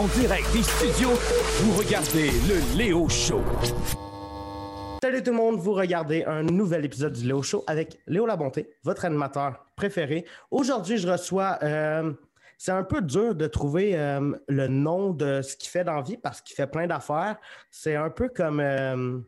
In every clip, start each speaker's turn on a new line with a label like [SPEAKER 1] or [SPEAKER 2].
[SPEAKER 1] En direct des studios, vous regardez le Léo Show.
[SPEAKER 2] Salut tout le monde, vous regardez un nouvel épisode du Léo Show avec Léo Labonté, votre animateur préféré. Aujourd'hui, je reçois. euh, c'est un peu dur de trouver euh, le nom de ce qu'il fait dans la vie parce qu'il fait plein d'affaires. C'est un peu comme euh,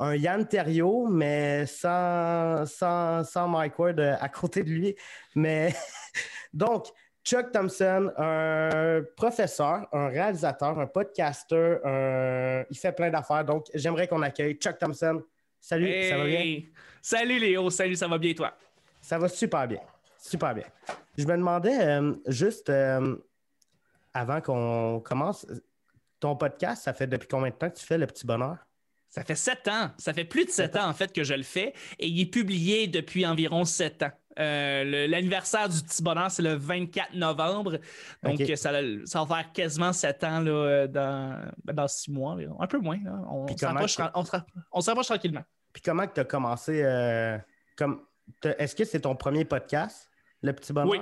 [SPEAKER 2] un Yann Terriot, mais sans, sans, sans Mike Ward à côté de lui. Mais donc, Chuck Thompson, un professeur, un réalisateur, un podcaster, un- il fait plein d'affaires. Donc, j'aimerais qu'on accueille Chuck Thompson. Salut, ça va bien?
[SPEAKER 3] Salut Léo, salut, ça va bien toi?
[SPEAKER 2] Ça va super bien. Super bien. Je me demandais euh, juste euh, avant qu'on commence, ton podcast, ça fait depuis combien de temps que tu fais le petit bonheur?
[SPEAKER 3] Ça fait sept ans, ça fait plus de sept ans en fait que je le fais et il est publié depuis environ sept ans. Euh, L'anniversaire du petit bonheur, c'est le 24 novembre. Donc, ça, ça va faire quasiment sept ans là, dans, ben, dans six mois. Un peu moins. là. On se rapproche on se tranquillement.
[SPEAKER 2] Puis comment tu as commencé? euh, comme, Est-ce que c'est ton premier podcast, le petit bonheur?
[SPEAKER 3] Oui.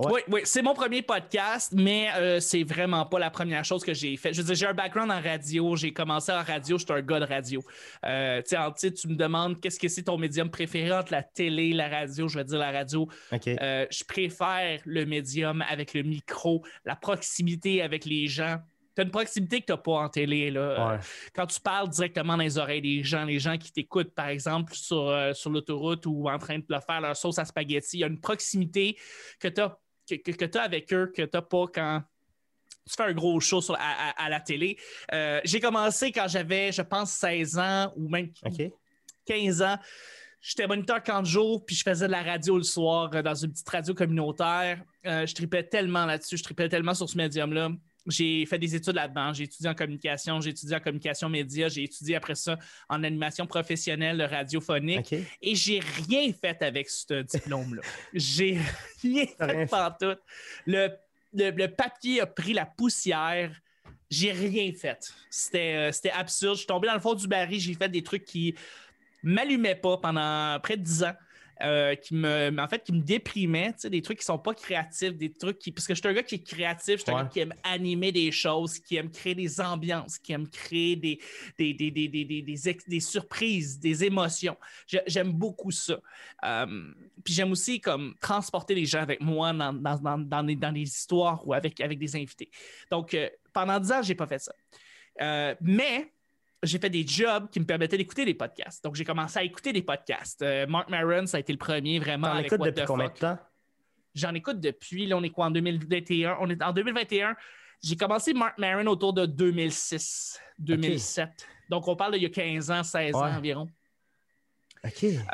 [SPEAKER 2] Ouais.
[SPEAKER 3] Oui, oui, c'est mon premier podcast, mais euh, c'est vraiment pas la première chose que j'ai fait. Je veux dire, j'ai un background en radio, j'ai commencé en radio, je suis un gars de radio. Euh, tu sais, en- tu me demandes qu'est-ce que c'est ton médium préféré entre la télé, la radio, je vais dire la radio.
[SPEAKER 2] OK.
[SPEAKER 3] Euh, je préfère le médium avec le micro, la proximité avec les gens. Tu as une proximité que tu n'as pas en télé. Là. Euh,
[SPEAKER 2] Ouais.
[SPEAKER 3] Quand tu parles directement dans les oreilles des gens, les gens qui t'écoutent, par exemple, sur, euh, sur l'autoroute ou en train de faire leur sauce à spaghetti, il y a une proximité que tu as, que, que, que t'as avec eux que tu n'as pas quand tu fais un gros show sur- à, à- à la télé. Euh, J'ai commencé quand j'avais, je pense, 16 ans ou même
[SPEAKER 2] OK.
[SPEAKER 3] 15 ans. J'étais moniteur 40 jours, puis je faisais de la radio le soir euh, dans une petite radio communautaire. Euh, je tripais tellement là-dessus, je tripais tellement sur ce médium-là. J'ai fait des études là-dedans. J'ai étudié en communication, j'ai étudié en communication média, j'ai étudié après ça en animation professionnelle radiophonique. Et j'ai rien fait avec ce diplôme-là. j'ai rien fait pantoute. Le, le, le papier a pris la poussière. J'ai rien fait. C'était euh, c'était absurde. Je suis tombé dans le fond du baril. J'ai fait des trucs qui m'allumaient pas pendant près de 10 ans. Euh, qui me en fait qui me déprimaient, tu sais, des trucs qui sont pas créatifs, des trucs qui parce que je suis un gars qui est créatif, je suis un gars qui aime animer des choses, qui aime créer des ambiances, qui aime créer des des, des, des, des, des, des ex- surprises, des émotions. J'aime beaucoup ça. Euh, puis j'aime aussi comme transporter les gens avec moi dans, dans, dans, dans, des, dans des histoires ou avec, avec des invités. Donc, euh, pendant 10 ans, j'ai pas fait ça. Mais j'ai fait des jobs qui me permettaient d'écouter des podcasts. Donc, j'ai commencé à écouter des podcasts. Euh, Mark Maron, ça a été le premier vraiment.
[SPEAKER 2] T'en écoutes depuis
[SPEAKER 3] the
[SPEAKER 2] combien
[SPEAKER 3] Fuck.
[SPEAKER 2] de temps?
[SPEAKER 3] J'en écoute depuis, là, on est quoi en 2021? On est en 2021. J'ai commencé Mark Maron autour de 2006, 2007. Donc, on parle d'il y a 15 ans, 16 ans environ.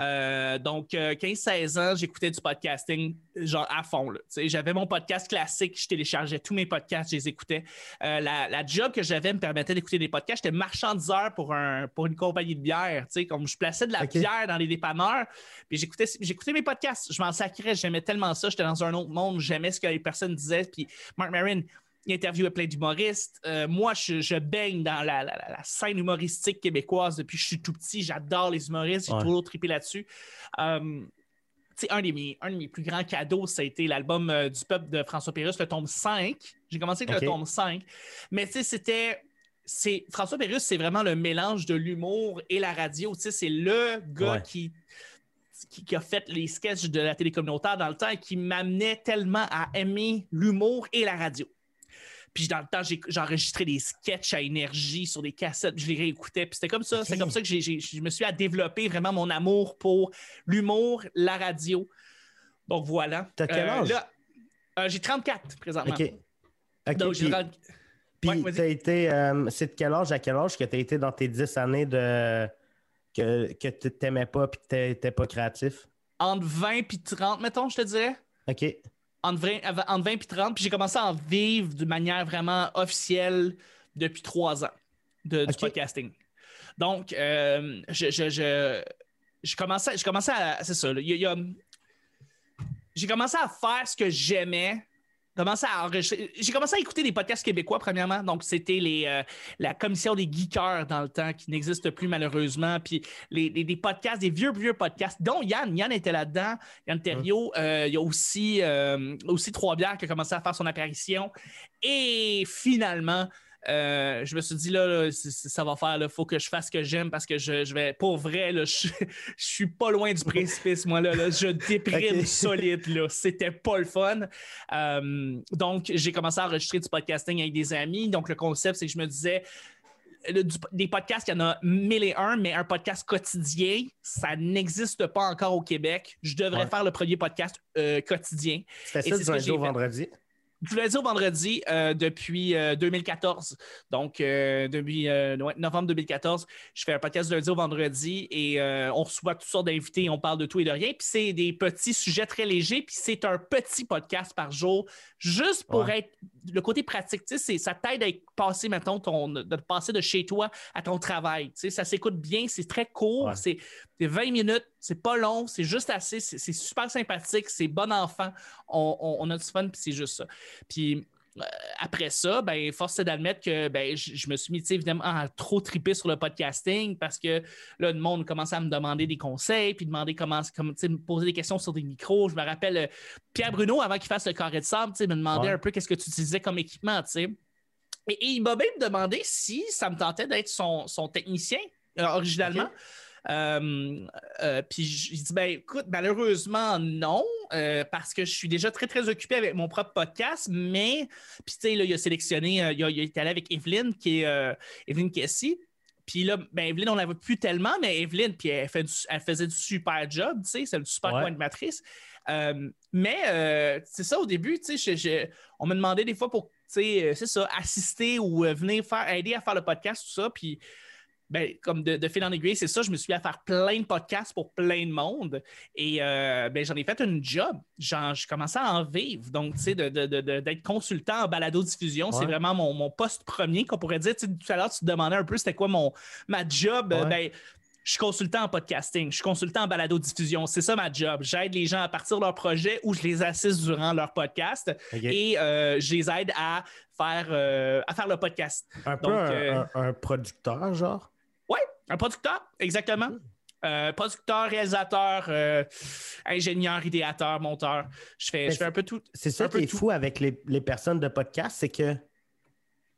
[SPEAKER 3] Euh, donc, euh, 15-16 ans, j'écoutais du podcasting genre à fond. J'avais mon podcast classique, je téléchargeais tous mes podcasts, je les écoutais. Euh, la, la job que j'avais me permettait d'écouter des podcasts. J'étais marchandiseur pour, un, pour une compagnie de bière. Comme je plaçais de la bière dans les dépanneurs, puis j'écoutais, j'écoutais mes podcasts. Je m'en sacrais, j'aimais tellement ça. J'étais dans un autre monde, j'aimais ce que les personnes disaient. Puis Mark Maron, il interviewait plein d'humoristes. Euh, moi, je, je baigne dans la, la- la- la scène humoristique québécoise depuis que je suis tout petit. J'adore les humoristes. J'ai
[SPEAKER 2] Ouais.
[SPEAKER 3] toujours trippé là-dessus. Euh, un, de mes- un de mes plus grands cadeaux, ça a été l'album euh, du peuple de François Pérusse, le tome 5. J'ai commencé avec le tome 5. Mais c'était. c'est- François Pérusse, c'est vraiment le mélange de l'humour et la radio. C'est le gars
[SPEAKER 2] Ouais.
[SPEAKER 3] qui, qui, qui a fait les sketchs de la télé communautaire dans le temps et qui m'amenait tellement à aimer l'humour et la radio. Puis dans le temps, enregistré des sketchs à énergie sur des cassettes, puis je les réécoutais. Puis c'était comme ça. C'est comme ça que j'ai- j'ai- je me suis à développer vraiment mon amour pour l'humour, la radio. Donc voilà.
[SPEAKER 2] T'as quel âge?
[SPEAKER 3] là, euh, j'ai 34 présentement.
[SPEAKER 2] OK.
[SPEAKER 3] Donc, j'ai
[SPEAKER 2] puis- Puis,
[SPEAKER 3] Ouais,
[SPEAKER 2] t'as été. euh, c'est de quel âge à quel âge que tu as été dans tes 10 années de. que, que tu t'aimais pas puis que t'étais pas créatif?
[SPEAKER 3] entre 20 et 30, mettons, je te dirais.
[SPEAKER 2] OK.
[SPEAKER 3] Entre 20, av- entre 20 et 30, puis j'ai commencé à en vivre de manière vraiment officielle depuis trois ans de, du podcasting. Donc, euh, je, je, je, je commençais, je commençais à. C'est ça, là, il y a- il y a- j'ai commencé à faire ce que j'aimais commencé à enregistrer. J'ai commencé à écouter des podcasts québécois, premièrement. Donc, c'était les, euh, la commission des geekers dans le temps, qui n'existe plus malheureusement. Puis les, les- des podcasts, des vieux, vieux podcasts, dont Yann. Yann était là-dedans. Yann Terriot. Euh, il y a aussi, euh, aussi Trois Bières qui a commencé à faire son apparition. Et finalement, euh, je me suis dit, là, ça va faire, il faut que je fasse ce que j'aime parce que je, je vais, pour vrai, là, je, je suis pas loin du précipice, moi, là, là. je déprime solide, là. C'était pas le fun. Euh, donc, j'ai commencé à enregistrer du podcasting avec des amis. Donc, le concept, c'est que je me disais, le- du- des podcasts, il y en a mille et un, mais un podcast quotidien, ça n'existe pas encore au Québec. Je devrais
[SPEAKER 2] Ouais.
[SPEAKER 3] faire le premier podcast euh, quotidien. Et
[SPEAKER 2] ça
[SPEAKER 3] c'est
[SPEAKER 2] du lundi au
[SPEAKER 3] fait. Du lundi au vendredi euh, depuis euh, 2014. Donc, euh, depuis euh, ouais, novembre 2014, je fais un podcast du lundi au vendredi et on reçoit toutes sortes d'invités, on parle de tout et de rien. Puis c'est des petits sujets très légers, puis c'est un petit podcast par jour, juste pour
[SPEAKER 2] Ouais.
[SPEAKER 3] être le côté pratique. Tu sais, c'est- ça t'aide à passer, mettons, ton, de passer de chez toi à ton travail. Tu sais, ça s'écoute bien, c'est très court,
[SPEAKER 2] Ouais.
[SPEAKER 3] c'est c'est 20 minutes, c'est pas long, c'est juste assez, c'est c'est super sympathique, c'est bon enfant, on, on- on a du fun, puis c'est juste ça. Puis après ça, ben, force est d'admettre que ben, je, me suis mis évidemment à trop triper sur le podcasting parce que là, le monde commençait à me demander des conseils, puis demander comment, comme, me poser des questions sur des micros. Je me rappelle euh, Pierre Bruno, avant qu'il fasse le carré de sable, me demandait
[SPEAKER 2] Ouais.
[SPEAKER 3] un peu qu'est-ce que tu utilisais comme équipement. Et, et il m'a même demandé si ça me tentait d'être son, son technicien euh, originalement. Euh, euh, puis j'ai dit, ben écoute, malheureusement, non, euh, parce que je suis déjà très, très occupé avec mon propre podcast, mais, puis tu sais, là, il a sélectionné, euh, il, a, il est allé avec Evelyne, qui est euh, Evelyne Kessy. Puis là, ben Evelyne, on la voit plus tellement, mais Evelyne, puis elle, fait du- elle faisait du super job, tu sais, c'est une super
[SPEAKER 2] Ouais.
[SPEAKER 3] co-animatrice. Euh, mais c'est ça, au début, tu sais, on me demandait des fois pour, tu sais, c'est ça, assister ou venir faire, aider à faire le podcast, tout ça, puis ben, comme de, de fil en aiguille, c'est ça, je me suis mis à faire plein de podcasts pour plein de monde. Et euh, ben, j'en ai fait une job. Genre, je commençais à en vivre. Donc, tu sais, de- de- d'être consultant en balado-diffusion, c'est vraiment mon, mon poste premier qu'on pourrait dire. Tu sais, tout à l'heure, tu te demandais un peu c'était quoi mon, ma job.
[SPEAKER 2] Ouais.
[SPEAKER 3] Ben, je suis consultant en podcasting, je suis consultant en balado-diffusion. C'est ça ma job. J'aide les gens à partir de leur projet ou je les assiste durant leur podcast et euh, je les aide à faire, euh, à faire le podcast.
[SPEAKER 2] un peu
[SPEAKER 3] donc,
[SPEAKER 2] un,
[SPEAKER 3] euh,
[SPEAKER 2] un- un producteur, genre?
[SPEAKER 3] Un producteur, exactement. Euh, producteur, réalisateur, euh, ingénieur, idéateur, monteur. Je fais, je fais un peu tout.
[SPEAKER 2] C'est ça qui est fou avec les, les personnes de podcast, c'est que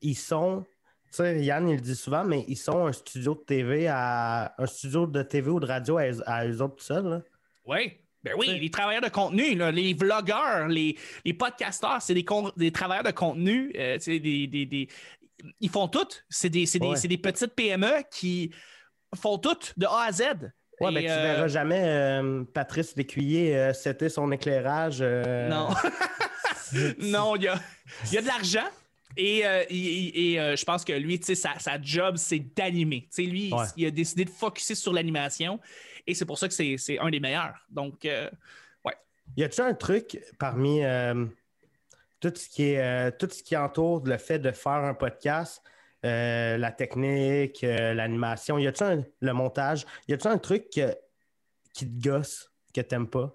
[SPEAKER 2] ils sont. Tu sais, Yann, il le dit souvent, mais ils sont un studio de TV à. un studio de TV ou de radio à, eux- à eux autres tout seuls.
[SPEAKER 3] Oui. Ben oui, les travailleurs de contenu, là, les vlogueurs, les, les podcasteurs, c'est des, des travailleurs de contenu. euh, des, des- des- Ils font tout. C'est des,
[SPEAKER 2] Ouais.
[SPEAKER 3] des petites PME qui font tout de A à Z.
[SPEAKER 2] Ouais,
[SPEAKER 3] Et,
[SPEAKER 2] ben, tu
[SPEAKER 3] euh,
[SPEAKER 2] verras jamais euh, Patrice Lécuyer euh, c'était son éclairage. euh,
[SPEAKER 3] Non. non, il y a, il y a de l'argent. Et, euh, euh, je pense que lui, tu sais, sa, sa job, c'est d'animer. Tu sais, lui, il-
[SPEAKER 2] Ouais.
[SPEAKER 3] il, a décidé de focuser sur l'animation. Et c'est pour ça que c'est c'est un des meilleurs. Donc, euh,
[SPEAKER 2] Y a-tu un truc parmi euh, tout, ce qui est, euh, tout ce qui entoure le fait de faire un podcast, euh, la technique, euh, l'animation, y a-tu le montage, y a-tu un truc qui te gosse, que t'aimes pas?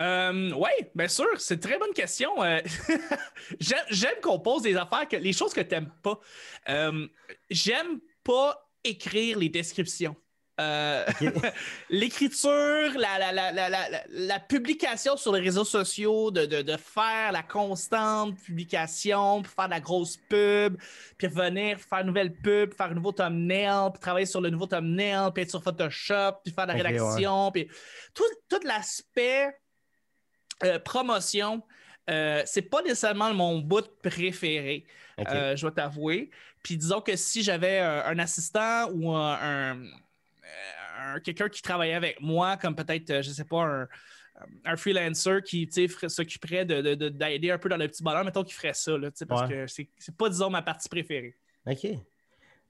[SPEAKER 3] euh, oui, bien sûr, c'est une très bonne question. J'aime qu'on pose des affaires, les choses que tu n'aimes pas. J'aime pas écrire les descriptions. Euh, L'écriture, la, la, la, la, la, la- la publication sur les réseaux sociaux, de, de, de faire la constante publication, puis faire de la grosse pub, puis revenir faire une nouvelle pub, faire un nouveau thumbnail, puis travailler sur le nouveau thumbnail, puis être sur Photoshop, puis faire de la rédaction, puis tout, tout l'aspect euh, promotion, euh, c'est pas nécessairement mon bout préféré, euh, je dois t'avouer. Puis disons que si j'avais un assistant ou un- quelqu'un qui travaillait avec moi, comme peut-être, euh, je sais pas, un, un freelancer qui s'occuperait de- de- de- d'aider un peu dans le petit bonheur, mettons qu'il ferait ça, là, parce
[SPEAKER 2] Ouais.
[SPEAKER 3] que c'est pas, disons, ma partie préférée.
[SPEAKER 2] OK.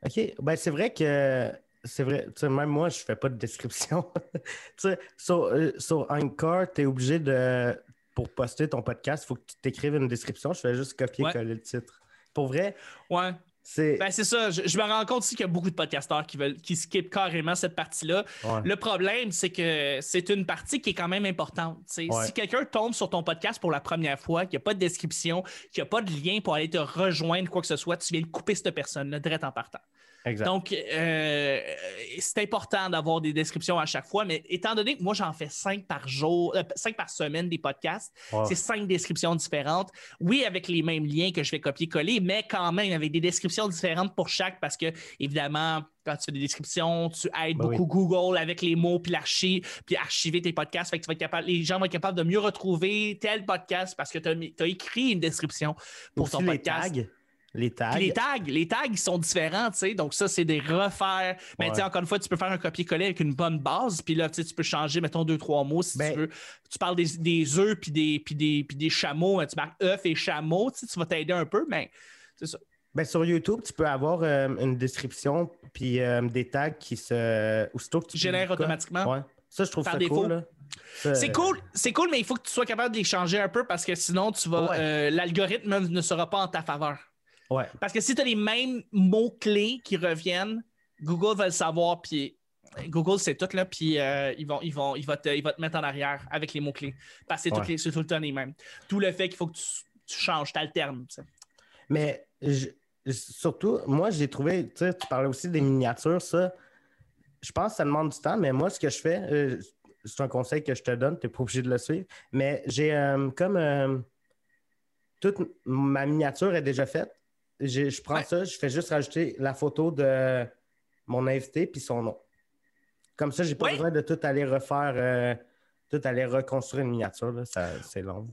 [SPEAKER 2] OK. Ben, c'est vrai que. C'est vrai. Même moi, je fais pas de description. sur, euh, sur Anchor, tu es obligé de. Pour poster ton podcast, il faut que tu t'écrives une description. Je fais juste copier-coller le titre. Pour vrai,
[SPEAKER 3] Ouais.
[SPEAKER 2] C'est
[SPEAKER 3] Ben, c'est ça. Je, je me rends compte aussi qu'il y a beaucoup de podcasteurs qui veulent qui skippent carrément cette partie-là.
[SPEAKER 2] Ouais.
[SPEAKER 3] Le problème, c'est que c'est une partie qui est quand même importante.
[SPEAKER 2] Ouais.
[SPEAKER 3] Si quelqu'un tombe sur ton podcast pour la première fois, qu'il n'y a pas de description, qu'il n'y a pas de lien pour aller te rejoindre, quoi que ce soit, tu viens de couper cette personne-là direct en partant.
[SPEAKER 2] Exact.
[SPEAKER 3] Donc, euh, c'est important d'avoir des descriptions à chaque fois, mais étant donné que moi, j'en fais cinq par jour, euh, cinq par semaine des podcasts, c'est cinq descriptions différentes. Oui, avec les mêmes liens que je vais copier-coller, mais quand même avec des descriptions différentes pour chaque parce que, évidemment, quand tu fais des descriptions, tu aides
[SPEAKER 2] Ben
[SPEAKER 3] beaucoup Google avec les mots puis l'archive, puis archiver tes podcasts. Fait que tu vas être capable, les gens vont être capables de mieux retrouver tel podcast parce que tu as, écrit une description pour
[SPEAKER 2] Aussi
[SPEAKER 3] ton
[SPEAKER 2] les
[SPEAKER 3] podcast.
[SPEAKER 2] tags? Les tags.
[SPEAKER 3] Puis les tags, les tags ils sont différents, tu sais. Donc, ça, c'est des refaire. Mais
[SPEAKER 2] Ouais.
[SPEAKER 3] tu sais, encore une fois, tu peux faire un copier-coller avec une bonne base. Puis là, tu peux changer, mettons, deux, trois mots si
[SPEAKER 2] Ben-
[SPEAKER 3] tu veux. Tu parles des, des œufs puis des, puis des, puis des chameaux. hein, Tu marques œufs et chameaux. Tu vas t'aider un peu, mais c'est ça.
[SPEAKER 2] Ben, sur YouTube, tu peux avoir euh, une description puis euh, des tags qui se. Aussitôt que tu
[SPEAKER 3] Génère
[SPEAKER 2] publies quoi.
[SPEAKER 3] automatiquement.
[SPEAKER 2] Ouais. Ça, je trouve
[SPEAKER 3] Par
[SPEAKER 2] ça
[SPEAKER 3] défaut.
[SPEAKER 2] cool. là.
[SPEAKER 3] C'est
[SPEAKER 2] euh,
[SPEAKER 3] cool, c'est cool, mais il faut que tu sois capable de les changer un peu parce que sinon, tu vas,
[SPEAKER 2] Ouais.
[SPEAKER 3] euh, l'algorithme ne sera pas en ta faveur.
[SPEAKER 2] Ouais.
[SPEAKER 3] Parce que si tu as les mêmes mots-clés qui reviennent, Google va le savoir, puis Google, c'est tout, là, puis euh, ils vont, ils vont, il va te, te mettre en arrière avec les mots-clés. Parce que c'est
[SPEAKER 2] Ouais.
[SPEAKER 3] toutes les- c'est tout le temps les mêmes. Tout le fait qu'il faut que tu, tu changes, tu alternes. tu sais.
[SPEAKER 2] Mais je- surtout, moi, j'ai trouvé, tu parlais aussi des miniatures, ça. Je pense que ça demande du temps, mais moi, ce que je fais, euh, c'est un conseil que je te donne, tu n'es pas obligé de le suivre, mais j'ai euh, comme euh, toute ma miniature est déjà faite. Je prends
[SPEAKER 3] Ouais.
[SPEAKER 2] ça, je fais juste rajouter la photo de mon invité puis son nom. Comme ça, j'ai pas
[SPEAKER 3] Ouais.
[SPEAKER 2] besoin de tout aller refaire, euh, tout aller reconstruire une miniature. là. Ça- C'est long.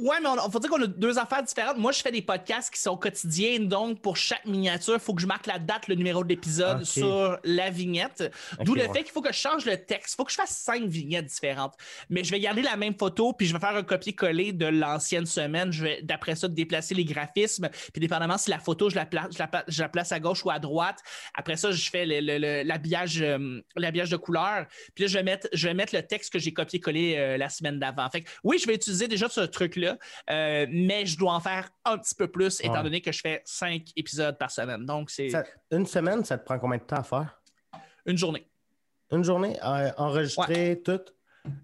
[SPEAKER 3] Ouais, mais on, faut dire qu'on a deux affaires différentes. Moi, je fais des podcasts qui sont quotidiens, donc pour chaque miniature, il faut que je marque la date, le numéro de l'épisode sur la vignette. D'où le
[SPEAKER 2] ouais.
[SPEAKER 3] fait qu'il faut que je change le texte. Il faut que je fasse cinq vignettes différentes. Mais je vais garder la même photo, puis je vais faire un copier-coller de l'ancienne semaine. Je vais, d'après ça, déplacer les graphismes. Puis, dépendamment si la photo, je la, place, je, la, pa- je la place à gauche ou à droite. Après ça, je fais le- le- le- l'habillage euh, l'habillage de couleur. Puis là, je vais mettre, je vais mettre le texte que j'ai copié-collé euh, la semaine d'avant. Fait que, oui, je vais utiliser déjà ce truc-là, euh, mais je dois en faire un petit peu plus, étant
[SPEAKER 2] Ouais.
[SPEAKER 3] donné que je fais cinq épisodes par semaine. Donc, c'est
[SPEAKER 2] une semaine, ça te prend combien de temps à faire?
[SPEAKER 3] une journée.
[SPEAKER 2] Une journée, euh, enregistrer tout?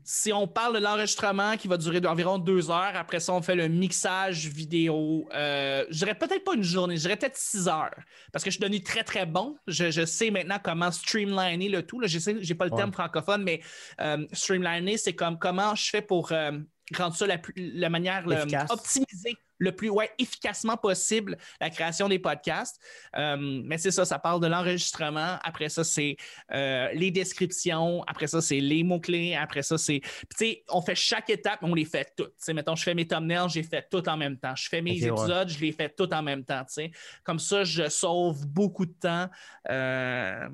[SPEAKER 3] Si on parle de l'enregistrement qui va durer environ deux heures, après ça, on fait le mixage vidéo. Euh, je dirais peut-être pas une journée, je dirais peut-être six heures. Parce que je suis devenu très, très bon. Je, je sais maintenant comment streamliner le tout. Là. Je j'ai pas le
[SPEAKER 2] Ouais.
[SPEAKER 3] terme francophone, mais euh, streamliner, c'est comme comment je fais pour euh, rendre ça la, plus- la manière le- optimiser le plus ouais, efficacement possible la création des podcasts. Euh, mais c'est ça, ça parle de l'enregistrement. Après ça, c'est euh, les descriptions. Après ça, c'est les mots-clés. Après ça, c'est. Tu sais, on fait chaque étape, mais on les fait toutes. Sais, mettons, je fais mes thumbnails, j'ai fait tout en même temps. Je fais mes
[SPEAKER 2] ouais.
[SPEAKER 3] épisodes, je les fais tout en même temps. sais. Comme ça, je sauve beaucoup de temps. Euh,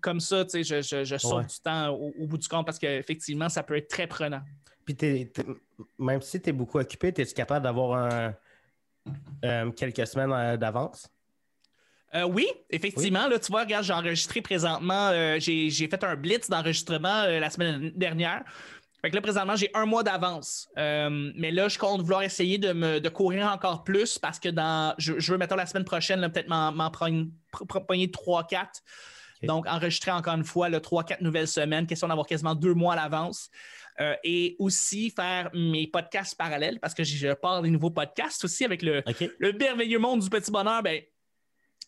[SPEAKER 3] comme ça, tu sais, je, je- je sauve
[SPEAKER 2] Ouais.
[SPEAKER 3] du temps au, au bout du compte parce qu'effectivement, ça peut être très prenant.
[SPEAKER 2] Puis même si tu es beaucoup occupé, es-tu capable d'avoir euh, quelques semaines euh, d'avance?
[SPEAKER 3] Euh, oui, effectivement. Là, tu vois, regarde, j'ai enregistré présentement, euh, j'ai fait un blitz d'enregistrement la semaine dernière. Fait que là, présentement, j'ai un mois d'avance. Euh, mais là, je compte vouloir essayer de, me, de courir encore plus parce que dans, je, je veux, mettons, la semaine prochaine, peut-être m'en prendre pr- pr- pogner 3-4.
[SPEAKER 2] Ok.
[SPEAKER 3] Donc, enregistrer encore une fois le 3-4 nouvelles semaines, question d'avoir quasiment deux mois à l'avance. Euh, et aussi faire mes podcasts parallèles parce que je pars des nouveaux podcasts aussi avec le, le merveilleux monde du petit bonheur, ben,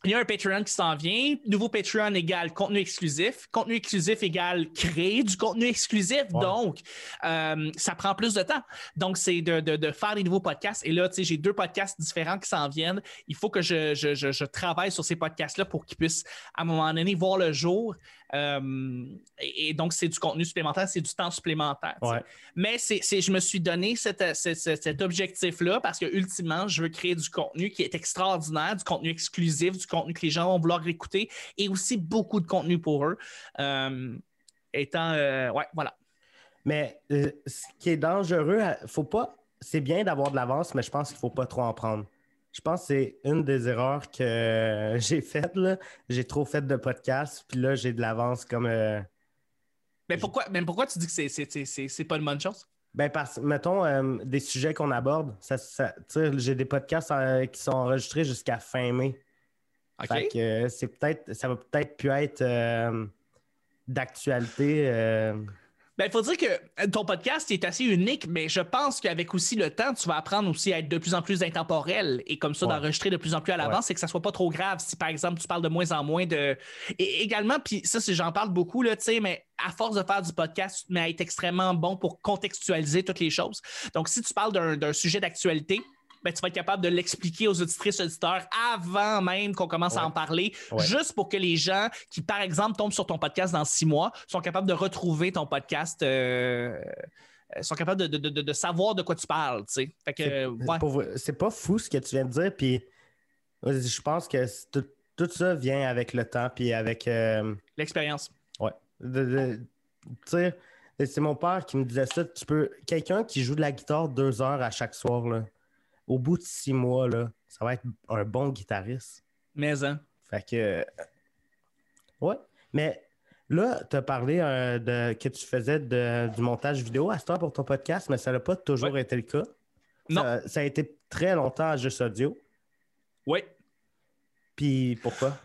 [SPEAKER 3] il y a un Patreon qui s'en vient. Nouveau Patreon égale contenu exclusif. Contenu exclusif égale créer du contenu exclusif.
[SPEAKER 2] Ouais.
[SPEAKER 3] Donc, euh, ça prend plus de temps. Donc, c'est de, de- de faire des nouveaux podcasts. Et là, tu sais, j'ai deux podcasts différents qui s'en viennent. Il faut que je, je- je- je travaille sur ces podcasts-là pour qu'ils puissent, à un moment donné, voir le jour. Euh, et, et donc, c'est du contenu supplémentaire, c'est du temps supplémentaire.
[SPEAKER 2] Ouais.
[SPEAKER 3] Mais c'est, je me suis donné cette- cette- cet, cet objectif-là parce que ultimement, je veux créer du contenu qui est extraordinaire, du contenu exclusif, du contenu que les gens vont vouloir écouter et aussi beaucoup de contenu pour eux. Euh, étant, euh, ouais, voilà.
[SPEAKER 2] Mais ce qui est dangereux, faut pas. C'est bien d'avoir de l'avance, mais je pense qu'il faut pas trop en prendre. Je pense que c'est une des erreurs que j'ai faites. J'ai trop fait de podcasts, puis là, j'ai de l'avance comme. euh,
[SPEAKER 3] Mais pourquoi, mais pourquoi tu dis que c'est, pas une bonne chose?
[SPEAKER 2] Ben, parce, mettons, euh, des sujets qu'on aborde, ça, ça- j'ai des podcasts euh, qui sont enregistrés jusqu'à fin mai.
[SPEAKER 3] OK.
[SPEAKER 2] Fait que euh, c'est peut-être, ça va peut-être plus être euh, d'actualité.
[SPEAKER 3] Ben, il faut dire que euh, ton podcast est assez unique, mais je pense qu'avec aussi le temps, tu vas apprendre aussi à être de plus en plus intemporel et comme ça
[SPEAKER 2] Ouais.
[SPEAKER 3] d'enregistrer de plus en plus à l'avance
[SPEAKER 2] Ouais.
[SPEAKER 3] et que ça soit pas trop grave si par exemple tu parles de moins en moins de. Et également, puis ça, j'en parle beaucoup, là, tu sais, mais à force de faire du podcast, tu te mets à être extrêmement bon pour contextualiser toutes les choses. Donc, si tu parles d'un sujet d'actualité, ben, tu vas être capable de l'expliquer aux auditrices auditeurs avant même qu'on commence à en parler,
[SPEAKER 2] Ouais.
[SPEAKER 3] juste pour que les gens qui, par exemple, tombent sur ton podcast dans six mois sont capables de retrouver ton podcast, euh, euh, sont capables de, de- de- de savoir de quoi tu parles. tu sais. Euh, ouais.
[SPEAKER 2] c'est pas fou ce que tu viens de dire, puis je pense que tout, tout ça vient avec le temps, puis avec. euh,
[SPEAKER 3] l'expérience.
[SPEAKER 2] ouais. Tu sais, c'est mon père qui me disait ça. Tu peux. Quelqu'un qui joue de la guitare deux heures à chaque soir, là, au bout de six mois, là, ça va être un bon guitariste.
[SPEAKER 3] Mais, hein.
[SPEAKER 2] Fait que. euh, Ouais. Mais là, tu as parlé euh, de, que tu faisais de- du montage vidéo à ce temps pour ton podcast, mais ça n'a pas toujours
[SPEAKER 3] Ouais.
[SPEAKER 2] été le cas.
[SPEAKER 3] Non.
[SPEAKER 2] Ça, ça a été très longtemps à juste audio.
[SPEAKER 3] Oui.
[SPEAKER 2] Puis pourquoi?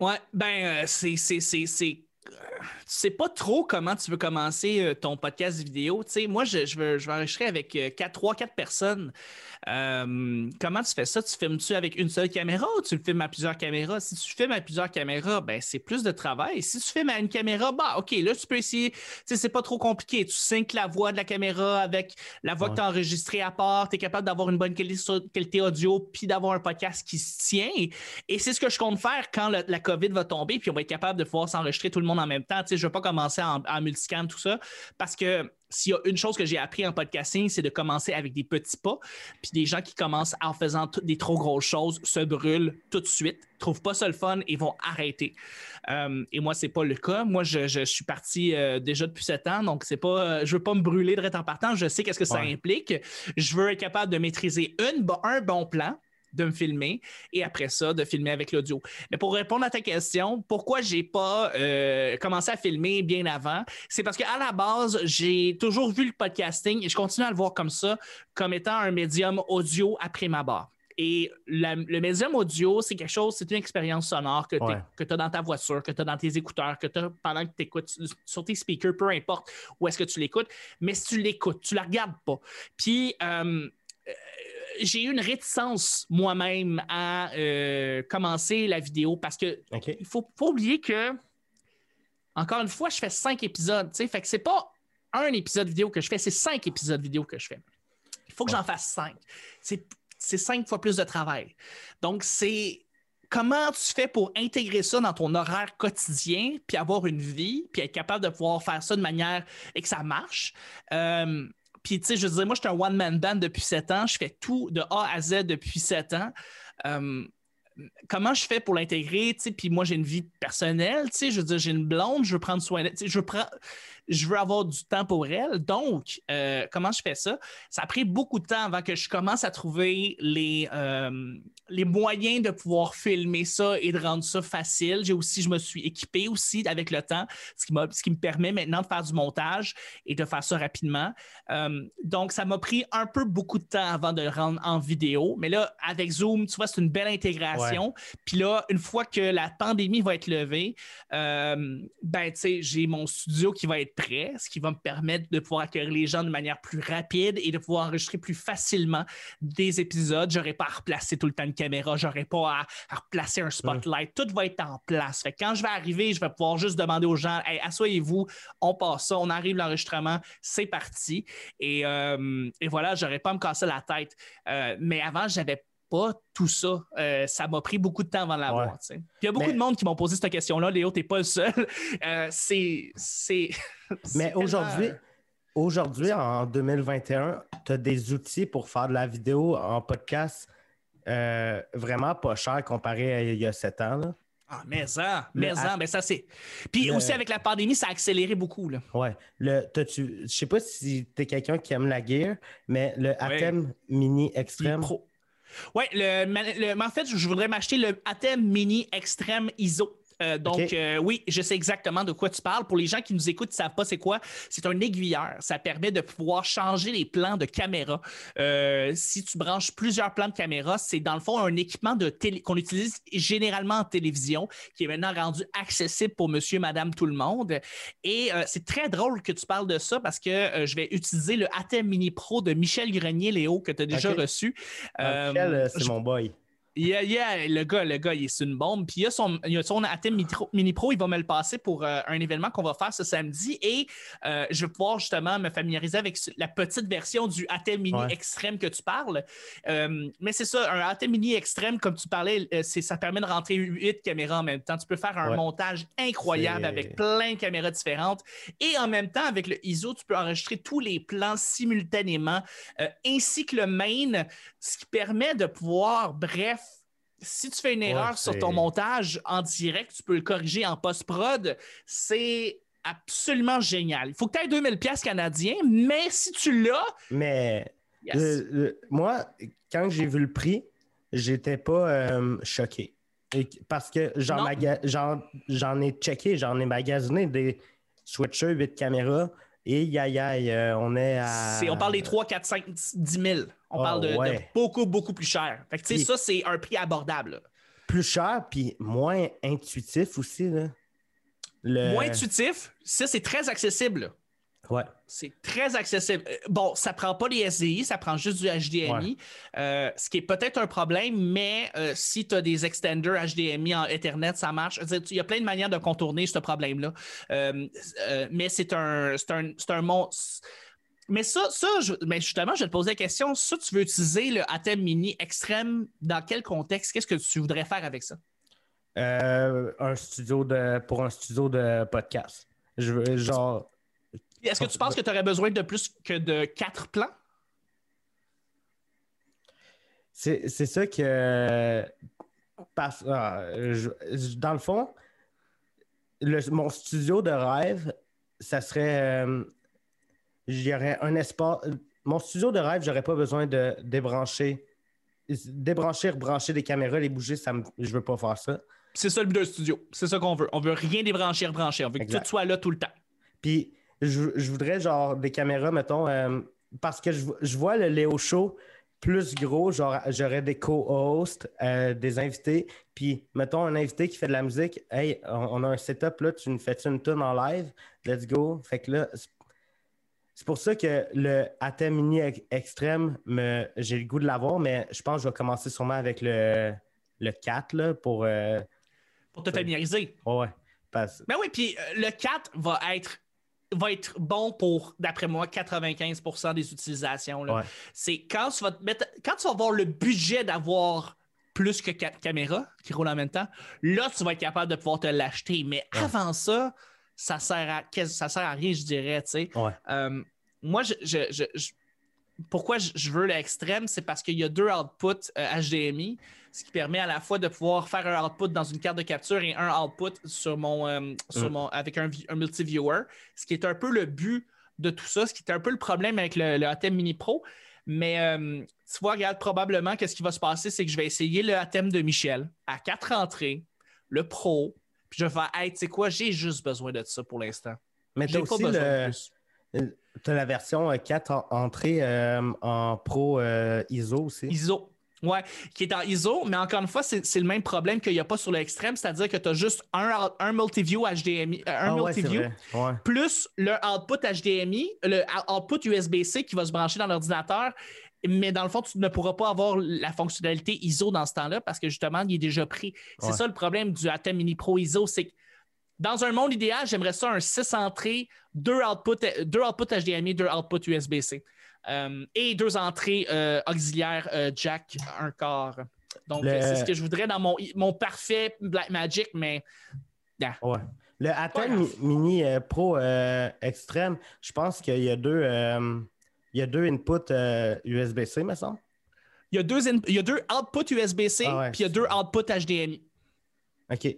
[SPEAKER 3] Ouais, ben, euh, c'est. Euh, sais pas trop comment tu veux commencer euh, ton podcast vidéo. Tu sais, moi, je, je, veux, je vais enregistrer avec euh, quatre, trois, quatre personnes. Euh, comment tu fais ça? Tu filmes-tu avec une seule caméra ou tu le filmes à plusieurs caméras? Si tu filmes à plusieurs caméras, ben, c'est plus de travail. Si tu filmes à une caméra, bah, OK, là, tu peux essayer. Tu sais, c'est pas trop compliqué. Tu syncs la voix de la caméra avec la voix
[SPEAKER 2] Ouais.
[SPEAKER 3] que tu as enregistrée à part. Tu es capable d'avoir une bonne quali- qualité audio puis d'avoir un podcast qui se tient. Et c'est ce que je compte faire quand le- la COVID va tomber, puis on va être capable de pouvoir s'enregistrer tout le monde en même temps. Tu sais, je ne vais pas commencer en, en multicam, tout ça, parce que s'il y a une chose que j'ai appris en podcasting, c'est de commencer avec des petits pas. Puis des gens qui commencent en faisant des trop grosses choses se brûlent tout de suite, trouvent pas ça le fun et vont arrêter. Euh, et moi, c'est pas le cas. Moi, je, je suis parti euh, déjà depuis sept ans, donc c'est pas, euh, je veux pas me brûler de en partant. Je sais qu'est-ce que ça implique. Je veux être capable de maîtriser une, un bon plan de me filmer et après ça, de filmer avec l'audio. Mais pour répondre à ta question, pourquoi j'ai pas euh, commencé à filmer bien avant, c'est parce qu'à la base, j'ai toujours vu le podcasting et je continue à le voir comme ça, comme étant un médium audio après ma barre. Et la- le médium audio, c'est quelque chose, c'est une expérience sonore que
[SPEAKER 2] Ouais.
[SPEAKER 3] tu as dans ta voiture, que tu as dans tes écouteurs, que tu as pendant que tu écoutes sur tes speakers, peu importe où est-ce que tu l'écoutes. Mais si tu l'écoutes, tu la regardes pas. Puis, euh, j'ai eu une réticence moi-même à euh, commencer la vidéo parce que il faut pas oublier que, encore une fois, je fais cinq épisodes. tu sais, Fait que c'est pas un épisode vidéo que je fais, c'est cinq épisodes vidéo que je fais. Il faut que
[SPEAKER 2] Ouais.
[SPEAKER 3] j'en fasse cinq. C'est c'est cinq fois plus de travail. Donc, c'est comment tu fais pour intégrer ça dans ton horaire quotidien, puis avoir une vie, puis être capable de pouvoir faire ça de manière et que ça marche. Euh, puis, tu sais, je veux dire, moi, je suis un one-man band depuis sept ans. Je fais tout de A à Z depuis sept ans. Euh, comment je fais pour l'intégrer, tu sais, puis moi j'ai une vie personnelle, tu sais, je veux dire, j'ai une blonde, je veux prendre soin d'elle, tu sais, je prends, je veux avoir du temps pour elle, donc euh, comment je fais ça? Ça a pris beaucoup de temps avant que je commence à trouver les, euh, les moyens de pouvoir filmer ça et de rendre ça facile. J'ai aussi, je me suis équipé aussi avec le temps, ce qui, m'a- ce qui me permet maintenant de faire du montage et de faire ça rapidement. Euh, donc, ça m'a pris un peu beaucoup de temps avant de le rendre en vidéo. Mais là, avec Zoom, tu vois, c'est une belle intégration. Puis là, une fois que la pandémie va être levée, ben, tu sais, j'ai mon studio qui va être ce qui va me permettre de pouvoir accueillir les gens de manière plus rapide et de pouvoir enregistrer plus facilement des épisodes. J'aurais pas à replacer tout le temps une caméra, j'aurais pas à, à replacer un spotlight. Tout va être en place. Fait que quand je vais arriver, je vais pouvoir juste demander aux gens, hey, asseyez-vous, on passe ça, on arrive l'enregistrement, c'est parti. Et, euh, et voilà, j'aurais pas à me casser la tête. Euh, mais avant, j'avais pas tout ça. Euh, ça m'a pris beaucoup de temps avant de l'avoir.
[SPEAKER 2] Ouais.
[SPEAKER 3] tu sais. Puis il y a beaucoup
[SPEAKER 2] Mais-
[SPEAKER 3] de monde qui m'ont posé cette question-là. Léo, t'es pas le seul. Euh, c'est.
[SPEAKER 2] Mais aujourd'hui, aujourd'hui, en 2021, tu as des outils pour faire de la vidéo en podcast euh, vraiment pas cher comparé à il y a sept ans. Là.
[SPEAKER 3] Ah, mais ça, mais ça, mais ça, c'est. Puis
[SPEAKER 2] Le-
[SPEAKER 3] aussi avec la pandémie, ça a accéléré beaucoup. Là.
[SPEAKER 2] Ouais. Le, t'as-tu- je sais pas si tu es quelqu'un qui aime la gear, mais le Atem Mini Extreme.
[SPEAKER 3] Pro. Ouais, le, le- mais en fait, je voudrais m'acheter le Atem Mini Extreme ISO. Euh, donc, euh, oui, je sais exactement de quoi tu parles. Pour les gens qui nous écoutent, qui ne savent pas c'est quoi, c'est un aiguilleur. Ça permet de pouvoir changer les plans de caméra. Euh, si tu branches plusieurs plans de caméra, c'est dans le fond un équipement de télé qu'on utilise généralement en télévision, qui est maintenant rendu accessible pour monsieur, madame, tout le monde. Et c'est très drôle que tu parles de ça parce que je vais utiliser le ATEM Mini Pro de Michel Grenier, Léo, que tu as déjà reçu.
[SPEAKER 2] Ah, Michel, c'est
[SPEAKER 3] je-
[SPEAKER 2] mon boy.
[SPEAKER 3] Yeah, yeah, le gars, le gars, il est sur une bombe. Puis il a son, il a son ATEM Mini Pro- il va me le passer pour euh, un événement qu'on va faire ce samedi. Et euh, je vais pouvoir justement me familiariser avec la petite version du ATEM Mini
[SPEAKER 2] Ouais.
[SPEAKER 3] Extrême que tu parles. Euh, mais c'est ça, un ATEM Mini Extrême, comme tu parlais, c'est, ça permet de rentrer huit caméras en même temps. Tu peux faire un
[SPEAKER 2] Ouais.
[SPEAKER 3] montage incroyable
[SPEAKER 2] C'est-
[SPEAKER 3] avec plein de caméras différentes. Et en même temps, avec le ISO, tu peux enregistrer tous les plans simultanément, ainsi que le main, ce qui permet de pouvoir, bref, si tu fais une
[SPEAKER 2] Ouais,
[SPEAKER 3] erreur sur ton montage en direct, tu peux le corriger en post-prod. C'est absolument génial. Il faut que tu aies 2000 pièces canadiens, mais si tu l'as,
[SPEAKER 2] Mais
[SPEAKER 3] yes.
[SPEAKER 2] moi, quand j'ai vu le prix, j'étais pas euh, choqué. Et- parce que j'en, ai checké, j'en ai magasiné des switchers 8 caméras. Et aïe aïe, euh, on est à.
[SPEAKER 3] On parle des 3, 4, 5, 10 000. On
[SPEAKER 2] Ah,
[SPEAKER 3] parle de, de beaucoup, beaucoup plus cher. Fait que, tu sais, ça, c'est un prix abordable. là.
[SPEAKER 2] plus cher puis moins intuitif aussi. Là. Le-
[SPEAKER 3] Moins intuitif, ça, c'est très accessible. là.
[SPEAKER 2] Ouais.
[SPEAKER 3] C'est très accessible. Euh, Bon, ça prend pas les SDI, ça prend juste du HDMI, euh, ce qui est peut-être un problème, mais euh, si tu as des extenders HDMI en Ethernet, ça marche. Il y a plein de manières de contourner ce problème-là. Euh, mais c'est un, c'est un, c'est un mon- Mais ça, ça je- mais justement, je vais te poser la question. Ça, tu veux utiliser le ATEM Mini Extrême dans quel contexte? Qu'est-ce que tu voudrais faire avec ça?
[SPEAKER 2] Euh, un studio de pour un studio de podcast. Je veux genre.
[SPEAKER 3] Est-ce que tu penses que tu aurais besoin de plus que de quatre plans?
[SPEAKER 2] C'est ça que. parce- ah, je- je- dans le fond, le- mon studio de rêve, ça serait. euh, J'aurais un espace. Mon studio de rêve, j'aurais pas besoin de débrancher. Débrancher, rebrancher des caméras, les bouger, ça me, je veux pas faire ça.
[SPEAKER 3] C'est ça le but d'un studio. C'est ça qu'on veut. On veut rien débrancher, rebrancher. On veut que
[SPEAKER 2] Exact.
[SPEAKER 3] tout soit là tout le temps.
[SPEAKER 2] Puis je, je voudrais genre des caméras, mettons, euh, parce que je, je vois le Léo Show plus gros, genre j'aurais des co-hosts, euh, des invités, puis mettons un invité qui fait de la musique, hey, on, on a un setup là, tu nous fais une tune en live, let's go. Fait que là, c'est- pour ça que le ATEM Mini ex- Extrême, me- j'ai le goût de l'avoir, mais je pense que je vais commencer sûrement avec le, le 4 là, pour. euh,
[SPEAKER 3] Pour te familiariser.
[SPEAKER 2] ouais. Parce-
[SPEAKER 3] Ben oui, puis euh, le 4 va être va être bon pour, d'après moi, 95% des utilisations.
[SPEAKER 2] Ouais.
[SPEAKER 3] C'est quand tu vas te mettre, quand tu vas avoir le budget d'avoir plus que quatre caméras qui roulent en même temps, là, tu vas être capable de pouvoir te l'acheter. Mais avant ça, ça sert à ça sert à rien, je dirais, tu sais.
[SPEAKER 2] Ouais.
[SPEAKER 3] Euh, moi, je, je- je- je- pourquoi je, veux l'extrême, c'est parce qu'il y a deux outputs euh, HDMI, ce qui permet à la fois de pouvoir faire un output dans une carte de capture et un output sur mon, euh, sur
[SPEAKER 2] Mm.
[SPEAKER 3] mon, avec un, vi- un multi-viewer, ce qui est un peu le but de tout ça, ce qui est un peu le problème avec le, le ATEM Mini Pro. Mais euh, tu vois, regarde, probablement, qu'est-ce qui va se passer, c'est que je vais essayer le ATEM de Michel à quatre entrées, le Pro, puis je vais faire, hey, tu sais quoi, j'ai juste besoin de ça pour l'instant.
[SPEAKER 2] Mais tu
[SPEAKER 3] J'ai
[SPEAKER 2] as
[SPEAKER 3] pas
[SPEAKER 2] aussi
[SPEAKER 3] besoin de
[SPEAKER 2] le,
[SPEAKER 3] plus.
[SPEAKER 2] Tu as la version euh, 4 en- entrée euh, en pro euh, ISO aussi.
[SPEAKER 3] ISO. Ouais, qui est en ISO, mais encore une fois, c'est le même problème qu'il n'y a pas sur l'extrême, c'est-à-dire que tu as juste un, un multiview HDMI, euh, un
[SPEAKER 2] Ah
[SPEAKER 3] multiview.
[SPEAKER 2] Ouais.
[SPEAKER 3] plus le output HDMI, le output USB-C qui va se brancher dans l'ordinateur. Mais dans le fond, tu ne pourras pas avoir la fonctionnalité ISO dans ce temps-là parce que justement, il est déjà pris. C'est
[SPEAKER 2] Ouais.
[SPEAKER 3] ça le problème du Atom Mini Pro ISO, c'est que dans un monde idéal, j'aimerais ça un 6 entrées, deux outputs, deux HDMI, deux outputs USB-C. Euh, et deux entrées euh, auxiliaires euh, jack, un quart. Donc,
[SPEAKER 2] Le-
[SPEAKER 3] c'est ce que je voudrais dans mon, mon parfait Blackmagic, mais
[SPEAKER 2] Ouais. Le. Mi- Mini euh, Pro Extrême, je pense qu'il y a deux, il y a deux inputs euh, USB-C, me semble.
[SPEAKER 3] il y a deux, in- il y a deux outputs USB-C,
[SPEAKER 2] Ah ouais,
[SPEAKER 3] puis il y a deux outputs HDMI.
[SPEAKER 2] OK.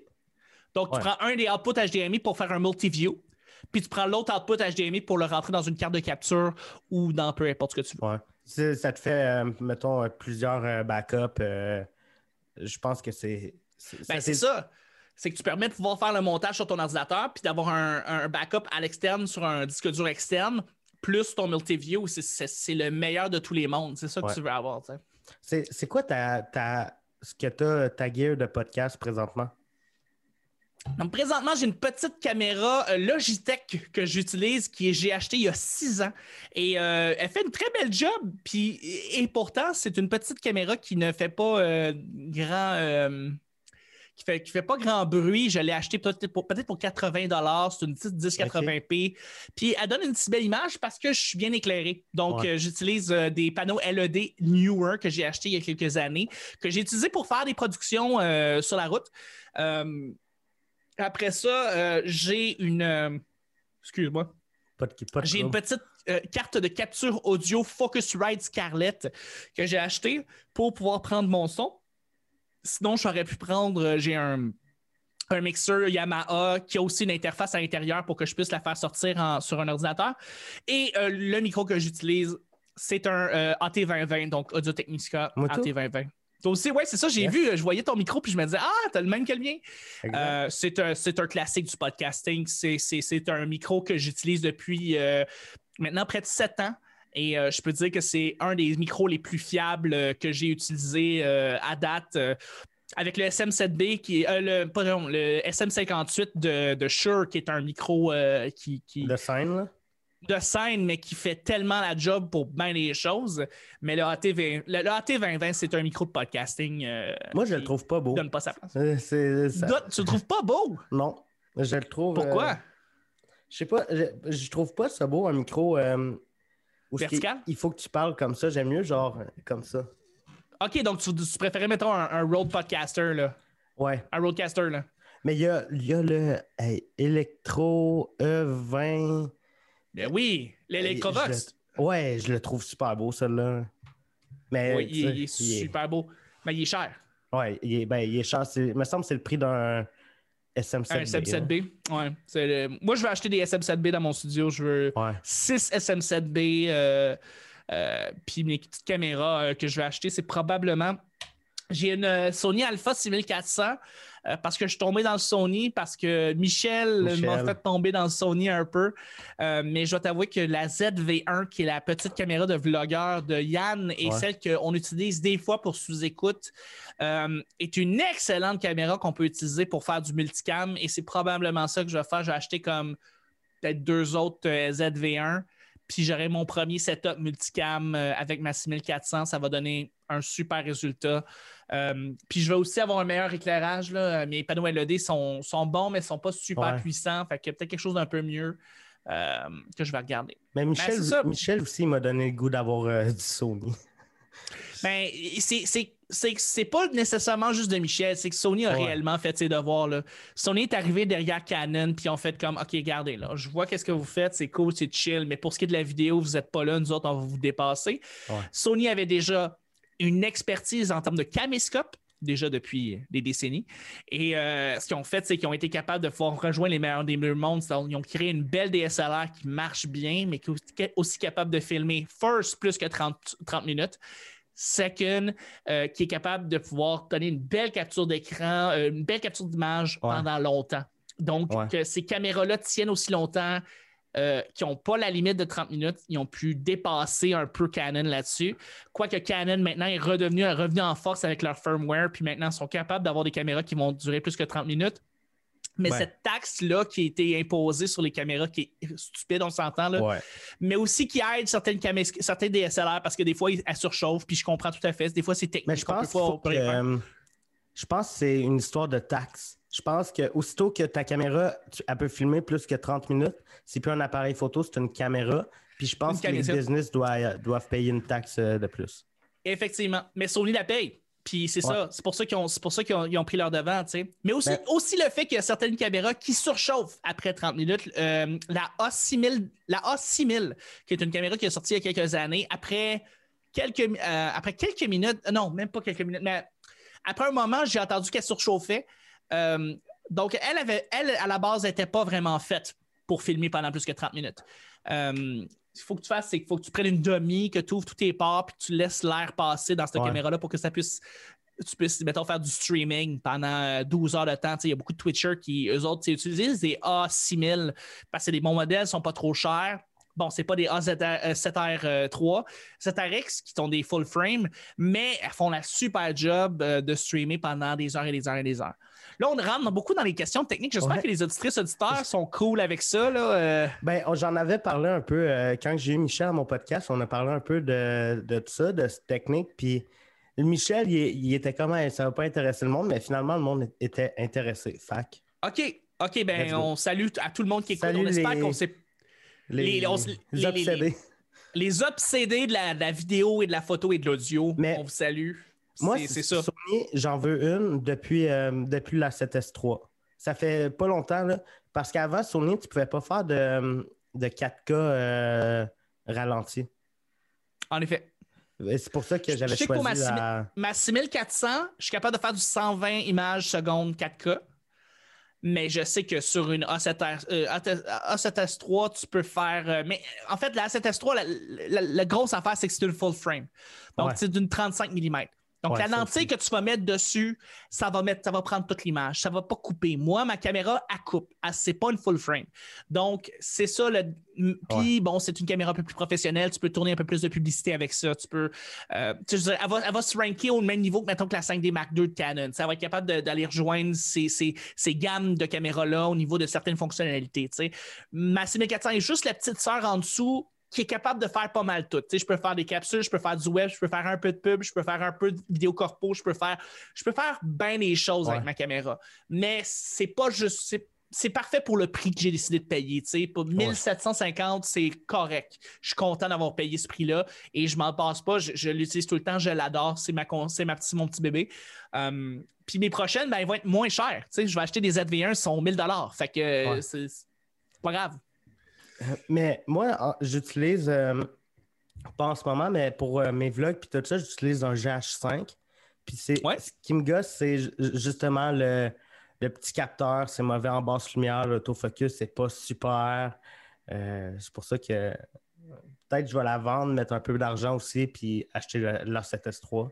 [SPEAKER 3] Donc,
[SPEAKER 2] Ouais.
[SPEAKER 3] tu prends un des outputs HDMI pour faire un multi-view, puis tu prends l'autre output HDMI pour le rentrer dans une carte de capture ou dans peu importe ce que tu veux.
[SPEAKER 2] Ouais. Ça te fait, euh, mettons, euh, plusieurs euh, backups. euh, je pense que c'est.
[SPEAKER 3] Ben, c'est ça. c'est que tu permets de pouvoir faire le montage sur ton ordinateur puis d'avoir un, un backup à l'externe sur un disque dur externe, plus ton multiview. C'est- le meilleur de tous les mondes. C'est ça que
[SPEAKER 2] Ouais.
[SPEAKER 3] tu veux avoir.
[SPEAKER 2] C'est quoi ta, ta, ce que tu as, ta gear de podcast présentement?
[SPEAKER 3] Donc, présentement, j'ai une petite caméra euh, Logitech que j'utilise, qui j'ai acheté il y a six ans. Et euh, elle fait une très belle job. Puis, et, et pourtant, c'est une petite caméra qui ne fait pas euh, grand. euh, qui fait, qui fait pas grand bruit. Je l'ai acheté peut-être pour, peut-être pour 80 C'est une petite 1080p. Puis elle donne une si belle image parce que je suis bien éclairé. Donc,
[SPEAKER 2] Ouais.
[SPEAKER 3] euh, j'utilise euh, des panneaux LED Newer que j'ai achetés il y a quelques années, que j'ai utilisés pour faire des productions euh, sur la route. Après ça, j'ai une. excuse-moi. J'ai une petite euh, carte de capture audio Focusrite Scarlett que j'ai achetée pour pouvoir prendre mon son. Sinon, j'aurais pu prendre. euh, J'ai un, un mixeur Yamaha qui a aussi une interface à l'intérieur pour que je puisse la faire sortir en- sur un ordinateur. Et euh, le micro que j'utilise, c'est un euh, AT2020, donc Audio Technica
[SPEAKER 2] Moi, tout?
[SPEAKER 3] AT2020. Toi aussi, ouais, c'est ça, j'ai
[SPEAKER 2] Yes.
[SPEAKER 3] vu, je voyais ton micro, puis je me disais, ah, t'as le même que le mien. Euh, c'est un, un classique du podcasting. C'est, un micro que j'utilise depuis maintenant près de sept ans. Et euh, je peux dire que c'est un des micros les plus fiables euh, que j'ai utilisé euh, à date. avec le SM7B, qui est le, pardon, le SM58 de, de Shure, qui est un micro qui, qui-
[SPEAKER 2] de scène, là?
[SPEAKER 3] de scène, mais qui fait tellement la job pour bien les choses. Mais le AT20, le, le AT2020, c'est un micro de podcasting.
[SPEAKER 2] Moi, je le trouve pas beau.
[SPEAKER 3] donne pas sa place.
[SPEAKER 2] C'est, ça-
[SPEAKER 3] Doc, Tu le trouves pas beau?
[SPEAKER 2] Non, je le trouve.
[SPEAKER 3] Pourquoi?
[SPEAKER 2] je sais pas, je, je trouve pas ça beau un micro.
[SPEAKER 3] Vertical?
[SPEAKER 2] Il faut que tu parles comme ça. J'aime mieux, genre, euh, comme ça.
[SPEAKER 3] OK, donc tu, tu préférais, mettons, un, un Rode Podcaster, là.
[SPEAKER 2] Ouais.
[SPEAKER 3] Un Rodecaster, là.
[SPEAKER 2] Mais il y a, y a le hey, Electro E20.
[SPEAKER 3] Ben oui, l'Electrovox.
[SPEAKER 2] Ouais, je le trouve super beau, celui-là. Mais.
[SPEAKER 3] Oui,
[SPEAKER 2] tu
[SPEAKER 3] il, est
[SPEAKER 2] il est-
[SPEAKER 3] super beau. Mais il est cher.
[SPEAKER 2] Ouais, il est, ben, il est cher. Il me semble que c'est le prix d'un SM7B.
[SPEAKER 3] Un
[SPEAKER 2] là.
[SPEAKER 3] SM7B. Ouais. le- Moi, je veux acheter des SM7B dans mon studio. Je veux
[SPEAKER 2] Ouais.
[SPEAKER 3] 6 SM7B. euh, euh, puis mes petites caméras euh, que je vais acheter, c'est probablement. J'ai une Sony Alpha 6400 euh, parce que je suis tombé dans le Sony, parce que Michel,
[SPEAKER 2] Michel.
[SPEAKER 3] m'a fait tomber dans le Sony un peu. Euh, mais je dois t'avouer que la ZV1, qui est la petite caméra de vlogueur de Yann et
[SPEAKER 2] Ouais.
[SPEAKER 3] celle qu'on utilise des fois pour sous-écoute, euh, est une excellente caméra qu'on peut utiliser pour faire du multicam. Et c'est probablement ça que je vais faire. Je vais acheter comme peut-être deux autres euh, ZV1. Puis j'aurai mon premier setup multicam avec ma 6400. Ça va donner un super résultat. Euh, puis je vais aussi avoir un meilleur éclairage. Là. Mes panneaux LED sont, sont bons, mais ne sont pas super
[SPEAKER 2] Ouais.
[SPEAKER 3] puissants. Fait qu'il y a peut-être quelque chose d'un peu mieux euh, que je vais regarder.
[SPEAKER 2] Mais Michel,
[SPEAKER 3] Ben, ça.
[SPEAKER 2] Michel aussi m'a donné le goût d'avoir euh, du Sony.
[SPEAKER 3] Ben, c'est- pas nécessairement juste de Michel, c'est que Sony a
[SPEAKER 2] Ouais.
[SPEAKER 3] réellement fait ses devoirs. Là. Sony est arrivé derrière Canon, puis ont fait comme OK, regardez, là, je vois qu'est-ce que vous faites, c'est cool, c'est chill, mais pour ce qui est de la vidéo, vous n'êtes pas là, nous autres, on va vous dépasser.
[SPEAKER 2] Ouais.
[SPEAKER 3] Sony avait déjà une expertise en termes de caméscope déjà depuis des décennies. Et euh, ce qu'ils ont fait, c'est qu'ils ont été capables de pouvoir rejoindre les meilleurs des deux mondes. Ils ont créé une belle DSLR qui marche bien, mais qui est aussi capable de filmer first plus que 30, 30 minutes. Second, euh, qui est capable de pouvoir donner une belle capture d'écran, euh, une belle capture d'image
[SPEAKER 2] Ouais.
[SPEAKER 3] pendant longtemps. Donc,
[SPEAKER 2] Ouais.
[SPEAKER 3] que ces caméras-là tiennent aussi longtemps, euh, qui n'ont pas la limite de 30 minutes, ils ont pu dépasser un peu Canon là-dessus. Quoique Canon maintenant est redevenu, est revenu en force avec leur firmware, puis maintenant sont capables d'avoir des caméras qui vont durer plus que 30 minutes. Mais
[SPEAKER 2] Ouais.
[SPEAKER 3] cette taxe-là qui a été imposée sur les caméras, qui est stupide, on s'entend, là,
[SPEAKER 2] Ouais.
[SPEAKER 3] mais aussi qui aide certaines, camé- certains DSLR parce que des fois, elles surchauffent, puis je comprends tout à fait. Des fois, c'est technique.
[SPEAKER 2] Mais je pense faut que, euh, je pense que c'est une histoire de taxe. Je pense que aussitôt que ta caméra, tu- elle peut filmer plus que 30 minutes, c'est plus un appareil photo, c'est une caméra. Puis je pense que les business doivent, doivent payer une taxe euh, de plus.
[SPEAKER 3] Effectivement. Mais Sony la paye. Puis c'est
[SPEAKER 2] Ouais.
[SPEAKER 3] ça. C'est pour ça qu'ils ont, pour ça qu'ils ont, ont pris leur devant. tu sais. Mais aussi,
[SPEAKER 2] Ben-
[SPEAKER 3] aussi le fait qu'il y a certaines caméras qui surchauffent après 30 minutes. Euh, la A6000, la A6000, qui est une caméra qui est sortie il y a quelques années, après quelques, euh, après quelques minutes, non, même pas quelques minutes, mais après un moment, j'ai entendu qu'elle surchauffait. Euh, donc, elle, avait, elle, à la base, n'était pas vraiment faite pour filmer pendant plus que 30 minutes. Euh, il faut que tu fasses, c'est qu'il faut que tu prennes une demi, que tu ouvres tous tes ports, puis que tu laisses l'air passer dans cette
[SPEAKER 2] Ouais.
[SPEAKER 3] caméra-là pour que ça puisse tu puisses, mettons, faire du streaming pendant euh, 12 heures de temps. Il y a beaucoup de Twitchers qui, eux autres, utilisent des A6000 parce que c'est des bons modèles, sont pas trop chers. Bon, c'est pas des A7R3, 7RX qui ont des full frame, mais elles font la super job euh, de streamer pendant des heures et des heures et des heures. Là, on rentre beaucoup dans les questions techniques. J'espère
[SPEAKER 2] Ouais.
[SPEAKER 3] que les auditrices auditeurs sont cool avec ça. Là. euh.
[SPEAKER 2] Ben, on- j'en avais parlé un peu euh, quand j'ai eu Michel à mon podcast. On a parlé un peu de, de tout ça, de cette technique. Puis Michel, il, il était comme Hey, ça va pas intéresser le monde, mais finalement, le monde était intéressé. Fac.
[SPEAKER 3] OK, OK, ben on salue à tout le monde qui écoute.
[SPEAKER 2] Salut
[SPEAKER 3] on espère
[SPEAKER 2] les-
[SPEAKER 3] qu'on s'est
[SPEAKER 2] Les,
[SPEAKER 3] on
[SPEAKER 2] obsédés.
[SPEAKER 3] les obsédés de la, de la vidéo et de la photo et de l'audio.
[SPEAKER 2] Mais-
[SPEAKER 3] On vous salue.
[SPEAKER 2] Moi,
[SPEAKER 3] C'est- ça.
[SPEAKER 2] Sony, j'en veux une depuis, euh, depuis la 7S3. Ça fait pas longtemps, là, parce qu'avant, Sony, tu pouvais pas faire de, de 4K euh, ralenti.
[SPEAKER 3] En effet.
[SPEAKER 2] Et C'est pour ça que j'avais
[SPEAKER 3] pour
[SPEAKER 2] choisi
[SPEAKER 3] ma
[SPEAKER 2] la...
[SPEAKER 3] Ma 6400, je suis capable de faire du 120 images secondes 4K. Mais je sais que sur une A7R, euh, A7S3, tu peux faire. euh, mais en fait, la A7S3, la, la- la grosse affaire, c'est que c'est une full frame. Donc,
[SPEAKER 2] Ouais.
[SPEAKER 3] c'est d'une 35 mm. Donc,
[SPEAKER 2] Ouais,
[SPEAKER 3] la lentille que tu vas mettre dessus, ça va, mettre, ça va prendre toute l'image. Ça va pas couper. Moi, ma caméra, elle coupe. Elle- C'est pas une full frame. Donc, c'est ça. Le... Puis, bon, c'est une caméra un peu plus professionnelle. Tu peux tourner un peu plus de publicité avec ça. Tu peux. euh, tu sais, elle, va, elle va se ranker au même niveau que, mettons, que la 5D Mark II de Canon. Ça va être capable d'aller rejoindre ces, ces- ces gammes de caméras-là au niveau de certaines fonctionnalités. tu sais. Ma 6400 est juste la petite sœur en dessous qui est capable de faire pas mal tout. Tu sais, je peux faire des capsules, je peux faire du web, je peux faire un peu de pub, je peux faire un peu de vidéo corpo, je peux faire, je peux faire bien des choses avec ma caméra. Mais c'est pas juste. c'est- parfait pour le prix que j'ai décidé de payer. Pour 1750, c'est correct. Je suis content d'avoir payé ce prix-là et je m'en passe pas. Je, je l'utilise tout le temps, je l'adore. C'est ma, ma petit, mon petit bébé. Euh, puis mes prochaines, ben, elles vont être moins chères. Je vais acheter des ZV1, ils sont 1000 Fait que
[SPEAKER 2] Ouais.
[SPEAKER 3] c'est pas grave.
[SPEAKER 2] Mais moi, en- j'utilise, euh, pas en ce moment, mais pour euh, mes vlogs puis tout ça, j'utilise un GH5. Puis c'est
[SPEAKER 3] Ouais.
[SPEAKER 2] ce qui me gosse, c'est ju- justement le, le petit capteur. C'est mauvais en basse lumière. L'autofocus, c'est pas super. Euh, c'est pour ça que peut-être je vais la vendre, mettre un peu d'argent aussi, puis acheter le, la 7S3.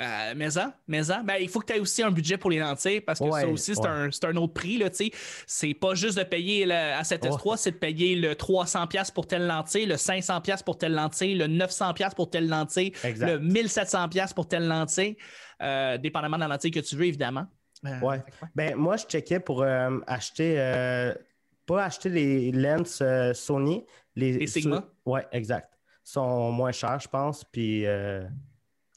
[SPEAKER 3] Euh, mais ça, mais ça. Ben, il faut que tu aies aussi un budget pour les lentilles parce que
[SPEAKER 2] Ouais,
[SPEAKER 3] ça aussi, c'est
[SPEAKER 2] ouais.
[SPEAKER 3] un, autre prix. Là, tu sais. c'est pas juste de payer le A7S3, c'est de payer le 300$ pour telle lentille, le 500$ pour telle lentille, le 900$ pour telle lentille,
[SPEAKER 2] Exact.
[SPEAKER 3] le 1700$ pour telle lentille, euh, dépendamment de la lentille que tu veux, évidemment. Euh,
[SPEAKER 2] Ouais. Ben, moi, je checkais pour euh, acheter, euh, pas acheter les lens euh, Sony. Les,
[SPEAKER 3] Les Sigma?
[SPEAKER 2] ouais, exact. sont moins chers, je pense. Puis, euh,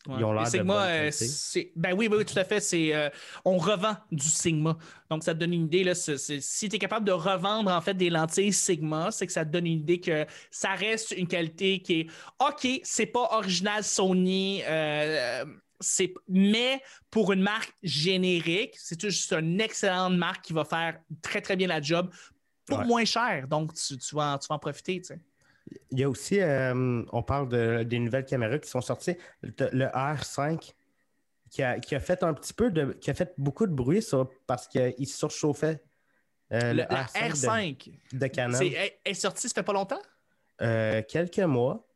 [SPEAKER 3] Ouais.
[SPEAKER 2] Ils ont l'air
[SPEAKER 3] Les
[SPEAKER 2] de
[SPEAKER 3] Sigma,
[SPEAKER 2] bonne
[SPEAKER 3] euh, ben oui, oui, oui, tout à fait. C'est, euh, on revend du Sigma. Donc, ça te donne une idée. Là, si tu es capable de revendre en fait des lentilles Sigma, c'est que ça te donne une idée que ça reste une qualité qui est OK, c'est pas original Sony. euh, c'est, mais pour une marque générique, c'est juste une excellente marque qui va faire très, très bien la job pour
[SPEAKER 2] Ouais.
[SPEAKER 3] moins cher. Donc, tu, tu vas, en- tu vas en profiter. tu sais.
[SPEAKER 2] Il y a aussi, euh, on parle de, des nouvelles caméras qui sont sorties. Le, le R5 qui a, qui a fait un petit peu de. qui a fait beaucoup de bruit ça, parce qu'il surchauffait. Euh,
[SPEAKER 3] Le-
[SPEAKER 2] le
[SPEAKER 3] la
[SPEAKER 2] R5
[SPEAKER 3] R5,
[SPEAKER 2] de, de Canon.
[SPEAKER 3] c'est, elle, elle est sortie, ça fait pas longtemps?
[SPEAKER 2] Euh, quelques mois.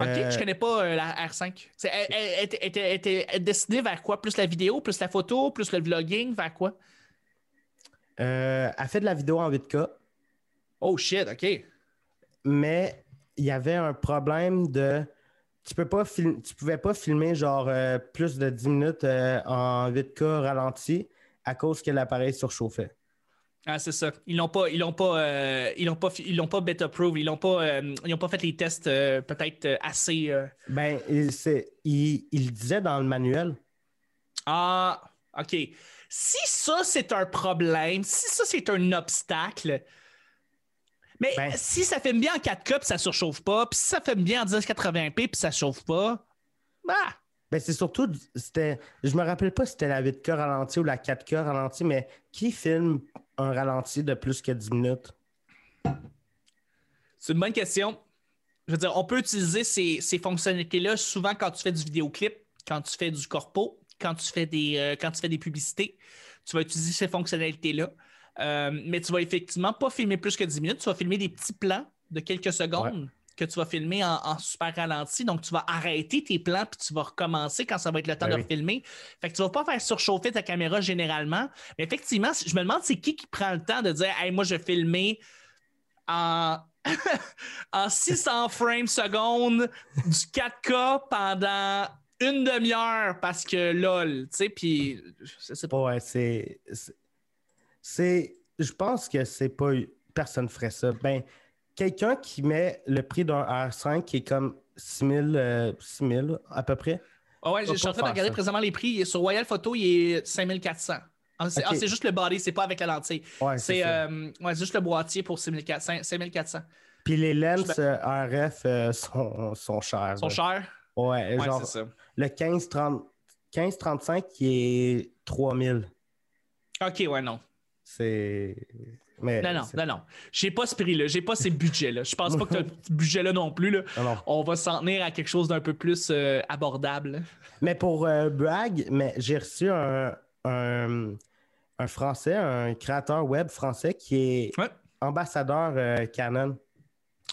[SPEAKER 3] OK,
[SPEAKER 2] Euh,
[SPEAKER 3] je connais pas euh, la R5. C'est- Elle, elle- elle était- elle était- elle était destinée vers quoi? Plus la vidéo, plus la photo, plus le vlogging, vers quoi?
[SPEAKER 2] euh, elle fait de la vidéo en 8K.
[SPEAKER 3] Oh shit, OK.
[SPEAKER 2] mais il y avait un problème de. Tu peux pas tu pouvais pas filmer genre euh, plus de 10 minutes euh, en 8K ralenti à cause que l'appareil surchauffait.
[SPEAKER 3] Ah, c'est ça. Ils l'ont pas, ils l'ont pas, euh, ils l'ont pas, ils l'ont pas beta proof, ils l'ont pas, euh, ils ont pas fait les tests euh, peut-être assez.
[SPEAKER 2] Ben, il, c'est- il, il disait dans le manuel.
[SPEAKER 3] Ah, OK. Si ça, c'est un problème, si ça, c'est un obstacle, mais
[SPEAKER 2] Ben-
[SPEAKER 3] si ça fait bien en 4K puis ça surchauffe pas, puis si ça fait bien en 1080p puis ça chauffe pas, bah,
[SPEAKER 2] Ben, c'est surtout, c'était, je me rappelle pas si c'était la 8K ralenti ou la 4K ralenti, mais qui filme un ralenti de plus que 10 minutes?
[SPEAKER 3] c'est une bonne question. Je veux dire, on peut utiliser ces, ces fonctionnalités-là souvent quand tu fais du vidéoclip, quand tu fais du corpo, quand tu fais des, euh, quand tu fais des publicités. Tu vas utiliser ces fonctionnalités-là. Euh, mais tu vas effectivement pas filmer plus que 10 minutes. Tu vas filmer des petits plans de quelques secondes. que tu vas filmer en, en super ralenti. Donc, tu vas arrêter tes plans puis tu vas recommencer quand ça va être le temps
[SPEAKER 2] Ben
[SPEAKER 3] de
[SPEAKER 2] oui.
[SPEAKER 3] filmer. Fait que tu vas pas faire surchauffer ta caméra généralement. Mais effectivement, je me demande c'est qui qui prend le temps de dire Hey, moi, je vais filmer en, en 600 frames secondes du 4K pendant une demi-heure parce que lol, tu sais, puis je sais pas.
[SPEAKER 2] Ouais, c'est. C'est-. Je pense que c'est pas. Personne ferait ça. Ben, quelqu'un qui met le prix d'un R5 qui est comme 6000 euh, 6000 à peu près.
[SPEAKER 3] Ah ouais, je suis en train de regarder
[SPEAKER 2] ça.
[SPEAKER 3] présentement les est- Sur Royal Photo, il est 5400. Ah, c'est ah, c'est juste le body, c'est pas avec la lentille.
[SPEAKER 2] Ouais,
[SPEAKER 3] C'est euh, ouais, juste le boîtier pour 6400. 5400.
[SPEAKER 2] Puis les lens
[SPEAKER 3] je
[SPEAKER 2] euh, RF euh, sont, sont chers.
[SPEAKER 3] Ils sont chers?
[SPEAKER 2] Ouais,
[SPEAKER 3] Ouais,
[SPEAKER 2] genre
[SPEAKER 3] c'est ça.
[SPEAKER 2] le 15-30 15-35 qui est 3000.
[SPEAKER 3] OK, ouais, non.
[SPEAKER 2] C'est. Mais
[SPEAKER 3] Non, non, non, non. J'ai pas ce prix-là. J'ai pas ces budgets-là. Je pense pas que tu as ce budget-là non plus. Là.
[SPEAKER 2] non, non.
[SPEAKER 3] On va s'en tenir à quelque chose d'un peu plus euh, abordable.
[SPEAKER 2] Mais pour euh, brag, mais j'ai reçu un, un, un Français, un créateur web français qui est
[SPEAKER 3] Ouais.
[SPEAKER 2] ambassadeur euh, Canon.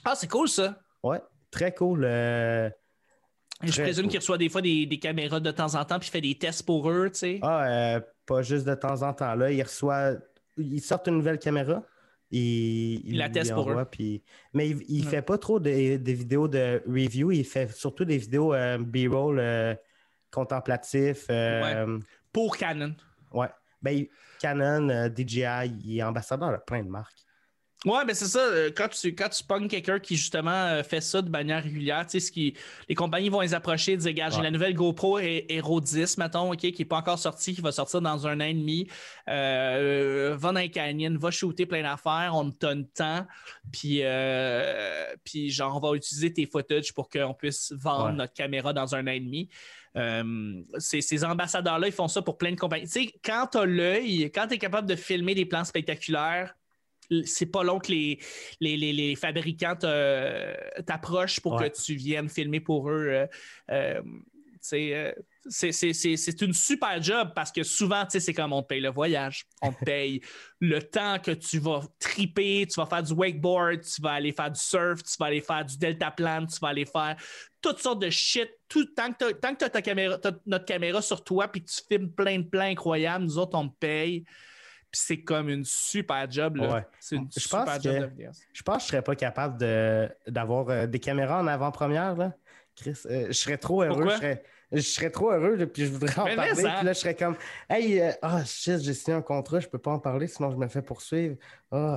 [SPEAKER 3] Ah, c'est cool ça.
[SPEAKER 2] Ouais, très cool. euh.
[SPEAKER 3] Je présume
[SPEAKER 2] cool.
[SPEAKER 3] qu'il reçoit des fois des, des caméras de temps en temps puis il fait des tests pour eux, tu sais.
[SPEAKER 2] Ah, pas juste de temps en temps. Là, il reçoit. Il sort une nouvelle caméra. Il,
[SPEAKER 3] Il la teste pour eux.
[SPEAKER 2] puis- Mais il, il
[SPEAKER 3] Ouais.
[SPEAKER 2] fait pas trop des des vidéos de review. Il fait surtout des vidéos euh, B-roll euh, contemplatifs. euh,
[SPEAKER 3] Pour Canon.
[SPEAKER 2] ouais. Ben, Canon, euh, DJI, il est ambassadeur de plein de marques.
[SPEAKER 3] Ouais, ben c'est ça. euh, Quand tu, quand tu pognes quelqu'un qui justement euh, fait ça de manière régulière, tu sais, ce qui, les compagnies vont les approcher et dire Regarde, j'ai la nouvelle GoPro He- Hero 10, mettons, OK, qui n'est pas encore sortie, qui va sortir dans un an et demi. Euh, va dans les canyons, va shooter plein d'affaires, on te donne temps. Puis, euh, puis genre, on va utiliser tes footage pour qu'on puisse vendre
[SPEAKER 2] Ouais.
[SPEAKER 3] notre caméra dans un an et demi. Euh, ces, ces ambassadeurs-là, ils font ça pour plein de compagnies. Tu sais, quand tu as l'œil, quand tu es capable de filmer des plans spectaculaires, c'est pas long que les, les, les- les fabricants t'approchent pour
[SPEAKER 2] Ouais.
[SPEAKER 3] que tu viennes filmer pour eux. euh, euh, euh, c'est- c'est une super job parce que souvent, tu sais, c'est comme on te paye le voyage, on te paye le temps que tu vas triper, tu vas faire du wakeboard, tu vas aller faire du surf, tu vas aller faire du deltaplane, tu vas aller faire toutes sortes de shit. Tout, tant que tu as, notre caméra sur toi puis que tu filmes plein de plans incroyables, nous autres, on te paye. Puis c'est comme une super job. là.
[SPEAKER 2] Ouais.
[SPEAKER 3] C'est une
[SPEAKER 2] Je
[SPEAKER 3] super
[SPEAKER 2] pense
[SPEAKER 3] job
[SPEAKER 2] que-
[SPEAKER 3] de.
[SPEAKER 2] Je pense que je serais pas capable de- d'avoir euh, des caméras en avant-première. Là. Chris, euh, je serais trop heureux. Je serais, je serais trop heureux, là, puis je voudrais en
[SPEAKER 3] Mais
[SPEAKER 2] parler.
[SPEAKER 3] hein.
[SPEAKER 2] Puis là, je serais comme Hey, euh, shit, j'ai signé un contrat, je peux pas en parler, sinon je me fais poursuivre. Ah.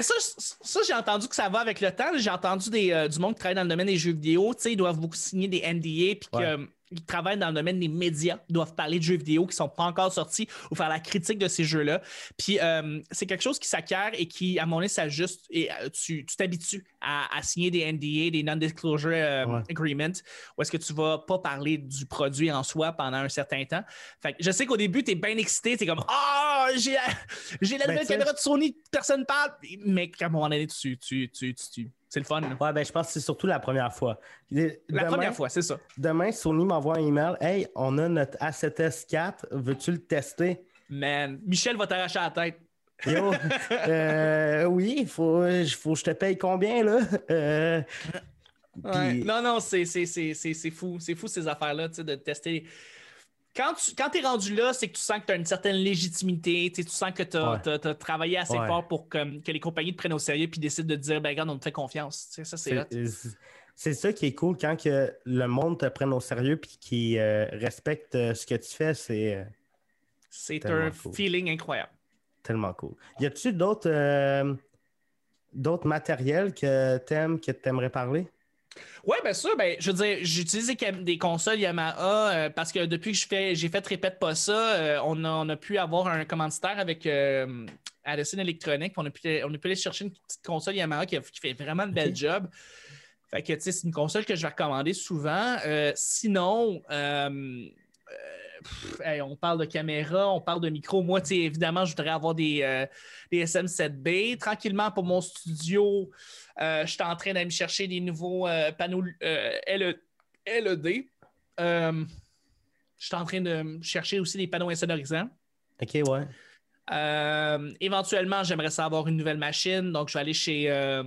[SPEAKER 3] Ça, ça j'ai entendu que ça va avec le temps. J'ai entendu des, euh, du monde qui travaille dans le domaine des jeux vidéo. Tu sais, ils doivent beaucoup signer des NDA puis
[SPEAKER 2] Ouais.
[SPEAKER 3] Qu'ils travaillent dans le domaine des médias. Doivent parler de jeux vidéo qui sont pas encore sortis ou faire la critique de ces jeux-là. Puis euh, c'est quelque chose qui s'acquiert et qui, à mon avis, s'ajuste et euh, tu tu t'habitues à, à signer des NDA, des Non-Disclosure euh,
[SPEAKER 2] Ouais.
[SPEAKER 3] Agreements, où est-ce que tu vas pas parler du produit en soi pendant un certain temps. Fait que je sais qu'au début, tu es bien excité, tu es comme Ah, j'ai la, j'ai la nouvelle caméra de Sony, personne parle. Mais à un moment donné, tu, tu, tu, tu- tu- c'est le fun. là.
[SPEAKER 2] Ouais, ben je pense que c'est surtout la première fois. Les-
[SPEAKER 3] La
[SPEAKER 2] demain-
[SPEAKER 3] première fois, c'est ça.
[SPEAKER 2] Demain, Sony m'envoie un email. Hey, on a notre A7S4, veux-tu le tester?
[SPEAKER 3] Man, Michel va t'arracher la tête.
[SPEAKER 2] Yo, euh, oui, il faut, faut que je te paye combien, là? Euh,
[SPEAKER 3] Ouais. Non, non, c'est, c'est, c'est, c'est, c'est fou. C'est fou ces affaires-là, tu sais, de tester. Quand tu quand es rendu là, c'est que tu sens que tu as une certaine légitimité, tu sens que tu as,
[SPEAKER 2] Ouais.
[SPEAKER 3] travaillé assez
[SPEAKER 2] Ouais.
[SPEAKER 3] fort pour que, que les compagnies te prennent au sérieux puis décident de te dire, ben regarde, on te fait confiance. Ça, c'est
[SPEAKER 2] ça qui est cool quand que le monde te prenne au sérieux puis qui euh, respecte euh, ce que tu fais, c'est euh,
[SPEAKER 3] C'est un
[SPEAKER 2] cool.
[SPEAKER 3] feeling incroyable.
[SPEAKER 2] tellement cool. Y a-tu d'autres euh, d'autres matériels que t'aimes, que t'aimerais parler?
[SPEAKER 3] Oui, bien sûr. Ben, je veux dire, j'utilise des, consoles Yamaha euh, parce que depuis que je fais, j'ai fait Répète pas ça, euh, on, a, on a pu avoir un commanditaire avec euh, Addison Electronics. On a, pu, on a pu aller chercher une petite console Yamaha qui, a- qui fait vraiment belle
[SPEAKER 2] Ok.
[SPEAKER 3] job. Fait que, tu sais, c'est une console que je vais recommander souvent. Euh, sinon, pff, hey, on parle de caméra, on parle de micro. Moi, évidemment, je voudrais avoir des, euh, des SM7B. Tranquillement, pour mon studio, euh, je suis en train d'aller me chercher des nouveaux euh, panneaux LE LED. Euh, je suis en train de chercher aussi des panneaux insonorisants.
[SPEAKER 2] Ok, ouais.
[SPEAKER 3] Euh, éventuellement, j'aimerais ça avoir une nouvelle machine. Donc, je vais aller chez. euh,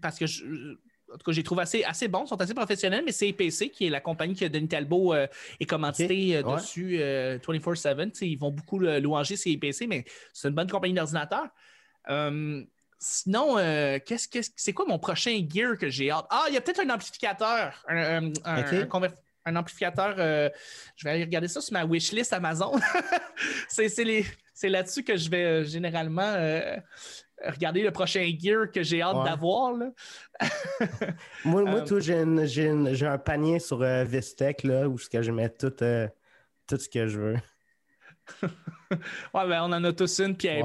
[SPEAKER 3] parce que je- en tout cas, j'ai trouvé assez, assez bons, sont assez professionnels, mais c'est EPC, qui est la compagnie que Denis Talbot euh, est commandité
[SPEAKER 2] ouais.
[SPEAKER 3] dessus euh, 24-7. Tu sais, Ils vont beaucoup louanger, EPC, mais c'est une bonne compagnie d'ordinateur. Euh, sinon, euh, qu'est-ce que c'est quoi mon prochain gear que j'ai hâte? Ah, il y a peut-être un amplificateur. Un, un- un-
[SPEAKER 2] Ok.
[SPEAKER 3] un conver- un amplificateur. euh, je vais aller regarder ça sur ma wishlist Amazon. c'est c'est les- c'est là-dessus que je vais euh, généralement euh, regarder le prochain gear que j'ai hâte
[SPEAKER 2] Ouais.
[SPEAKER 3] d'avoir. là.
[SPEAKER 2] Moi, moi
[SPEAKER 3] Euh,
[SPEAKER 2] tout, j'ai, une- j'ai une- j'ai un panier sur euh, Vistec là, où je mets tout, euh, tout ce que je veux.
[SPEAKER 3] Ouais, ben, on en a tous une, puis il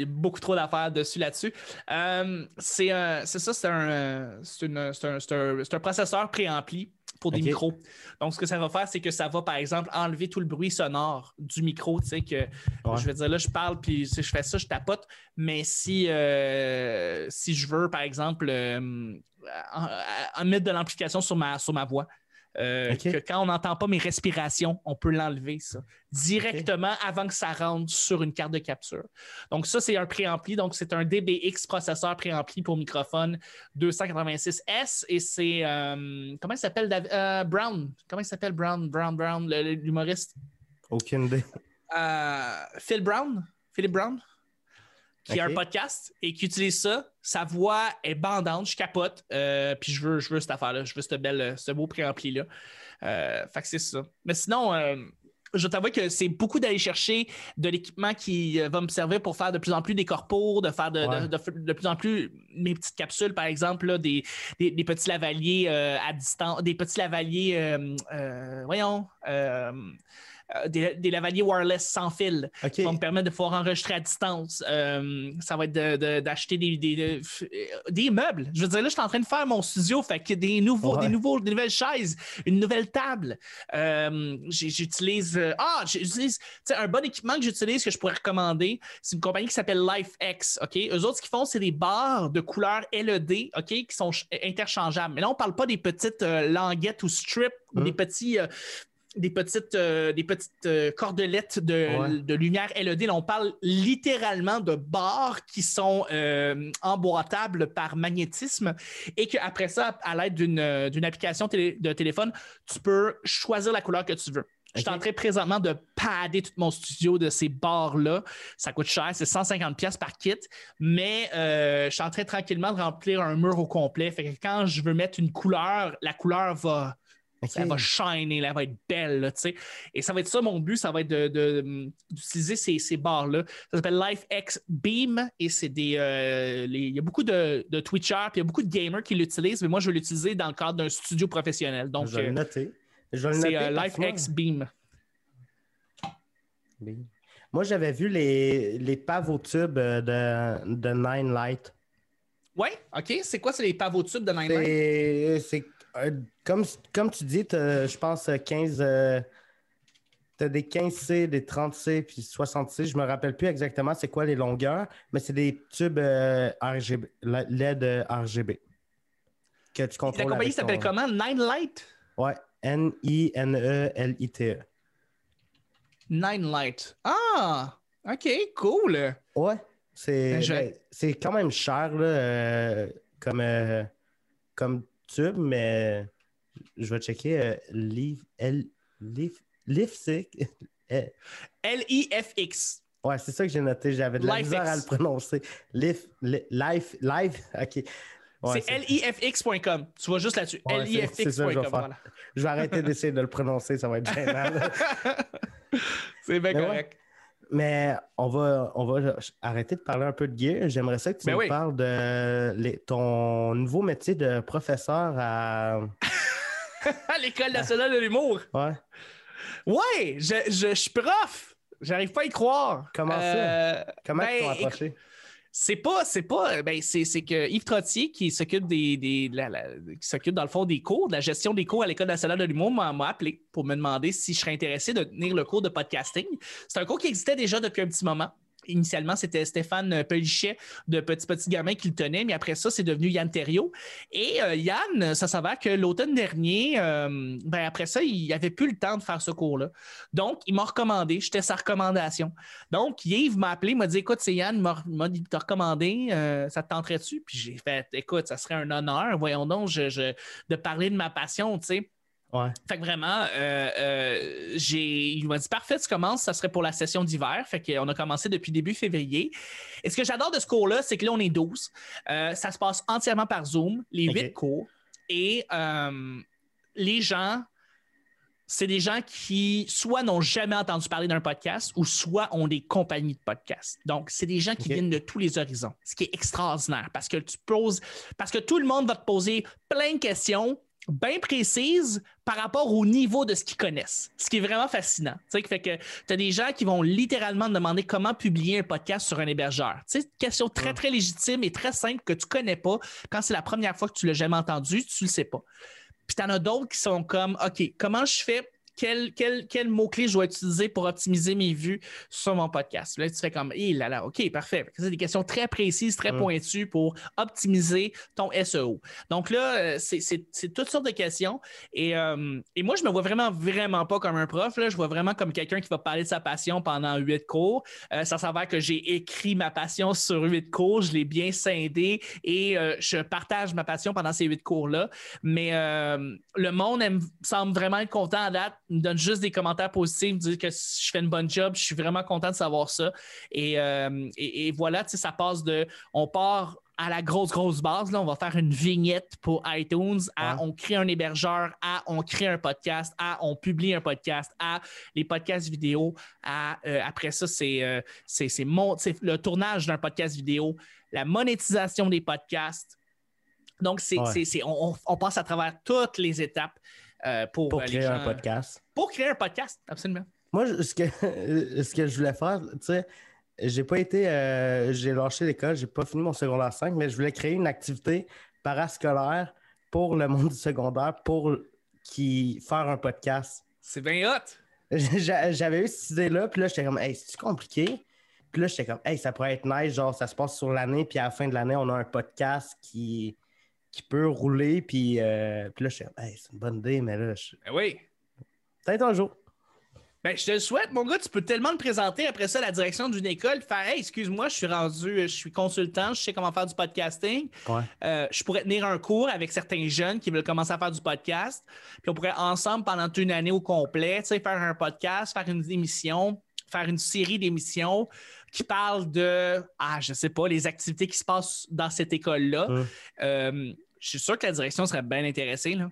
[SPEAKER 3] y a beaucoup trop d'affaires dessus là-dessus. Euh, c'est ça, c'est un, une- un, un- un processeur préampli pour des micros. Donc, ce que ça va faire, c'est que ça va, par exemple, enlever tout le bruit sonore du micro. Tu sais, que je vais dire là, je parle, puis si je fais ça, je tapote. Mais si, euh, si je veux, par exemple, euh, en- en mettre de l'amplification sur ma, sur ma voix, euh, que quand on n'entend pas mes respirations, on peut l'enlever, ça, directement avant que ça rentre sur une carte de capture. Donc, ça, c'est un préampli. Donc, c'est un DBX processeur préampli pour microphone 286S. Et c'est. euh, comment il s'appelle euh, Brown. Comment il s'appelle Brown? Brown Brown, l'humoriste?
[SPEAKER 2] Aucune idée.
[SPEAKER 3] euh, Phil Brown, Philip Brown, qui a un podcast et qui utilise ça. Sa voix est bandante, je capote. euh, puis je veux, je veux cette affaire-là, je veux ce, bel, ce beau préampli-là. Euh, fait que c'est ça. Mais sinon, euh, je t'avoue que c'est beaucoup d'aller chercher de l'équipement qui euh, va me servir pour faire de plus en plus des corpos, de faire de,
[SPEAKER 2] Ouais.
[SPEAKER 3] de- de- de plus en plus mes petites capsules, par exemple, là, des, des, des petits lavaliers euh, à distance, des petits lavaliers, euh, euh, voyons, euh, euh, des, des lavaliers wireless sans fil
[SPEAKER 2] OK.
[SPEAKER 3] qui vont me permettre de pouvoir enregistrer à distance. Euh, ça va être de- de- d'acheter des, des, de- f- des meubles. Je veux dire, là, je suis en train de faire mon studio, fait que des nouveaux,
[SPEAKER 2] Ouais.
[SPEAKER 3] des nouveaux, des nouvelles chaises, une nouvelle table. Euh, j'utilise. euh, ah, j'utilise. tu sais, un bon équipement que j'utilise que je pourrais recommander, c'est une compagnie qui s'appelle LifeX. OK? Eux autres, ce qu'ils font, c'est des barres de couleur LED, OK, qui sont ch- interchangeables. Mais là, on parle pas des petites euh, languettes ou strips ou des petits. Des petites, euh, des petites euh, cordelettes de,
[SPEAKER 2] Ouais.
[SPEAKER 3] de lumière LED. Là, on parle littéralement de barres qui sont euh, emboîtables par magnétisme et qu'après ça, à l'aide d'une d'une application télé- de téléphone, tu peux choisir la couleur que tu veux. Je suis en train présentement de padder tout mon studio de ces barres-là. Ça coûte cher, c'est 150$ pièces par kit, mais euh, je suis en train tranquillement de remplir un mur au complet. Fait que quand je veux mettre une couleur, la couleur va, Elle va shiner, elle va être belle, là, tu sais. Et ça va être ça, mon but, ça va être de- de- d'utiliser ces, ces barres-là. Ça s'appelle LifeX Beam et c'est des. euh, les- il y a beaucoup de, de Twitchers puis il y a beaucoup de gamers qui l'utilisent, mais moi, je veux l'utiliser dans le cadre d'un studio professionnel. Donc,
[SPEAKER 2] je vais le
[SPEAKER 3] euh,
[SPEAKER 2] noter. Je vais le
[SPEAKER 3] c'est euh, LifeX Beam.
[SPEAKER 2] Oui. Moi, j'avais vu les, les pavotubes euh, de, de Nine Light.
[SPEAKER 3] Ouais, OK. C'est quoi, c'est les pavotubes de Nine Light?
[SPEAKER 2] C'est, comme, comme tu dis, je pense, euh, 15. euh, T'as des 15C, des 30C, puis 60C. Je me rappelle plus exactement c'est quoi les longueurs, mais c'est des tubes euh, RGB, LED euh, RGB. Que tu contrôles.
[SPEAKER 3] La compagnie s'appelle
[SPEAKER 2] ton-
[SPEAKER 3] comment? Nine Light?
[SPEAKER 2] Ouais, N-I-N-E-L-I-T-E.
[SPEAKER 3] Nine Light. Ah! OK, cool.
[SPEAKER 2] Ouais, c'est,
[SPEAKER 3] Ben,
[SPEAKER 2] ben, quand même cher là, euh, comme, euh, comme tube, mais je vais checker. Euh, Leaf, L, Leaf, Leafsick.
[SPEAKER 3] L-I-F-X.
[SPEAKER 2] ouais, c'est ça que j'ai noté. J'avais de la misère à le prononcer. Life, Life, ok. Ouais,
[SPEAKER 3] c'est lifx.com. Tu vas juste là-dessus.
[SPEAKER 2] Ouais, je
[SPEAKER 3] lifx.com.
[SPEAKER 2] faire.
[SPEAKER 3] Voilà.
[SPEAKER 2] Je vais arrêter d'essayer de le prononcer, ça va être gênant.
[SPEAKER 3] C'est bien
[SPEAKER 2] Mais ouais.
[SPEAKER 3] correct.
[SPEAKER 2] Mais on va, on va arrêter de parler un peu de gear. J'aimerais ça que tu
[SPEAKER 3] Ben
[SPEAKER 2] nous
[SPEAKER 3] oui.
[SPEAKER 2] parles de les- ton nouveau métier de professeur à.
[SPEAKER 3] À l'École nationale de l'humour.
[SPEAKER 2] Ouais.
[SPEAKER 3] Ouais, je, je, je suis prof. J'arrive pas à y croire.
[SPEAKER 2] Comment ça?
[SPEAKER 3] Euh,
[SPEAKER 2] Comment
[SPEAKER 3] Ben,
[SPEAKER 2] ils t'ont approché?
[SPEAKER 3] C'est pas, c'est pas, ben c'est, c'est que Yves Trottier qui s'occupe des, des de la- la- qui s'occupe dans le fond des cours, de la gestion des cours à l'École nationale de l'humour m'a, m'a appelé pour me demander si je serais intéressé de tenir le cours de podcasting. C'est un cours qui existait déjà depuis un petit moment. Initialement, c'était Stéphane Pelichet de Petit Petit Gamin qui le tenait, mais après ça, c'est devenu Yann Thériault. Et euh, Yann, ça s'avère que l'automne dernier, euh, ben après ça, il n'avait plus le temps de faire ce cours-là. Donc, il m'a recommandé, j'étais sa recommandation. Donc, Yves m'a appelé, m'a dit Écoute, c'est Yann, il m'a dit de te recommander, euh, ça te tenterait-tu? Puis j'ai fait Écoute, ça serait un honneur, voyons donc, de parler de ma passion, tu sais. Fait que vraiment, euh, euh, j'ai, il m'a dit parfait, tu commences, ça serait pour la session d'hiver. Fait qu'on a commencé depuis début février. Et ce que j'adore de ce cours-là, c'est que là, on est 12. Euh, ça se passe entièrement par Zoom, les huit cours. Et les gens, c'est des gens qui soit n'ont jamais entendu parler d'un podcast ou soit ont des compagnies de podcasts. Donc, c'est des gens qui viennent de tous les horizons, ce qui est extraordinaire parce que tu poses, parce que tout le monde va te poser plein de questions bien précise par rapport au niveau de ce qu'ils connaissent, ce qui est vraiment fascinant. Tu sais, fait que tu as des gens qui vont littéralement demander comment publier un podcast sur un hébergeur. Tu sais, question très, très légitime et très simple que tu connais pas. Quand c'est la première fois que tu l'as jamais entendu, tu le sais pas. Puis tu en as d'autres qui sont comme, OK, comment je fais quel, quel, mot-clé je dois utiliser pour optimiser mes vues sur mon podcast? Là, tu fais comme, hé là là, OK, parfait. C'est des questions très précises, très pointues pour optimiser ton SEO. Donc là, euh, c'est toutes sortes de questions. Et, euh, et, moi, je me vois vraiment, vraiment pas comme un prof. Là. Je vois vraiment comme quelqu'un qui va parler de sa passion pendant huit cours. Euh, ça s'avère que j'ai écrit ma passion sur huit cours. Je l'ai bien scindé et je partage ma passion pendant ces huit cours-là. Mais le monde semble vraiment être content à date me donne juste des commentaires positifs, me dit que je fais une bonne job. Je suis vraiment content de savoir ça. Et, euh, et, voilà, ça passe de. On part à la grosse, grosse base. Là, on va faire une vignette pour iTunes, à on crée un hébergeur, à on crée un podcast, à on publie un podcast, à les podcasts vidéo, à euh, après ça, c'est euh, c'est le tournage d'un podcast vidéo, la monétisation des podcasts. Donc, c'est, on, on, passe à travers toutes les étapes. Euh, pour,
[SPEAKER 2] pour créer un podcast.
[SPEAKER 3] Pour créer un podcast, absolument.
[SPEAKER 2] Moi, ce que, ce que je voulais faire, tu sais, j'ai pas été. Euh, j'ai lâché l'école, j'ai pas fini mon secondaire 5, mais je voulais créer une activité parascolaire pour le monde du secondaire pour qui faire un podcast.
[SPEAKER 3] C'est bien hot!
[SPEAKER 2] J'avais eu cette idée-là, puis là, j'étais comme, hey, c'est compliqué? Puis là, j'étais comme, hey, ça pourrait être nice, genre, ça se passe sur l'année, puis à la fin de l'année, on a un podcast qui, qui peut rouler. Puis, euh, puis là, je suis hey, c'est une bonne idée, mais là, je...
[SPEAKER 3] Ben oui.
[SPEAKER 2] Peut-être un jour.
[SPEAKER 3] Ben, je te le souhaite, mon gars. Tu peux tellement te présenter après ça à la direction d'une école, faire Hey, excuse-moi, je suis rendu, je suis consultant, je sais comment faire du podcasting. Euh, je pourrais tenir un cours avec certains jeunes qui veulent commencer à faire du podcast. Puis on pourrait ensemble, pendant une année au complet, faire un podcast, faire une émission, faire une série d'émissions qui parlent de, ah, je sais pas, les activités qui se passent dans cette école-là. Euh, je suis sûr que la direction serait bien intéressée. Là.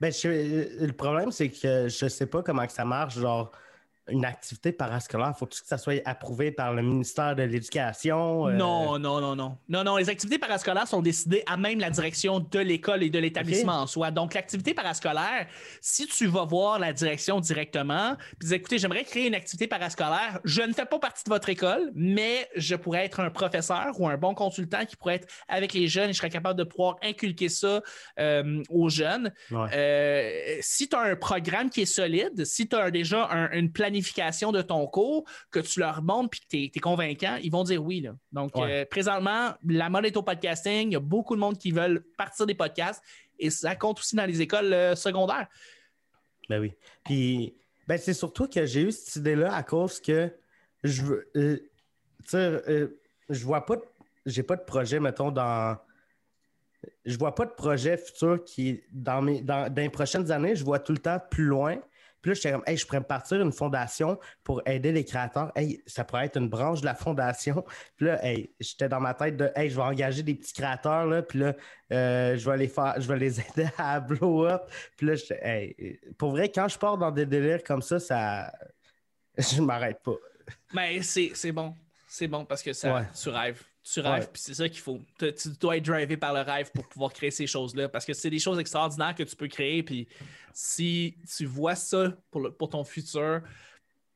[SPEAKER 2] Ben, le problème, c'est que je sais pas comment que ça marche. Genre, une activité parascolaire, faut que ça soit approuvé par le ministère de l'Éducation?
[SPEAKER 3] Euh? Non, non, non, non. Non, non, les activités parascolaires sont décidées à même la direction de l'école et de l'établissement en soi. Donc, l'activité parascolaire, si tu vas voir la direction directement, puis dis, écoutez, j'aimerais créer une activité parascolaire, je ne fais pas partie de votre école, mais je pourrais être un professeur ou un bon consultant qui pourrait être avec les jeunes et je serais capable de pouvoir inculquer ça euh, aux jeunes. Euh, si tu as un programme qui est solide, si tu as déjà une planification de ton cours, que tu leur montres puis que tu es, convaincant, ils vont dire oui. Là. Donc, euh, présentement, la mode est au podcasting. Il y a beaucoup de monde qui veulent partir des podcasts et ça compte aussi dans les écoles euh, secondaires.
[SPEAKER 2] Ben oui. Puis, ben c'est surtout que j'ai eu cette idée-là à cause que je veux. Euh, tu sais, je vois pas. J'ai pas de projet, mettons, dans. Je vois pas de projet futur qui, dans, mes, dans les prochaines années, je vois tout le temps plus loin. Puis là, j'étais comme, hey, je pourrais me partir une fondation pour aider les créateurs. Hey, ça pourrait être une branche de la fondation. Puis là, hey, j'étais dans ma tête de, hey, je vais engager des petits créateurs, là, puis là, euh, je vais les faire, je vais les aider à blow up. Puis là, hey, pour vrai, quand je pars dans des délires comme ça, ça, je m'arrête pas.
[SPEAKER 3] Mais c'est bon. C'est bon parce que ça, tu rêves. Tu rêves, puis c'est ça qu'il faut. Tu, dois être drivé par le rêve pour pouvoir créer ces choses-là parce que c'est des choses extraordinaires que tu peux créer. Puis si tu vois ça pour, pour ton futur,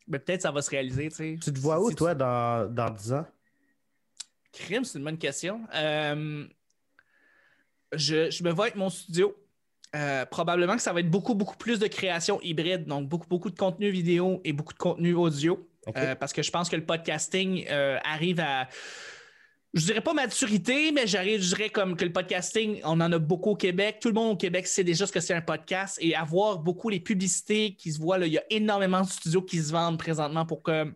[SPEAKER 3] ben peut-être ça va se réaliser. Tu
[SPEAKER 2] te vois où, toi, dans, dans 10 ans?
[SPEAKER 3] Crime, c'est une bonne question. Euh, je, je, me vois avec mon studio. Euh, probablement que ça va être beaucoup, beaucoup plus de création hybride, donc beaucoup, beaucoup de contenu vidéo et beaucoup de contenu audio. Euh, parce que je pense que le podcasting arrive à. Je dirais pas maturité, mais j'arrive, je dirais comme que le podcasting, on en a beaucoup au Québec. Tout le monde au Québec sait déjà ce que c'est un podcast et avoir beaucoup les publicités qui se voient, là, il y a énormément de studios qui se vendent présentement pour que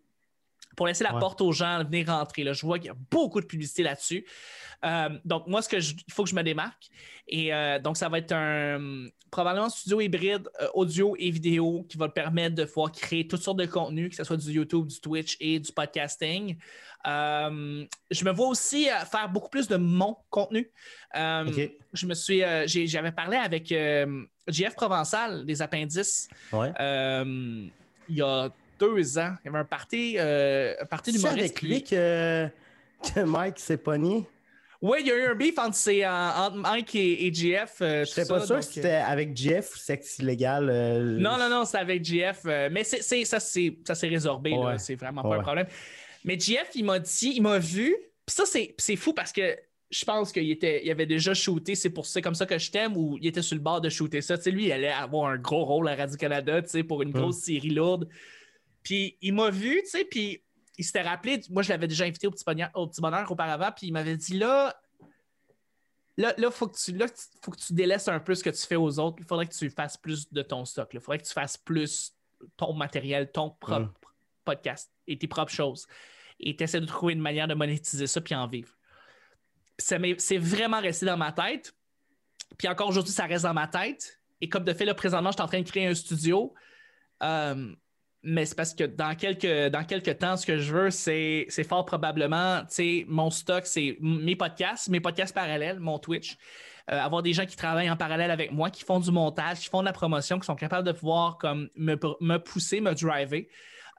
[SPEAKER 3] pour laisser la
[SPEAKER 2] Ouais.
[SPEAKER 3] porte aux gens venir rentrer. Là. Je vois qu'il y a beaucoup de publicité là-dessus. Euh, donc, moi, ce que je- il faut que je me démarque. Et euh, donc, ça va être un probablement un studio hybride euh, audio et vidéo qui va te permettre de pouvoir créer toutes sortes de contenus, que ce soit du YouTube, du Twitch et du podcasting. Je me vois aussi faire beaucoup plus de mon contenu. Je me suis, j'avais parlé avec JF Provençal des appendices
[SPEAKER 2] Ouais.
[SPEAKER 3] il y a deux ans. Il y avait un party, euh, un party
[SPEAKER 2] C'est avec lui que, que Mike s'est pogné?
[SPEAKER 3] Oui, il y a eu un beef entre, Mike et, et JF. euh,
[SPEAKER 2] Je
[SPEAKER 3] tout
[SPEAKER 2] pas sûr
[SPEAKER 3] donc,
[SPEAKER 2] si c'était avec Jeff ou sexe illégal. euh,
[SPEAKER 3] Non, non, non, c'est avec euh, mais c'est, c'est- ça, c'est, ça s'est résorbé.
[SPEAKER 2] Ouais.
[SPEAKER 3] C'est vraiment pas
[SPEAKER 2] Ouais.
[SPEAKER 3] un problème. Mais JF, il m'a dit, il m'a vu. Puis ça, c'est, c'est fou parce que je pense qu'il était, il avait déjà shooté. C'est pour ça, comme ça que je t'aime, ou il était sur le bord de shooter ça. Tu sais, lui, il allait avoir un gros rôle à Radio-Canada, pour une grosse série lourde. Puis il m'a vu, tu sais, puis il s'était rappelé. Moi, je l'avais déjà invité au petit, bonheur, au petit bonheur auparavant. Puis il m'avait dit, là, Là, il faut, que tu- là, faut que tu délaisses un peu ce que tu fais aux autres. Il faudrait que tu fasses plus de ton stock. Il faudrait que tu fasses plus ton matériel, ton propre
[SPEAKER 2] Mm.
[SPEAKER 3] podcast et tes propres choses. Et tu essaies de trouver une manière de monétiser ça puis en vivre. C'est vraiment resté dans ma tête. Puis encore aujourd'hui, ça reste dans ma tête. Et comme de fait, là, présentement, je suis en train de créer un studio. Euh, mais c'est parce que dans quelques, dans quelques temps, ce que je veux, c'est fort probablement, tu mon stock, c'est mes podcasts, mes podcasts parallèles, mon Twitch. Euh, avoir des gens qui travaillent en parallèle avec moi, qui font du montage, qui font de la promotion, qui sont capables de pouvoir comme, me, me pousser, me driver.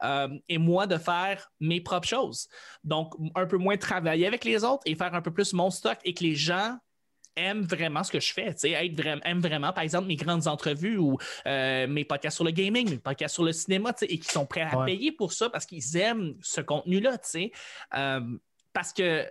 [SPEAKER 3] Euh, et moi de faire mes propres choses. Donc, un peu moins travailler avec les autres et faire un peu plus mon stock et que les gens aiment vraiment ce que je fais, tu sais, être vraiment, aiment vraiment, par exemple, mes grandes entrevues ou euh, mes podcasts sur le gaming, mes podcasts sur le cinéma, tu sais, et qui sont prêts à
[SPEAKER 2] Ouais.
[SPEAKER 3] payer pour ça parce qu'ils aiment ce contenu-là, tu sais. Euh, parce que, tu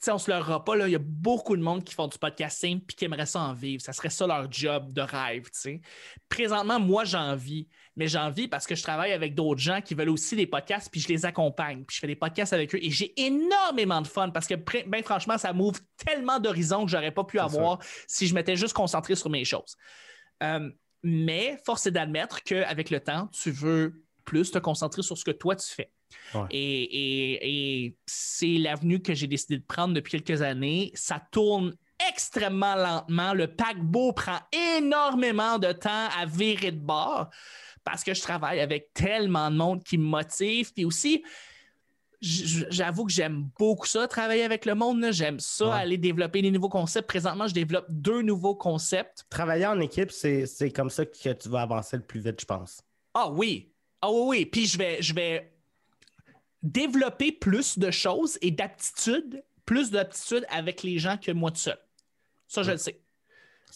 [SPEAKER 3] sais, on se leurra pas, là, il y a beaucoup de monde qui font du podcasting puis qui aimeraient ça en vivre. Ça serait ça leur job de rêve, tu sais. Présentement, moi, j'en vis, mais j'en vis parce que je travaille avec d'autres gens qui veulent aussi des podcasts puis je les accompagne puis je fais des podcasts avec eux et j'ai énormément de fun parce que, ben franchement, ça m'ouvre tellement d'horizons que j'aurais pas pu avoir si je m'étais juste concentré sur mes choses. Euh, mais force est d'admettre qu'avec le temps, tu veux plus te concentrer sur ce que toi tu fais.
[SPEAKER 2] Ouais.
[SPEAKER 3] Et, et- et c'est l'avenue que j'ai décidé de prendre depuis quelques années. Ça tourne extrêmement lentement. Le paquebot prend énormément de temps à virer de bord parce que je travaille avec tellement de monde qui me motive. Puis aussi, j'avoue que j'aime beaucoup ça, travailler avec le monde. J'aime ça,
[SPEAKER 2] Ouais.
[SPEAKER 3] aller développer des nouveaux concepts. Présentement, je développe deux nouveaux concepts.
[SPEAKER 2] Travailler en équipe, c'est c'est comme ça que tu vas avancer le plus vite, je pense.
[SPEAKER 3] Ah oui. Ah oui, oui. Puis je vais, je vais développer plus de choses et d'aptitudes, plus d'aptitudes avec les gens que moi tout seul. Ça, je le sais.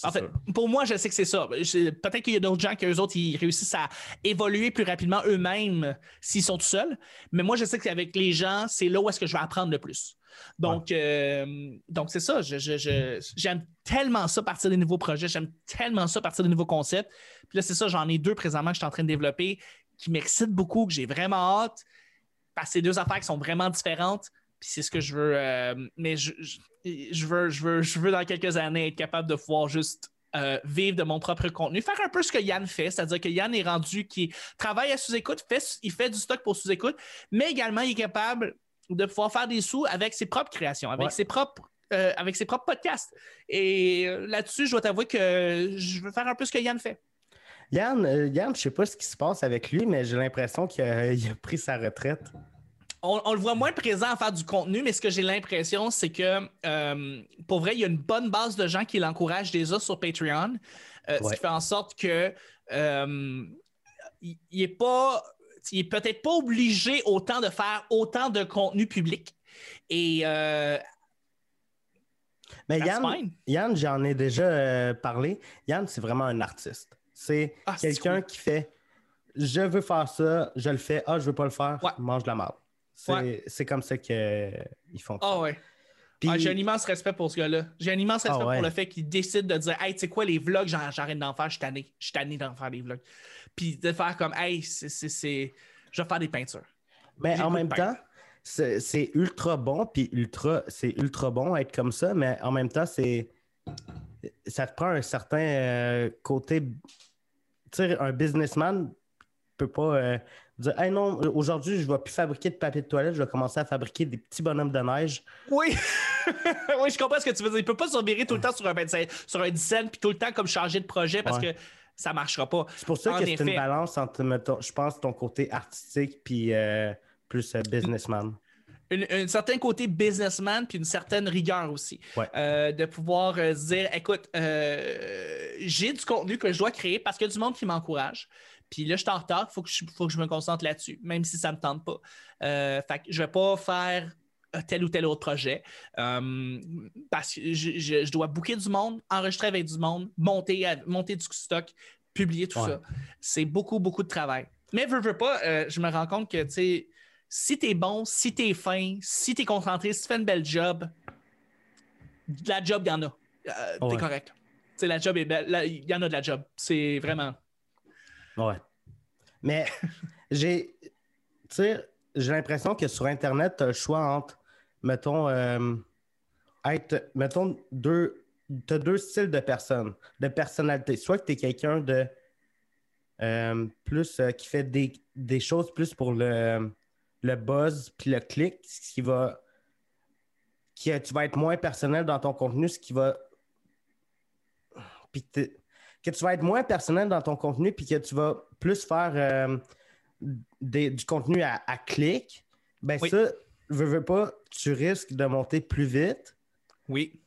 [SPEAKER 3] En fait, pour moi, je sais que c'est ça. Peut-être qu'il y a d'autres gens qui, eux autres, ils réussissent à évoluer plus rapidement eux-mêmes s'ils sont tout seuls. Mais moi, je sais qu'avec les gens, c'est là où est-ce que je vais apprendre le plus. Donc, euh, donc c'est ça. Je- je- je- J'aime tellement ça partir des nouveaux projets. J'aime tellement ça partir des nouveaux concepts. Puis là, c'est ça, j'en ai deux présentement que je suis en train de développer qui m'excitent beaucoup, que j'ai vraiment hâte. Parce que c'est deux affaires qui sont vraiment différentes. Puis c'est ce que je veux. euh, mais je, je- je veux, je, veux, je veux dans quelques années être capable de pouvoir juste euh, vivre de mon propre contenu. Faire un peu ce que Yann fait, c'est-à-dire que Yann est rendu qui travaille à sous-écoute, fait, il fait du stock pour sous-écoute, mais également il est capable de pouvoir faire des sous avec ses propres créations, avec
[SPEAKER 2] Ouais.
[SPEAKER 3] ses propres. euh, avec ses propres podcasts. Et là-dessus, je dois t'avouer que je veux faire un peu ce que Yann fait.
[SPEAKER 2] Yann, Yann, je sais pas ce qui se passe avec lui, mais j'ai l'impression qu'il a, il a pris sa retraite.
[SPEAKER 3] On, on le voit moins présent à faire du contenu, mais ce que j'ai l'impression, c'est que euh, pour vrai, il y a une bonne base de gens qui l'encouragent déjà sur Patreon, euh, ce qui fait en sorte que euh, il il est pas. Il est peut-être pas obligé autant de faire autant de contenu public. Et
[SPEAKER 2] Mais Yann. Yann j'en ai déjà parlé. Yann, c'est vraiment un artiste. C'est
[SPEAKER 3] Ah,
[SPEAKER 2] quelqu'un
[SPEAKER 3] cool.
[SPEAKER 2] qui fait je veux faire ça, je le fais. Ah, je veux pas le faire,
[SPEAKER 3] Ouais.
[SPEAKER 2] mange de la merde. C'est
[SPEAKER 3] Ouais.
[SPEAKER 2] comme ça qu'ils font.
[SPEAKER 3] Ah ouais.
[SPEAKER 2] Puis-
[SPEAKER 3] Ah, j'ai un immense respect pour ce gars-là. J'ai un immense respect
[SPEAKER 2] Ah ouais.
[SPEAKER 3] pour le fait qu'il décide de dire Hey, tu sais quoi, les vlogs, j'arrête d'en faire, je suis tanné. Je suis tanné d'en faire des vlogs. Puis de faire comme Hey, c'est- je vais faire des peintures.
[SPEAKER 2] Mais
[SPEAKER 3] J'ai
[SPEAKER 2] en même temps, c'est c'est ultra bon, puis ultra, c'est ultra bon être comme ça, mais en même temps, c'est. Ça te prend un certain euh, côté. Tu sais, un businessman peut pas euh, dire Hey non, aujourd'hui, je vais plus fabriquer de papier de toilette, je vais commencer à fabriquer des petits bonhommes de neige.
[SPEAKER 3] Oui, oui, je comprends ce que tu veux dire. Il peut pas se revirer tout le temps sur un 25, sur un 17 puis tout le temps comme changer de projet parce
[SPEAKER 2] Ouais.
[SPEAKER 3] que ça marchera pas.
[SPEAKER 2] C'est pour ça
[SPEAKER 3] En
[SPEAKER 2] que c'est une balance entre, mettons, je pense, ton côté artistique puis euh, plus euh, businessman.
[SPEAKER 3] un certain côté businessman puis une certaine rigueur aussi.
[SPEAKER 2] Ouais.
[SPEAKER 3] Euh, de pouvoir euh, se dire, écoute, euh, j'ai du contenu que je dois créer parce qu'il y a du monde qui m'encourage. Puis là, je suis en retard, il faut, que je- faut que je me concentre là-dessus, même si ça ne me tente pas. Euh, fait que je ne vais pas faire euh, tel ou tel autre projet euh, parce que je, je- je dois booker du monde, enregistrer avec du monde, monter, monter du stock, publier tout
[SPEAKER 2] Ouais.
[SPEAKER 3] ça. C'est beaucoup, beaucoup de travail. Mais veux, veux pas, euh, je me rends compte que, tu si t'es bon, si t'es fin, si t'es concentré, si tu fais une belle job, de la job, il y en a. Euh, T'es
[SPEAKER 2] Ouais.
[SPEAKER 3] correct. Tu sais, la job est belle. Il y en a de la job. C'est vraiment.
[SPEAKER 2] Ouais. Mais j'ai. Tu sais, j'ai l'impression que sur Internet, tu as le choix entre, mettons, euh, être, mettons, deux. Tu as deux styles de personnes, de personnalité. Soit que tu es quelqu'un de. euh, plus euh, qui fait des, des choses plus pour le, le buzz puis le clic, ce qui va. Qui, tu vas être moins personnel dans ton contenu, ce qui va. Puis que tu vas être moins personnel dans ton contenu puis que tu vas plus faire euh, des- du contenu à, à clic, ben
[SPEAKER 3] Oui.
[SPEAKER 2] ça, veux, veux pas, tu risques de monter plus vite,
[SPEAKER 3] Oui.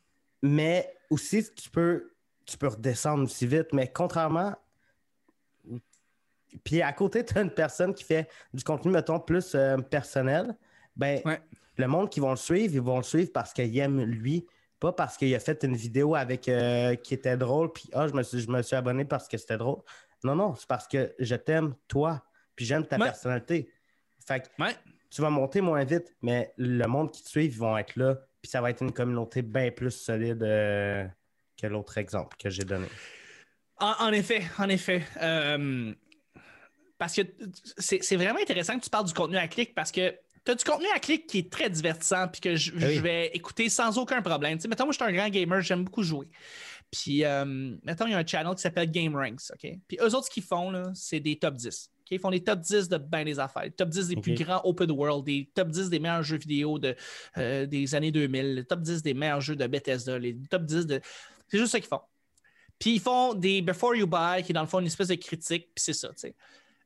[SPEAKER 2] mais aussi tu peux, tu peux redescendre aussi vite. Mais contrairement, puis à côté, tu as une personne qui fait du contenu, mettons, plus euh, personnel, ben
[SPEAKER 3] Ouais.
[SPEAKER 2] le monde qui vont le suivre, ils vont le suivre parce qu'ils aiment lui, pas parce qu'il a fait une vidéo avec euh, qui était drôle, puis ah, je me suis, je me suis abonné parce que c'était drôle. Non, non, c'est parce que je t'aime, toi, puis j'aime ta
[SPEAKER 3] Ouais.
[SPEAKER 2] personnalité. Fait que
[SPEAKER 3] Ouais.
[SPEAKER 2] tu vas monter moins vite, mais le monde qui te suit, ils vont être là, puis ça va être une communauté bien plus solide euh, que l'autre exemple que j'ai donné.
[SPEAKER 3] En, en effet, en effet. Euh, parce que c'est c'est vraiment intéressant que tu parles du contenu à clic parce que tu as du contenu à clic qui est très divertissant puis que je,
[SPEAKER 2] oui.
[SPEAKER 3] je vais écouter sans aucun problème? Tu sais, mettons, moi, je suis un grand gamer, j'aime beaucoup jouer. Puis, euh, mettons, il y a un channel qui s'appelle Game Ranks, OK? Puis eux autres, ce qu'ils font, là, c'est des top 10. OK? Ils font des top 10 de bien des affaires. Les top 10 des plus grands open world, des top 10 des meilleurs jeux vidéo de, euh, des années 2000, les top 10 des meilleurs jeux de Bethesda, les top 10 de... C'est juste ça qu'ils font. Puis ils font des Before You Buy, qui est dans le fond une espèce de critique, puis c'est ça, tu sais.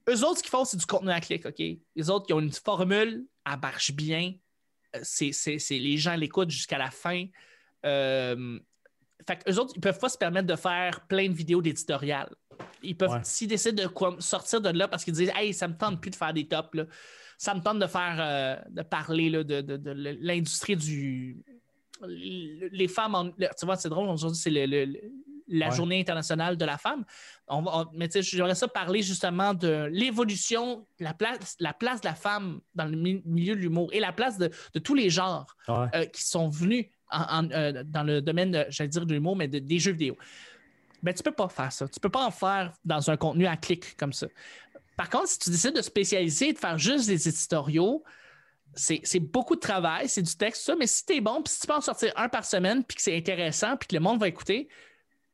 [SPEAKER 3] Eux autres, ce qu'ils font, c'est du contenu à clic, OK? Les autres, ils ont une formule, elle marche bien. Euh, C'est, c'est- c'est- les gens l'écoutent jusqu'à la fin. Euh, fait qu'eux autres, ils peuvent pas se permettre de faire plein de vidéos d'éditorial. Ils peuvent,
[SPEAKER 2] Ouais.
[SPEAKER 3] s'ils décident de quoi- sortir de là parce qu'ils disent Hey, ça me tente plus de faire des tops, là. ça me tente de faire euh, de parler là, de, de- de l'industrie du. Les femmes en. Tu vois, c'est drôle, aujourd'hui, c'est le- la
[SPEAKER 2] Ouais.
[SPEAKER 3] journée internationale de la femme. On on- mais tu sais, j'aimerais ça parler justement de l'évolution, la place, la place de la femme dans le mi- milieu de l'humour et la place de, de tous les genres
[SPEAKER 2] Ouais.
[SPEAKER 3] euh, qui sont venus en- en, euh, dans le domaine, de- j'allais dire de l'humour, mais de- des jeux vidéo. Ben, tu peux pas faire ça. Tu peux pas en faire dans un contenu à clic comme ça. Par contre, si tu décides de spécialiser et de faire juste des éditoriaux, c'est c'est beaucoup de travail, c'est du texte, ça, mais si tu es bon, puis si tu peux en sortir un par semaine, puis que c'est intéressant, puis que le monde va écouter,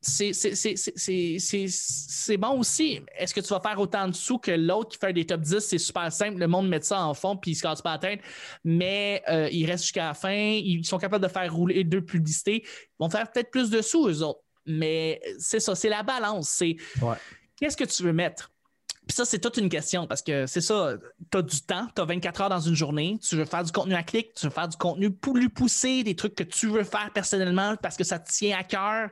[SPEAKER 3] c'est c'est- c'est- c'est- c'est- c'est- c'est bon aussi. Est-ce que tu vas faire autant de sous que l'autre qui fait des top 10? C'est super simple. Le monde met ça en fond puis il se casse pas la tête. Mais euh, ils restent jusqu'à la fin. Ils sont capables de faire rouler deux publicités. Ils vont faire peut-être plus de sous, eux autres. Mais c'est ça, c'est la balance. C'est
[SPEAKER 2] Ouais.
[SPEAKER 3] qu'est-ce que tu veux mettre? Puis ça, c'est toute une question parce que c'est ça, tu as du temps, tu as 24 heures dans une journée, tu veux faire du contenu à clic, tu veux faire du contenu plus poussé, des trucs que tu veux faire personnellement parce que ça te tient à cœur.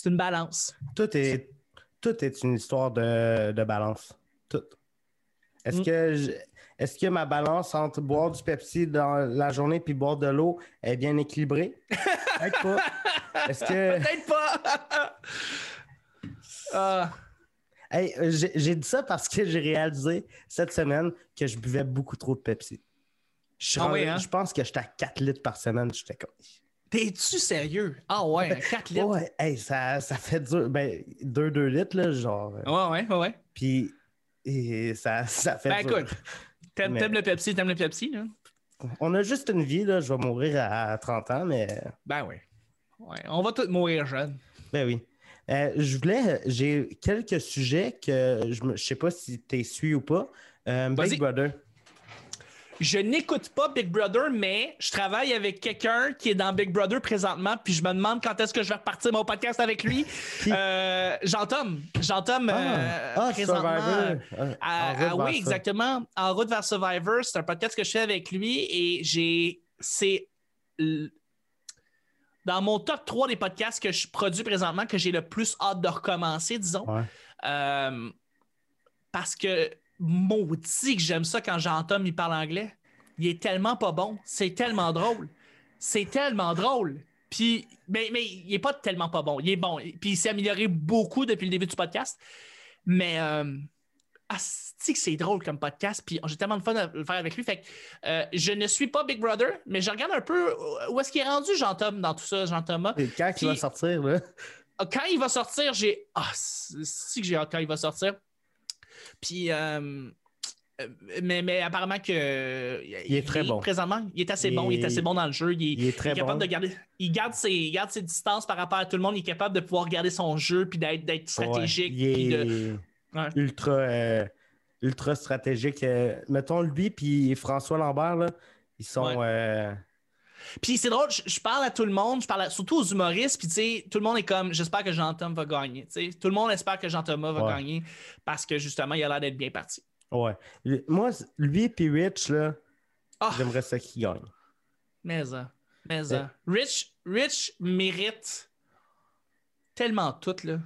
[SPEAKER 3] C'est une balance.
[SPEAKER 2] Tout est, tout est une histoire de, de balance. Tout. Est-ce
[SPEAKER 3] Mm.
[SPEAKER 2] que est-ce que ma balance entre boire du Pepsi dans la journée puis boire de l'eau est bien équilibrée? Peut-être pas. Que.
[SPEAKER 3] Peut-être pas! Ah,
[SPEAKER 2] Hey, euh, j'ai dit ça parce que j'ai réalisé cette semaine que je buvais beaucoup trop de Pepsi. Je,
[SPEAKER 3] Ah oui, hein?
[SPEAKER 2] je pense que j'étais à 4 litres par semaine. J'étais comme.
[SPEAKER 3] T'es-tu sérieux? Ah ouais, 4 litres.
[SPEAKER 2] Ouais, hey, ça, ça fait dur. Ben, 2-2 litres, là, genre.
[SPEAKER 3] Ouais, ouais, ouais.
[SPEAKER 2] Puis et ça, ça fait.
[SPEAKER 3] Ben
[SPEAKER 2] dur.
[SPEAKER 3] écoute, t'aimes
[SPEAKER 2] Mais-
[SPEAKER 3] le Pepsi, t'aimes le Pepsi, là?
[SPEAKER 2] On a juste une vie, là. Je vais mourir à 30 ans, mais.
[SPEAKER 3] Ben oui. Ouais, on va tous mourir jeunes.
[SPEAKER 2] Ben oui. Euh, je voulais. J'ai quelques sujets que je ne sais pas si tu suis ou pas. Euh. Big Brother.
[SPEAKER 3] Je n'écoute pas Big Brother, mais je travaille avec quelqu'un qui est dans Big Brother présentement, puis je me demande quand est-ce que je vais repartir mon podcast avec lui. Euh. Jean-Tom, euh,
[SPEAKER 2] ah,
[SPEAKER 3] présentement.
[SPEAKER 2] Survivor. Ah, en route
[SPEAKER 3] à-
[SPEAKER 2] vers
[SPEAKER 3] oui, exactement. En route vers Survivor, c'est un podcast que je fais avec lui et j'ai. C'est. Dans mon top 3 des podcasts que je produis présentement, que j'ai le plus hâte de recommencer, disons.
[SPEAKER 2] Ouais.
[SPEAKER 3] Euh, parce que maudit que j'aime ça quand Jean-Tom il parle anglais. Il est tellement pas bon. C'est tellement drôle. C'est tellement drôle. Puis, mais, mais il est pas tellement pas bon. Il est bon. Puis il s'est amélioré beaucoup depuis le début du podcast. Mais euh, asti que c'est drôle comme podcast. Puis j'ai tellement de fun à le faire avec lui. Fait que euh, je ne suis pas Big Brother, mais je regarde un peu où est-ce qu'il est rendu Jean-Tom dans tout ça, Jean-Thomas.
[SPEAKER 2] Et quand il va sortir, là?
[SPEAKER 3] quand il va sortir, j'ai. Ah, si que j'ai hâte quand il va sortir. Puis, euh, euh, mais, mais apparemment que.
[SPEAKER 2] Il est très bon.
[SPEAKER 3] Présentement, il est assez
[SPEAKER 2] Il
[SPEAKER 3] bon. Il est assez bon dans le jeu. Il est,
[SPEAKER 2] Il est très
[SPEAKER 3] est capable
[SPEAKER 2] bon.
[SPEAKER 3] de garder. Il garde, ses, il garde ses distances par rapport à tout le monde. Il est capable de pouvoir garder son jeu puis d'être, d'être stratégique.
[SPEAKER 2] Ouais,
[SPEAKER 3] de- Ouais.
[SPEAKER 2] ultra, euh, ultra stratégique. Euh, mettons lui puis François Lambert, là, ils sont.
[SPEAKER 3] Ouais. Puis c'est drôle, je, je parle à tout le monde, je parle à- surtout aux humoristes, puis tu sais, tout le monde est comme, j'espère que Jean-Thomas va gagner. tu sais. Tout le monde espère que Jean-Thomas va
[SPEAKER 2] Ouais.
[SPEAKER 3] gagner parce que justement, il a l'air d'être bien parti.
[SPEAKER 2] ouais. Moi, lui puis Rich, là,
[SPEAKER 3] Ah,
[SPEAKER 2] j'aimerais ça qu'il gagne.
[SPEAKER 3] mais ça, mais ça. Rich, Rich mérite tellement tout, là.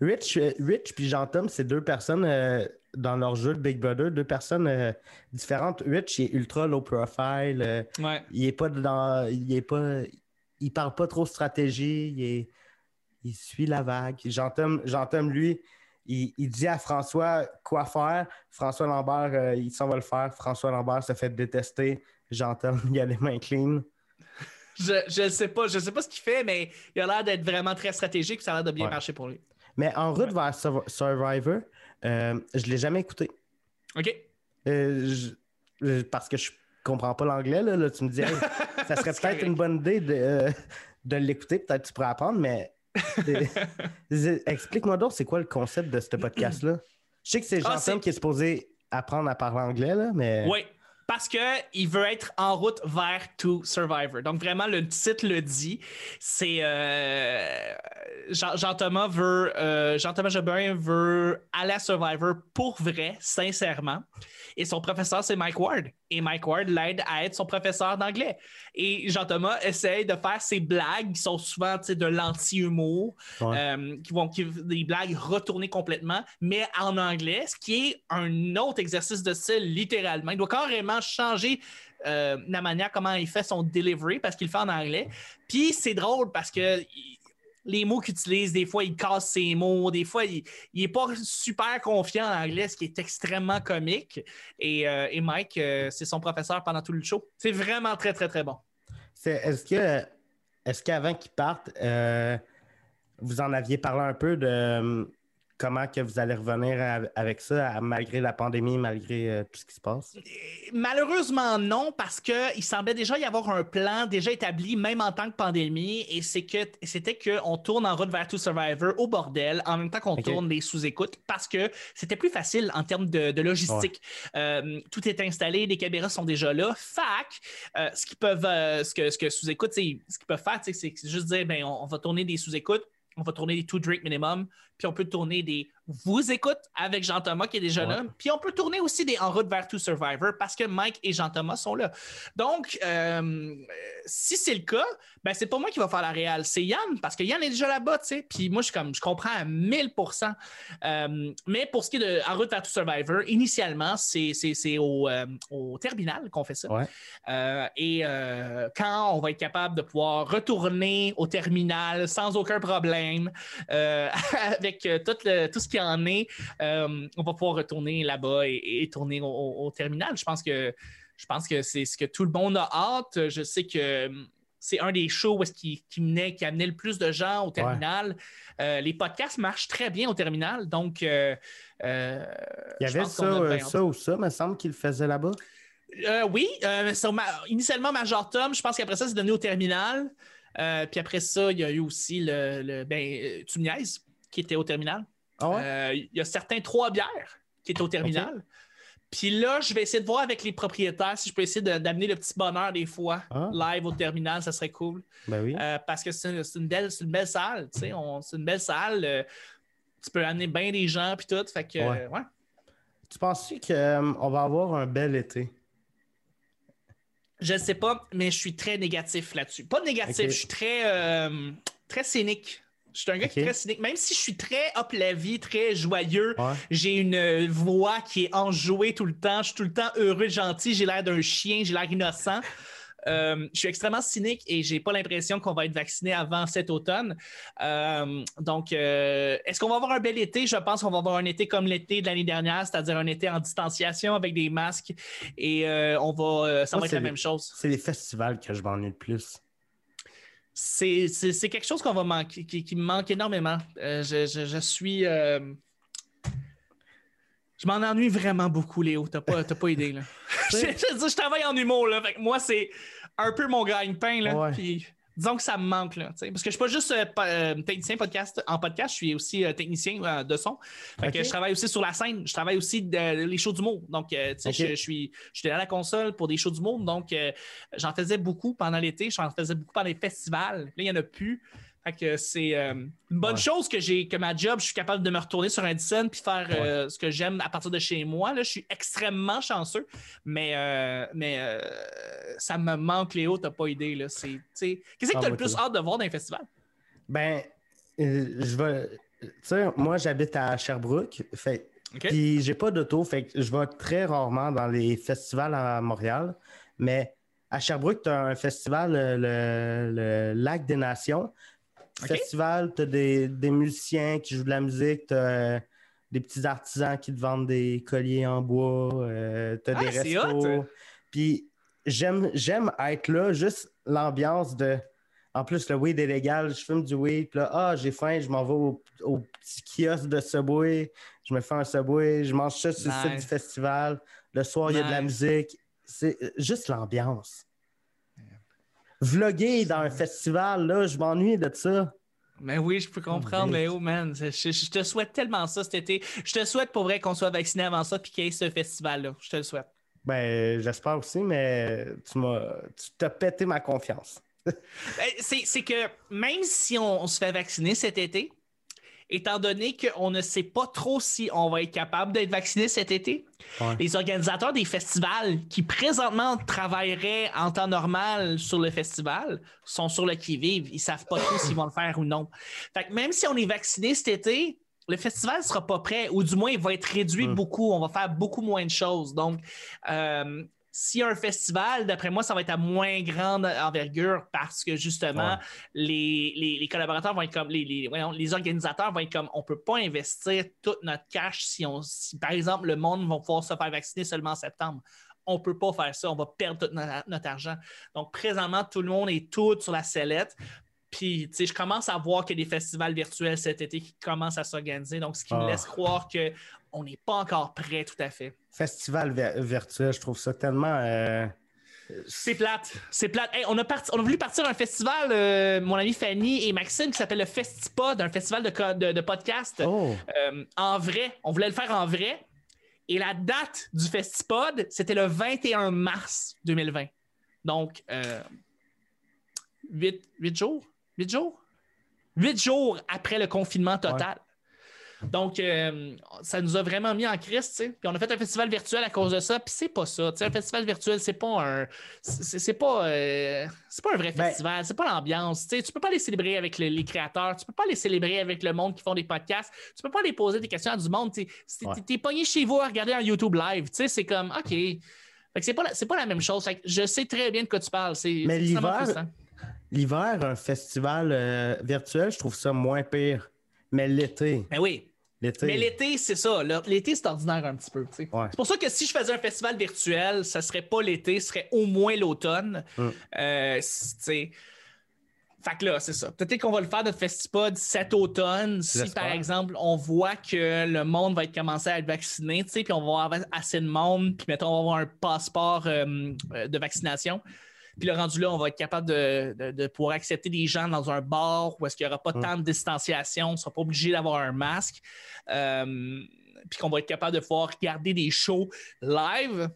[SPEAKER 2] Rich, euh, Rich puis Jean-Tom, c'est deux personnes euh, dans leur jeu de Big Brother, deux personnes euh, différentes. Rich il est ultra low profile. euh,
[SPEAKER 3] Ouais.
[SPEAKER 2] il est pas dans. Il est pas. Il parle pas trop stratégie. Il, est- il suit la vague. Jean-Tom, lui, il, il dit à François quoi faire. François Lambert, euh, il s'en va le faire. François Lambert se fait détester. Jean-Tom, il a les mains clean.
[SPEAKER 3] Je, je sais pas, je sais pas ce qu'il fait, mais il a l'air d'être vraiment très stratégique, ça a l'air de bien
[SPEAKER 2] Ouais.
[SPEAKER 3] marcher pour lui.
[SPEAKER 2] Mais en route vers Sur- Survivor, euh, je l'ai jamais écouté.
[SPEAKER 3] OK?
[SPEAKER 2] Euh, je- parce que je comprends pas l'anglais, là, là, tu me dis, Hey, ça serait peut-être une bonne idée de, euh, de l'écouter, peut-être tu pourrais apprendre, mais explique-moi donc, c'est quoi le concept de ce podcast-là? Je sais que c'est
[SPEAKER 3] Ah,
[SPEAKER 2] Jean-Tom
[SPEAKER 3] c'est-
[SPEAKER 2] qui est supposé apprendre à parler anglais, là, mais.
[SPEAKER 3] Oui, parce qu'il veut être en route vers To Survivor. Donc, vraiment, le titre le dit. C'est. euh, Jean- Jean-Thomas veut. euh, Jean-Thomas veut aller à Survivor pour vrai, sincèrement. Et son professeur, c'est Mike Ward. Et Mike Ward l'aide à être son professeur d'anglais. Et Jean-Thomas essaye de faire ses blagues qui sont souvent de l'anti-humour,
[SPEAKER 2] Ouais.
[SPEAKER 3] euh, qui vont qui- des blagues retournées complètement, mais en anglais, ce qui est un autre exercice de style littéralement. Il doit carrément changer euh, la manière comment il fait son delivery parce qu'il le fait en anglais. Puis c'est drôle parce que il- les mots qu'il utilise, des fois, il casse ses mots, des fois, il, il est pas super confiant en anglais, ce qui est extrêmement comique. Et, euh, Mike, euh, c'est son professeur pendant tout le show. C'est vraiment très, très, très bon.
[SPEAKER 2] Est-ce que est-ce qu'avant qu'ils partent, euh, vous en aviez parlé un peu de euh, comment que vous allez revenir à- avec ça, à- malgré la pandémie, malgré euh, tout ce qui se passe?
[SPEAKER 3] Malheureusement, non, parce qu'il semblait déjà y avoir un plan déjà établi, même en tant que pandémie, et c'est que c'était qu'on tourne en route vers To Survivor au bordel, en même temps qu'on tourne des sous-écoutes, parce que c'était plus facile en termes de, de logistique. Euh, tout est installé, les caméras sont déjà là. Fac, euh, ce qu'ils peuvent, ce que, ce que sous-écoute, ce qu'ils peuvent faire, c'est juste dire, ben, on, on va tourner des sous-écoutes, on va tourner des two drink minimum, puis on peut tourner des vous écoute avec Jean-Thomas qui est déjà là, puis on peut tourner aussi des en route vers To Survivor parce que Mike et Jean-Thomas sont là. Donc, euh, si c'est le cas, ben c'est pas moi qui va faire la réal, c'est Yann parce que Yann est déjà là-bas, tu sais. Puis moi, je comme, je comprends à 1000%. Euh, mais pour ce qui est de en route vers To Survivor, initialement, c'est c'est- c'est au, euh, au terminal qu'on fait ça.
[SPEAKER 2] Ouais.
[SPEAKER 3] Euh, et quand on va être capable de pouvoir retourner au terminal sans aucun problème, euh, avec euh, tout, le- tout ce qui en est, euh, on va pouvoir retourner là-bas et, et tourner au, terminal. Je pense que je pense que c'est ce que tout le monde a hâte. Je sais que c'est un des shows où est-ce qui, qui, menait, qui amenait le plus de gens au terminal. Euh, les podcasts marchent très bien au terminal. Donc, euh, euh,
[SPEAKER 2] il y avait ça, ça ou ça, me semble qu'il faisait là-bas.
[SPEAKER 3] oui, initialement Major Tom, je pense qu'après ça, c'est donné au terminal. puis après ça, il y a eu aussi le, le ben, qui était au terminal. Ah il y a certains trois bières qui étaient au terminal. Puis là, je vais essayer de voir avec les propriétaires si je peux essayer d'amener le petit bonheur des fois ah. live au terminal, ça serait cool.
[SPEAKER 2] Ben oui.
[SPEAKER 3] Euh, parce que c'est une, belle, une belle salle, tu sais, c'est une belle salle. Euh, tu peux amener bien des gens puis tout. Fait que, ouais.
[SPEAKER 2] Tu penses qu'on euh, va avoir un bel été?
[SPEAKER 3] Je ne sais pas, mais je suis très négatif là-dessus. Pas négatif, je suis très, très cynique je suis un gars qui est très cynique. Même si je suis très up la vie, très joyeux, j'ai une voix qui est enjouée tout le temps. Je suis tout le temps heureux, gentil. J'ai l'air d'un chien, j'ai l'air innocent. Euh, je suis extrêmement cynique et j'ai pas l'impression qu'on va être vacciné avant cet automne. Euh, donc, euh, est-ce qu'on va avoir un bel été? Je pense qu'on va avoir un été comme l'été de l'année dernière, c'est-à-dire un été en distanciation avec des masques et on va, ça va être la même chose.
[SPEAKER 2] C'est les festivals que je m'ennuie le plus
[SPEAKER 3] c'est quelque chose qu'on va manquer, qui, me manque énormément. Euh, je, suis. Euh, je m'en ennuie vraiment beaucoup, Léo. T'as pas, pas idée. Là. je, je, travaille en humour. Là, moi, c'est un peu mon gagne-pain. Là, disons que ça me manque. Là, parce que je ne suis pas juste euh, euh, technicien podcast, en podcast, je suis aussi euh, technicien de son. je travaille aussi sur la scène, je travaille aussi les shows du monde. Donc, je, suis j'étais à la console pour des shows du monde. Donc, j'en faisais beaucoup pendant l'été, j'en faisais beaucoup pendant les festivals. Là, il n'y en a plus c'est euh, une bonne chose que j'ai que ma job, je suis capable de me retourner sur un scène puis faire euh, ce que j'aime à partir de chez moi. Là, je suis extrêmement chanceux, mais, euh, mais ça me manque, Léo, t'as pas idée. Qu'est-ce que tu as le plus hâte de voir dans un festival?
[SPEAKER 2] Ben, je vais. Tu sais, moi, j'habite à Sherbrooke. Fait, Puis j'ai pas d'auto, fait que je vais très rarement dans les festivals à Montréal. Mais à Sherbrooke, tu as un festival, le, le, Lac des Nations festival, tu as des, musiciens qui jouent de la musique, tu as euh, des petits artisans qui te vendent des colliers en bois, euh, tu as des ah, restos. Puis j'aime, j'aime être là, juste l'ambiance de. En plus, le weed est légal, je fume du weed, puis là, ah, j'ai faim, je m'en vais au, petit kiosque de Subway, je me fais un Subway, je mange ça sur le site du festival. Le soir, il y a de la musique. C'est juste l'ambiance vlogger dans un festival, là, je m'ennuie de ça.
[SPEAKER 3] Mais oui, je peux comprendre, mais oh man, je, te souhaite tellement ça cet été. Je te souhaite pour vrai qu'on soit vacciné avant ça puis qu'il y ait ce festival-là. Je te le souhaite.
[SPEAKER 2] Ben, j'espère aussi, mais tu m'as tu t'as pété ma confiance.
[SPEAKER 3] Ben, c'est que même si on, se fait vacciner cet été, étant donné qu'on ne sait pas trop si on va être capable d'être vacciné cet été. Les organisateurs des festivals qui présentement travailleraient en temps normal sur le festival sont sur le qui-vive. Ils ne savent pas trop s'ils vont le faire ou non. Fait même si on est vacciné cet été, le festival ne sera pas prêt, ou du moins, il va être réduit beaucoup. On va faire beaucoup moins de choses. Donc, euh, s'il y a un festival, d'après moi, ça va être à moins grande envergure parce que justement, les, collaborateurs vont être comme, les, les, organisateurs vont être comme, on ne peut pas investir toute notre cash si, on, si, par exemple, le monde va pouvoir se faire vacciner seulement en septembre. On ne peut pas faire ça, on va perdre tout notre, argent. Donc, présentement, tout le monde est tout sur la sellette. Puis, tu sais, je commence à voir qu'il y a des festivals virtuels cet été qui commencent à s'organiser. Donc, ce qui me ah. laisse croire qu'on n'est pas encore prêt tout à fait.
[SPEAKER 2] Festival virtuel, je trouve ça tellement. Euh,
[SPEAKER 3] c'est plate. C'est plate. on, a on a voulu partir d'un festival, euh, mon ami Fanny et Maxime, qui s'appelle le Festipod, un festival de, de, podcast
[SPEAKER 2] oh.
[SPEAKER 3] euh, en vrai. On voulait le faire en vrai. Et la date du Festipod, c'était le 21 mars 2020. Donc, 8, 8 jours? 8 jours? 8 jours après le confinement total. Donc, euh, ça nous a vraiment mis en crise, tu sais. Puis on a fait un festival virtuel à cause de ça, puis c'est pas ça. Tu sais, un festival virtuel, c'est pas un. C'est pas, euh, pas un vrai ben festival, c'est pas l'ambiance. Tu sais, tu peux pas les célébrer avec les créateurs, tu peux pas les célébrer avec le monde qui font des podcasts, tu peux pas les poser des questions à du monde. Tu es, pogné chez vous à regarder un YouTube live, tu sais, c'est comme, OK. Fait que c'est pas, la, pas la même chose. Fait que je sais très bien de quoi tu parles.
[SPEAKER 2] Mais l'hiver, l'hiver, un festival euh, virtuel, je trouve ça moins pire. Mais l'été.
[SPEAKER 3] Ben oui.
[SPEAKER 2] L'été.
[SPEAKER 3] Mais l'été, c'est ça. L'été, c'est ordinaire un petit peu.
[SPEAKER 2] Ouais.
[SPEAKER 3] C'est pour ça que si je faisais un festival virtuel, ça serait pas l'été, ce serait au moins l'automne.
[SPEAKER 2] Mm.
[SPEAKER 3] Euh. Fait que là, c'est ça. Peut-être qu'on va le faire notre festipod cet automne, si par exemple on voit que le monde va être commencé à être vacciné, tu sais, puis on va avoir assez de monde, puis mettons, on va avoir un passeport euh, euh, de vaccination. Puis le rendu là, on va être capable de, de- de pouvoir accepter des gens dans un bar où est-ce qu'il n'y aura pas
[SPEAKER 2] Mm.
[SPEAKER 3] tant de distanciation, on ne sera pas obligé d'avoir un masque. Euh, puis qu'on va être capable de pouvoir regarder des shows live.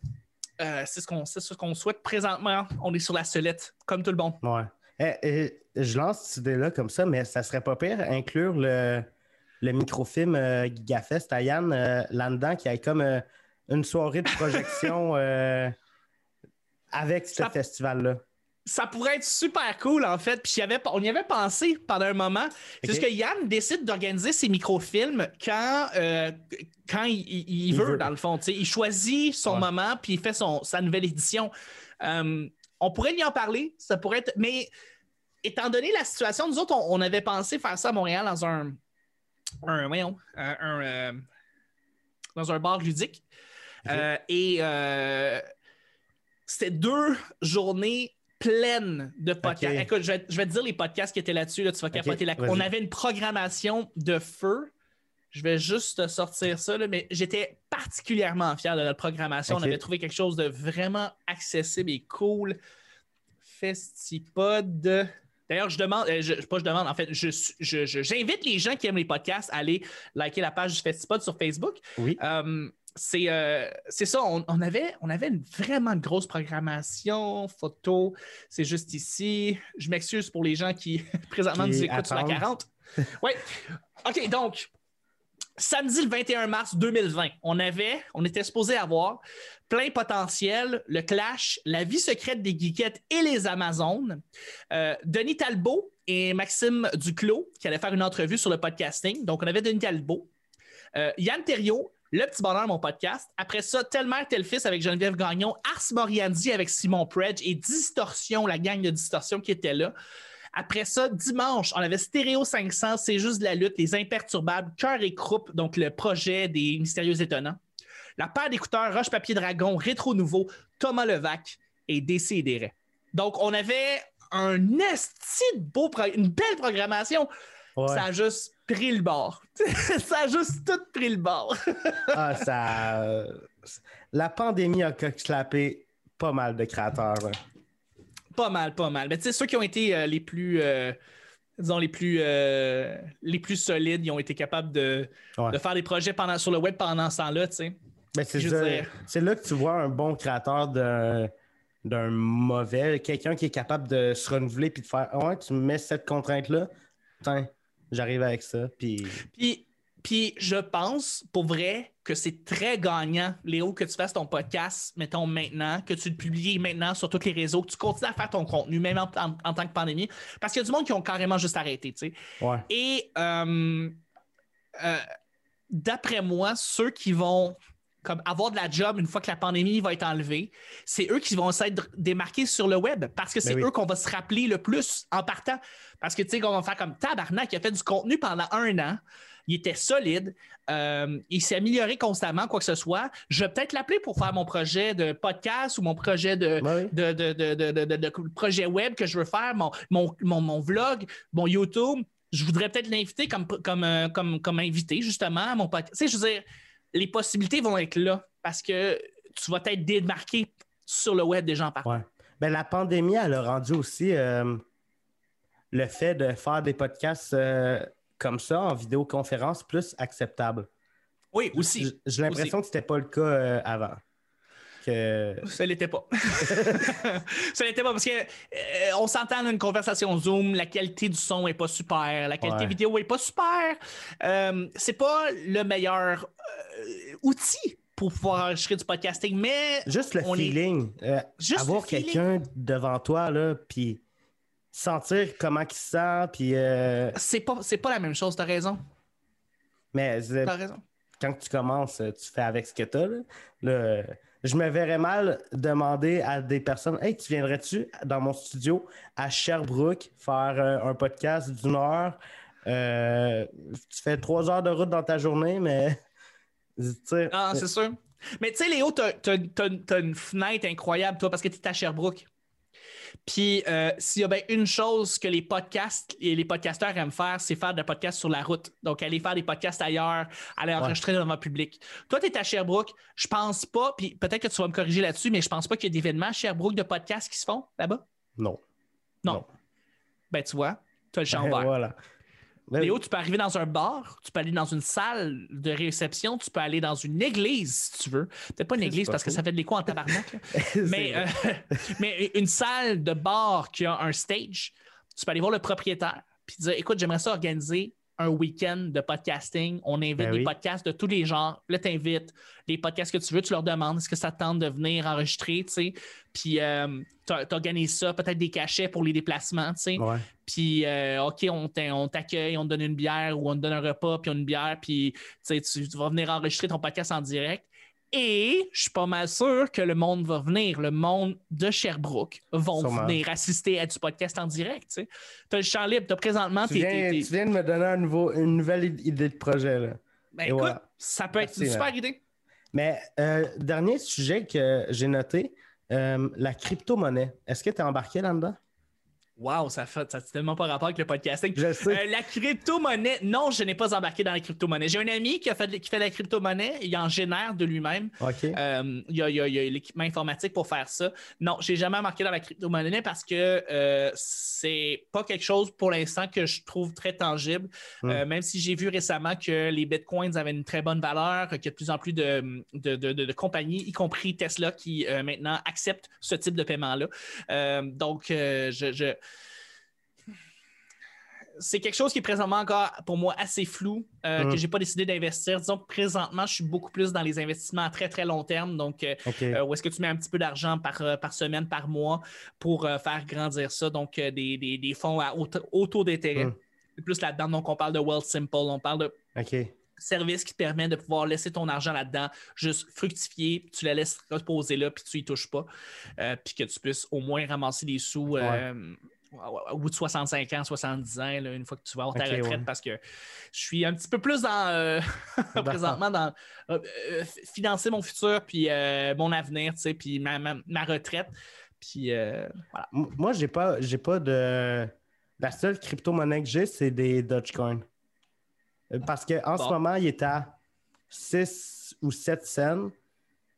[SPEAKER 3] Euh, c'est ce qu'on c'est ce qu'on souhaite présentement. On est sur la solette, comme tout le monde.
[SPEAKER 2] Ouais. Eh, eh, je lance cette idée-là comme ça, mais ça serait pas pire inclure le, le microfilm euh, GigaFest à Yann euh, là-dedans, qui a comme une soirée de projection avec ce festival-là.
[SPEAKER 3] Ça pourrait être super cool, en fait. Puis avait, on y avait pensé pendant un moment. C'est juste que Yann décide d'organiser ses microfilms quand, euh, quand il, il- il
[SPEAKER 2] Il
[SPEAKER 3] veut,
[SPEAKER 2] veut.
[SPEAKER 3] dans le fond. Il choisit son
[SPEAKER 2] Ouais.
[SPEAKER 3] moment, puis il fait son, sa nouvelle édition. Euh, on pourrait lui en parler. Ça pourrait être. Mais étant donné la situation, nous autres, on, on avait pensé faire ça à Montréal dans un. un voyons, un- un, euh, dans un bar ludique. Et euh, c'était deux journées pleines de podcasts. Écoute, je vais, je vais te dire les podcasts qui étaient là-dessus. là, tu vas capoter la. On avait une programmation de feu. Je vais juste te sortir ça, là, mais j'étais particulièrement fier de notre programmation. On avait trouvé quelque chose de vraiment accessible et cool. Festipod. D'ailleurs, je demande, euh, je, pas je demande, en fait, je, je- je- j'invite les gens qui aiment les podcasts à aller liker la page du Festipod sur Facebook.
[SPEAKER 2] Oui.
[SPEAKER 3] Euh, c'est, euh, c'est ça, on, on avait, on avait une vraiment grosse programmation, photo, c'est juste ici. Je m'excuse pour les gens qui présentement
[SPEAKER 2] Qui
[SPEAKER 3] nous écoutent sur la
[SPEAKER 2] attendent.
[SPEAKER 3] 40. Oui. OK, donc, samedi le 21 mars 2020, on avait, on était supposé avoir plein potentiel, le Clash, la vie secrète des geekettes et les Amazones. Euh, Denis Talbot et Maxime Duclos qui allaient faire une entrevue sur le podcasting. Donc, on avait Denis Talbot, euh, Yann Terriot, Le Petit Bonheur, mon podcast. Après ça, Tel Mère, Tel Fils avec Geneviève Gagnon, Ars Moriandi avec Simon Predge et Distorsion, la gang de Distorsion qui était là. Après ça, dimanche, on avait Stéréo 500, C'est juste de la lutte, Les Imperturbables, Cœur et Croupe, donc le projet des Mystérieux Étonnants. La paire d'écouteurs, Roche Papier Dragon, Rétro Nouveau, Thomas Levac et Décideret. Donc, on avait un esti de beau une belle programmation.
[SPEAKER 2] Ouais.
[SPEAKER 3] Ça a juste pris le bord. ça a juste tout pris le bord.
[SPEAKER 2] Ah, ça. euh, La pandémie a coq-slappé pas mal de créateurs. là.
[SPEAKER 3] pas mal, pas mal. Mais tu sais, ceux qui ont été euh, les plus, euh, disons, les plus, euh, les plus solides, ils ont été capables de,
[SPEAKER 2] Ouais.
[SPEAKER 3] de faire des projets pendant, sur le web pendant ce temps-là, tu sais.
[SPEAKER 2] Ben, c'est là que tu vois un bon créateur d'un d'un mauvais, quelqu'un qui est capable de se renouveler puis de faire Ah ouais, tu me mets cette contrainte-là, j'arrive avec ça. Puis
[SPEAKER 3] Puis, puis je pense, pour vrai, que c'est très gagnant, Léo, que tu fasses ton podcast, mettons maintenant, que tu le publies maintenant sur tous les réseaux, que tu continues à faire ton contenu, même en, en- en tant que pandémie. Parce qu'il y a du monde qui ont carrément juste arrêté, tu sais.
[SPEAKER 2] ouais.
[SPEAKER 3] Et euh, euh, d'après moi, ceux qui vont comme avoir de la job une fois que la pandémie va être enlevée, c'est eux qui vont s'être démarqués sur le web parce que c'est
[SPEAKER 2] Ben oui.
[SPEAKER 3] eux qu'on va se rappeler le plus en partant. Parce que tu sais, qu'on va faire comme Tabarnak, il a fait du contenu pendant un an. Il était solide. euh, il s'est amélioré constamment, quoi que ce soit. Je vais peut-être l'appeler pour faire mon projet de podcast ou mon projet de,
[SPEAKER 2] oui.
[SPEAKER 3] de, de, de, projet web que je veux faire, mon, mon, mon, mon vlog, mon YouTube. Je voudrais peut-être l'inviter comme, comme, euh, comme, comme invité, justement, à mon podcast. Tu sais, je veux dire, les possibilités vont être là parce que tu vas être démarqué sur le web des gens partout.
[SPEAKER 2] Ouais. Ben, la pandémie, elle a rendu aussi euh, le fait de faire des podcasts euh, comme ça en vidéoconférence plus acceptable.
[SPEAKER 3] Oui, aussi.
[SPEAKER 2] J'ai l'impression que c'était pas le cas euh, avant. Que...
[SPEAKER 3] Ça l'était pas. ça l'était pas parce que euh, on s'entend dans une conversation Zoom, la qualité du son est pas super, la qualité
[SPEAKER 2] Ouais.
[SPEAKER 3] vidéo est pas super. Euh, c'est pas le meilleur euh, outil pour pouvoir enregistrer du podcasting, mais
[SPEAKER 2] Juste le
[SPEAKER 3] On
[SPEAKER 2] feeling.
[SPEAKER 3] juste
[SPEAKER 2] avoir quelqu'un devant toi, là, puis sentir comment il se sent, puis... euh,
[SPEAKER 3] c'est pas pas la même chose, t'as raison.
[SPEAKER 2] mais euh,
[SPEAKER 3] T'as raison.
[SPEAKER 2] quand tu commences, euh, tu fais avec ce que as. Là. Là, euh, je me verrais mal demander à des personnes Hey, tu viendrais-tu dans mon studio à Sherbrooke faire euh, un podcast d'une heure? Euh, tu fais trois heures de route dans ta journée, mais.
[SPEAKER 3] Ah, c'est sûr. Mais tu sais, Léo, t'as as, une fenêtre incroyable, toi, parce que tu es à Sherbrooke. Puis, euh, s'il y a bien une chose que les podcasts et les podcasteurs aiment faire, c'est faire des podcasts sur la route. Donc, aller faire des podcasts ailleurs, aller enregistrer devant le public. Toi, tu es à Sherbrooke. Je pense pas, puis peut-être que tu vas me corriger là-dessus, mais je pense pas qu'il y ait d'événements à Sherbrooke de podcasts qui se font là-bas?
[SPEAKER 2] non.
[SPEAKER 3] Non.
[SPEAKER 2] Non.
[SPEAKER 3] Ben, tu vois, tu as le champ vert.
[SPEAKER 2] voilà. Ben
[SPEAKER 3] Léo, tu peux arriver dans un bar, tu peux aller dans une salle de réception, tu peux aller dans une église si tu veux. Peut-être pas une église
[SPEAKER 2] pas
[SPEAKER 3] parce que ça fait de l'écho en tabarnak. mais, euh, mais une salle de bar qui a un stage, tu peux aller voir le propriétaire puis dire écoute, j'aimerais ça organiser un week-end de podcasting. On invite
[SPEAKER 2] Ben
[SPEAKER 3] des
[SPEAKER 2] oui.
[SPEAKER 3] podcasts de tous les genres. Là, tu invites les podcasts que tu veux, tu leur demandes est-ce que ça te tente de venir enregistrer, tu sais. Puis tu organises ça, peut-être des cachets pour les déplacements, tu sais.
[SPEAKER 2] Ouais.
[SPEAKER 3] Puis, euh, OK, on on t'accueille, on te donne une bière ou on te donne un repas, puis une bière, puis tu vas venir enregistrer ton podcast en direct. Et je suis pas mal sûr que le monde va venir, le monde de Sherbrooke vont
[SPEAKER 2] Sûrement.
[SPEAKER 3] venir assister à du podcast en direct. Tu as le champ libre, tu as présentement
[SPEAKER 2] Tu viens, tu viens de me donner un nouveau, une nouvelle id- idée de projet. Là.
[SPEAKER 3] Ben, écoute,
[SPEAKER 2] voilà.
[SPEAKER 3] ça peut être une super
[SPEAKER 2] man.
[SPEAKER 3] idée.
[SPEAKER 2] Mais euh, dernier sujet que j'ai noté, euh, la crypto-monnaie. Est-ce que tu es embarqué là-dedans?
[SPEAKER 3] Wow, ça fait ça tellement pas rapport avec le podcasting.
[SPEAKER 2] Je sais.
[SPEAKER 3] Euh, la crypto-monnaie, non, je n'ai pas embarqué dans la crypto-monnaie. J'ai un ami qui, a fait, qui fait la crypto-monnaie, il en génère de lui-même.
[SPEAKER 2] OK.
[SPEAKER 3] Euh, il y a, il y a- il y a l'équipement informatique pour faire ça. Non, j'ai jamais marqué dans la crypto-monnaie parce que euh, c'est pas quelque chose pour l'instant que je trouve très tangible.
[SPEAKER 2] Mm.
[SPEAKER 3] Euh, même si j'ai vu récemment que les bitcoins avaient une très bonne valeur, qu'il y a de plus en plus de, de- de- compagnies, y compris Tesla, qui maintenant acceptent ce type de paiement-là. Donc, je- je c'est quelque chose qui est présentement encore pour moi assez flou, euh,
[SPEAKER 2] Mm.
[SPEAKER 3] que j'ai pas décidé d'investir. Disons que présentement, je suis beaucoup plus dans les investissements à très très long terme. Donc, euh, euh, où est-ce que tu mets un petit peu d'argent par, euh, par semaine, par mois pour euh, faire grandir ça? Donc, des, des- des fonds à haut, haut taux d'intérêt.
[SPEAKER 2] Mm.
[SPEAKER 3] C'est Plus là-dedans, donc on parle de Wealth Simple, on parle de service qui te permet de pouvoir laisser ton argent là-dedans, juste fructifier, tu la laisses reposer là, puis tu y touches pas, puis que tu puisses au moins ramasser des sous au bout de 65 ans, 70 ans, là, une fois que tu vas avoir ta retraite,
[SPEAKER 2] ouais.
[SPEAKER 3] parce que je suis un petit peu plus dans, euh, présentement, dans euh, euh, financer mon futur, puis mon avenir, tu sais, puis ma, ma- ma retraite, puis voilà.
[SPEAKER 2] Moi, j'ai pas, j'ai pas de. La seule crypto-monnaie que j'ai, c'est des Dogecoin. Parce qu'en
[SPEAKER 3] Bon.
[SPEAKER 2] ce moment, il est à 6 ou 7 cents.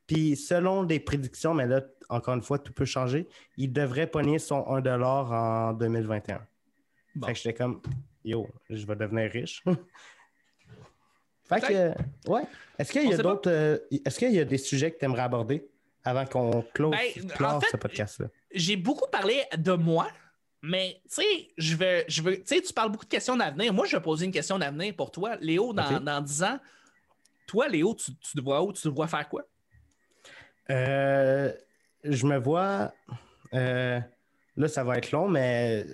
[SPEAKER 2] Puis selon des prédictions, mais là, encore une fois, tout peut changer, il devrait pogner son 1$ en 2021.
[SPEAKER 3] Bon.
[SPEAKER 2] Fait que j'étais comme, yo, je vais devenir riche. fait que, ouais. Est-ce qu'il y a d'autres. euh, Est-ce qu'il y a des sujets que tu aimerais aborder avant qu'on close,
[SPEAKER 3] Ben,
[SPEAKER 2] clore
[SPEAKER 3] en fait,
[SPEAKER 2] ce podcast-là?
[SPEAKER 3] j'ai beaucoup parlé de moi, mais tu sais, je veux, je veux, tu sais, tu parles beaucoup de questions d'avenir. Moi, je vais poser une question d'avenir pour toi. Léo, dans, dans 10 ans, toi, Léo, tu, tu te vois où? Tu te vois faire quoi?
[SPEAKER 2] Euh, je me vois. euh, là, ça va être long, mais.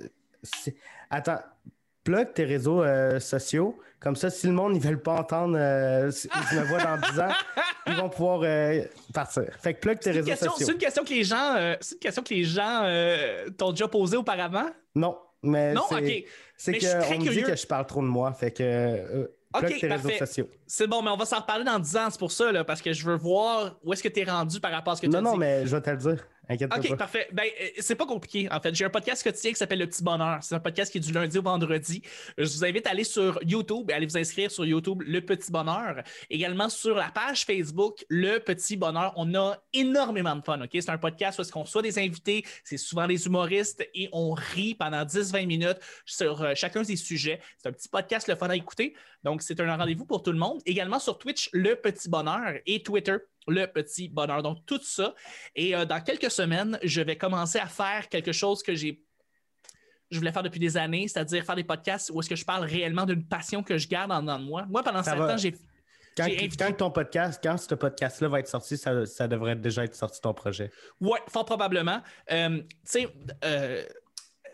[SPEAKER 2] Attends. Plug tes réseaux euh, sociaux. Comme ça, si le monde ne veut pas entendre, euh, si je me vois dans 10 ans, ils vont pouvoir euh, partir. Fait que plug tes réseaux
[SPEAKER 3] question,
[SPEAKER 2] sociaux.
[SPEAKER 3] c'est une question que les gens, c'est une question que les gens t'ont déjà posée auparavant?
[SPEAKER 2] Non, mais
[SPEAKER 3] Non?
[SPEAKER 2] c'est
[SPEAKER 3] OK.
[SPEAKER 2] c'est
[SPEAKER 3] Mais je suis très
[SPEAKER 2] qu'on me dit que je parle trop de moi. Fait que
[SPEAKER 3] OK, parfait. C'est bon, mais on va s'en reparler dans 10 ans, c'est pour ça, là, parce que je veux voir où est-ce que tu es rendu par rapport à ce que tu
[SPEAKER 2] Non,
[SPEAKER 3] as
[SPEAKER 2] non,
[SPEAKER 3] dit.
[SPEAKER 2] mais je vais te le dire.
[SPEAKER 3] OK,
[SPEAKER 2] pas.
[SPEAKER 3] parfait. Ben, euh, c'est pas compliqué, en fait. J'ai un podcast quotidien qui s'appelle Le Petit Bonheur. C'est un podcast qui est du lundi au vendredi. Je vous invite à aller sur YouTube et aller vous inscrire sur YouTube Le Petit Bonheur. Également sur la page Facebook Le Petit Bonheur. On a énormément de fun, OK? C'est un podcast où est-ce qu'on reçoit des invités, c'est souvent des humoristes et on rit pendant 10-20 minutes sur euh, chacun des sujets. C'est un petit podcast le fun à écouter. Donc, c'est un rendez-vous pour tout le monde. Également sur Twitch, Le Petit Bonheur et Twitter, Le Petit Bonheur. Donc, tout ça. Et euh, dans quelques semaines, je vais commencer à faire quelque chose que j'ai. Je voulais faire depuis des années, c'est-à-dire faire des podcasts où est-ce que je parle réellement d'une passion que je garde en dedans de moi. Moi, pendant sept ans, j'ai.
[SPEAKER 2] Quand, quand ton podcast, quand ce podcast-là va être sorti, ça, ça devrait déjà être sorti ton projet.
[SPEAKER 3] Ouais, fort probablement. Euh, tu sais, euh,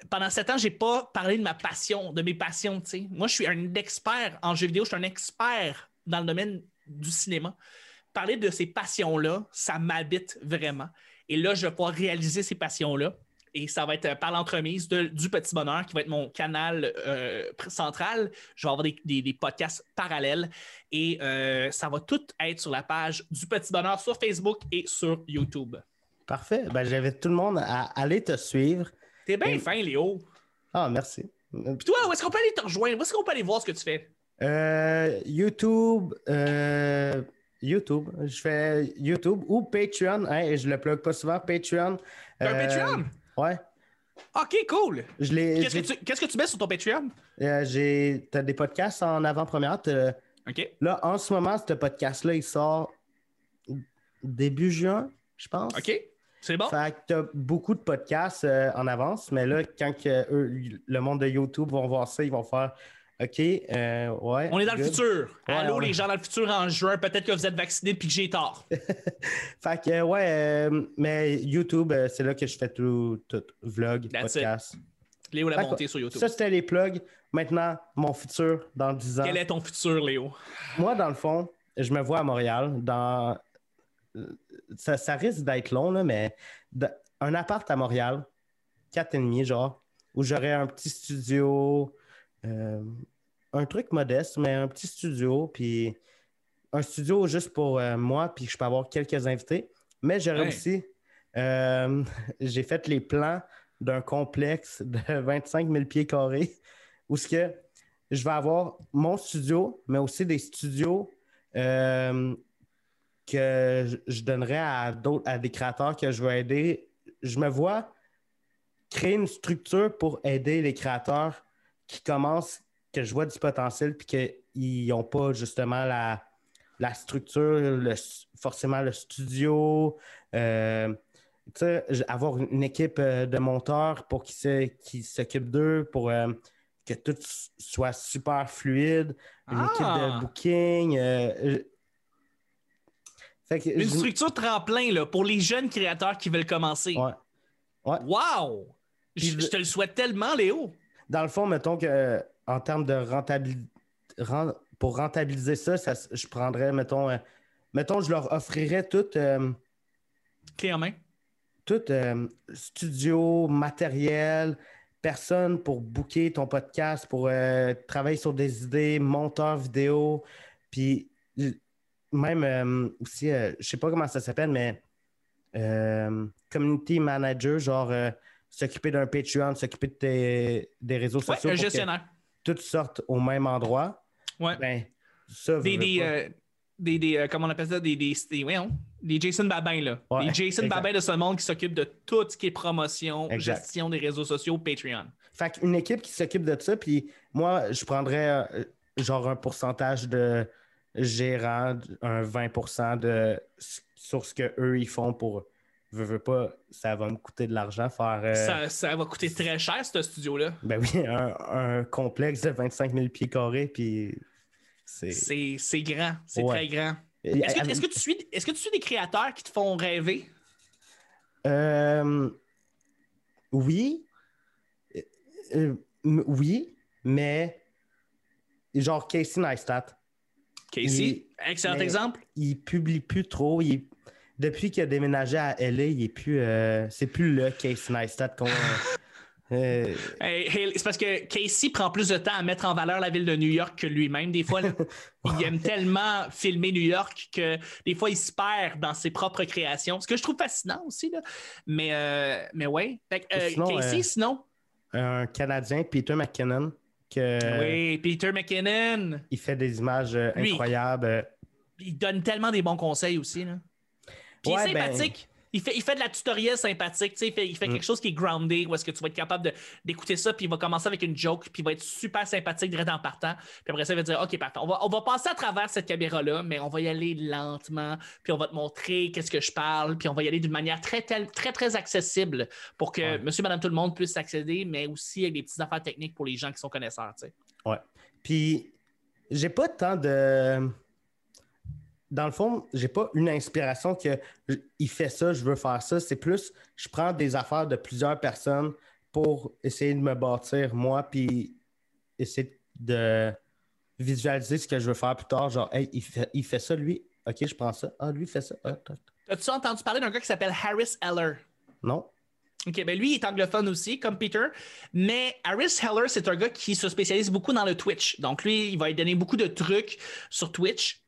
[SPEAKER 3] pendant sept ans, j'ai pas parlé de ma passion, de mes passions. Moi, je suis un expert en jeux vidéo, je suis un expert dans le domaine du cinéma. Parler de ces passions-là, ça m'habite vraiment. Et là, je vais pouvoir réaliser ces passions-là. Et ça va être euh, par l'entremise de- du Petit Bonheur, qui va être mon canal euh, central. Je vais avoir des, des- des podcasts parallèles. Et euh, ça va tout être sur la page du Petit Bonheur sur Facebook et sur YouTube.
[SPEAKER 2] Parfait. Ben, J'invite tout le monde à aller te suivre.
[SPEAKER 3] T'es bien
[SPEAKER 2] Et-
[SPEAKER 3] fin, Léo.
[SPEAKER 2] Ah, merci.
[SPEAKER 3] Puis toi, où est-ce qu'on peut aller te rejoindre? Où est-ce qu'on peut aller voir ce que tu fais?
[SPEAKER 2] Euh, YouTube, euh, YouTube, je fais YouTube ou Patreon, hein, et je le plug pas souvent, Patreon.
[SPEAKER 3] T'as un
[SPEAKER 2] Euh,
[SPEAKER 3] Patreon?
[SPEAKER 2] Ouais.
[SPEAKER 3] OK, cool.
[SPEAKER 2] Je l'ai.
[SPEAKER 3] Qu'est-ce que, tu, qu'est-ce que tu mets sur ton Patreon?
[SPEAKER 2] euh, j'ai- T'as des podcasts en avant-première. t'as-
[SPEAKER 3] OK.
[SPEAKER 2] Là, en ce moment, ce podcast-là, il sort début juin, je pense.
[SPEAKER 3] OK. C'est bon?
[SPEAKER 2] Fait que t'as beaucoup de podcasts euh, en avance, mais là, quand que eux, le monde de YouTube vont voir ça, ils vont faire OK, euh, ouais.
[SPEAKER 3] On est dans le futur. Allô, les gens dans le futur en juin. Peut-être que vous êtes vaccinés puis que j'ai tort.
[SPEAKER 2] Fait que, ouais, euh, mais YouTube, euh, c'est là que je fais tout, tout vlog,
[SPEAKER 3] That's
[SPEAKER 2] podcast.
[SPEAKER 3] Léo la bonté sur YouTube.
[SPEAKER 2] Ça, c'était les plugs. Maintenant, mon futur dans 10 ans.
[SPEAKER 3] Quel est ton futur, Léo?
[SPEAKER 2] Moi, dans le fond, je me vois à Montréal. Dans... Ça, ça risque d'être long, là, mais un appart à Montréal, 4,5, genre, où j'aurais un petit studio, euh, un truc modeste, mais un petit studio, puis un studio juste pour euh, moi, puis je peux avoir quelques invités. Mais j'aurais
[SPEAKER 3] Ouais.
[SPEAKER 2] aussi, euh, j'ai fait les plans d'un complexe de 25 000 pieds carrés où ce que je vais avoir mon studio, mais aussi des studios euh, que je- donnerais à d'autres, à des créateurs que je veux aider. Je me vois créer une structure pour aider les créateurs qui commencent, que je vois du potentiel, puis qu'ils n'ont pas justement la, la structure, le- forcément le studio. euh, avoir une équipe euh, de monteurs pour qu'ils qu'ils s'occupent d'eux, pour euh, que tout soit super fluide, une
[SPEAKER 3] Ah!
[SPEAKER 2] équipe de booking. euh, fait que
[SPEAKER 3] Une structure tremplin là, pour les jeunes créateurs qui veulent commencer.
[SPEAKER 2] Ouais. Ouais.
[SPEAKER 3] Wow! Je te le souhaite tellement, Léo.
[SPEAKER 2] Dans le fond, mettons que euh, en termes de rentabilité, pour rentabiliser ça, je prendrais, mettons, euh, mettons, je leur offrirais tout, euh,
[SPEAKER 3] Clé en main.
[SPEAKER 2] tout euh, studio, matériel, personne pour booker ton podcast, pour travailler sur des idées, monteur vidéo, puis même aussi, je sais pas comment ça s'appelle, mais euh, community manager, genre euh, s'occuper d'un Patreon, s'occuper de tes- des réseaux
[SPEAKER 3] Ouais,
[SPEAKER 2] sociaux
[SPEAKER 3] un
[SPEAKER 2] que
[SPEAKER 3] gestionnaire.
[SPEAKER 2] toutes sortent au même endroit.
[SPEAKER 3] Ouais.
[SPEAKER 2] Ben, ça,
[SPEAKER 3] Des, des, euh, des, des, euh, comment on appelle ça? Des, des, des, voyons, des Jason Babin, là.
[SPEAKER 2] Ouais,
[SPEAKER 3] des Jason
[SPEAKER 2] exact.
[SPEAKER 3] Babin de ce monde qui s'occupent de tout ce qui est promotion,
[SPEAKER 2] Exact.
[SPEAKER 3] gestion des réseaux sociaux, Patreon.
[SPEAKER 2] Fait qu'une équipe qui s'occupe de ça, puis moi, je prendrais euh, genre un pourcentage de gérant, un 20 de sur ce qu'eux ils font pour. Veux, veux pas, ça va me coûter de l'argent faire. euh,
[SPEAKER 3] Ça, ça va coûter très cher, ce studio-là.
[SPEAKER 2] Ben oui, un, un complexe de 25 000 pieds carrés, puis c'est.
[SPEAKER 3] Grand. C'est
[SPEAKER 2] Ouais.
[SPEAKER 3] très grand. Est-ce que, est-ce que tu suis, est-ce que tu suis des créateurs qui te font rêver?
[SPEAKER 2] Euh, oui. Euh, euh, oui, mais genre Casey Neistat,
[SPEAKER 3] Casey, excellent exemple.
[SPEAKER 2] il publie plus trop. Il- Depuis qu'il a déménagé à LA, il est plus. euh, C'est plus le Casey Neistat qu'on. euh,
[SPEAKER 3] Hey, hey, c'est parce que Casey prend plus de temps à mettre en valeur la ville de New York que lui-même. Des fois, il aime tellement filmer New York que des fois, il se perd dans ses propres créations. Ce que je trouve fascinant aussi. Là. Mais, euh, mais ouais. Fait euh,
[SPEAKER 2] Sinon,
[SPEAKER 3] Casey, sinon?
[SPEAKER 2] un Canadien, Peter McKinnon, que
[SPEAKER 3] oui, Peter McKinnon.
[SPEAKER 2] il fait des images
[SPEAKER 3] Lui.
[SPEAKER 2] incroyables.
[SPEAKER 3] Il donne tellement des bons conseils aussi. Là. Puis
[SPEAKER 2] Ouais,
[SPEAKER 3] il est
[SPEAKER 2] ben-
[SPEAKER 3] sympathique. Il, fait, il fait de la tutoriel sympathique. tu sais, Il fait, il fait
[SPEAKER 2] Mm.
[SPEAKER 3] quelque chose qui est groundé, où est-ce que tu vas être capable d'écouter ça, puis il va commencer avec une joke, puis il va être super sympathique direct en partant. Puis après ça, il va dire OK, parfait. On va, on va passer à travers cette caméra-là, mais on va y aller lentement, puis on va te montrer qu'est-ce que je parle, puis on va y aller d'une manière très, très, très, très accessible pour que
[SPEAKER 2] Ouais.
[SPEAKER 3] monsieur, madame, tout le monde puisse accéder, mais aussi avec des petites affaires techniques pour les gens qui sont connaisseurs. tu sais.
[SPEAKER 2] Ouais. Puis, j'ai pas tant de. Dans le fond, j'ai pas une inspiration que il fait ça, je veux faire ça. C'est plus, je prends des affaires de plusieurs personnes pour essayer de me bâtir moi, puis essayer de visualiser ce que je veux faire plus tard. Genre, hey, il fait, il fait ça, lui. Ok, je prends ça. Ah, lui, il fait ça. Ah,
[SPEAKER 3] As-tu entendu parler d'un gars qui s'appelle Harris Eller?
[SPEAKER 2] Non.
[SPEAKER 3] OK, ben lui, il est anglophone aussi, comme Peter. Mais Harris Heller, c'est un gars qui se spécialise beaucoup dans le Twitch. Donc, lui, il va lui donner beaucoup de trucs sur Twitch.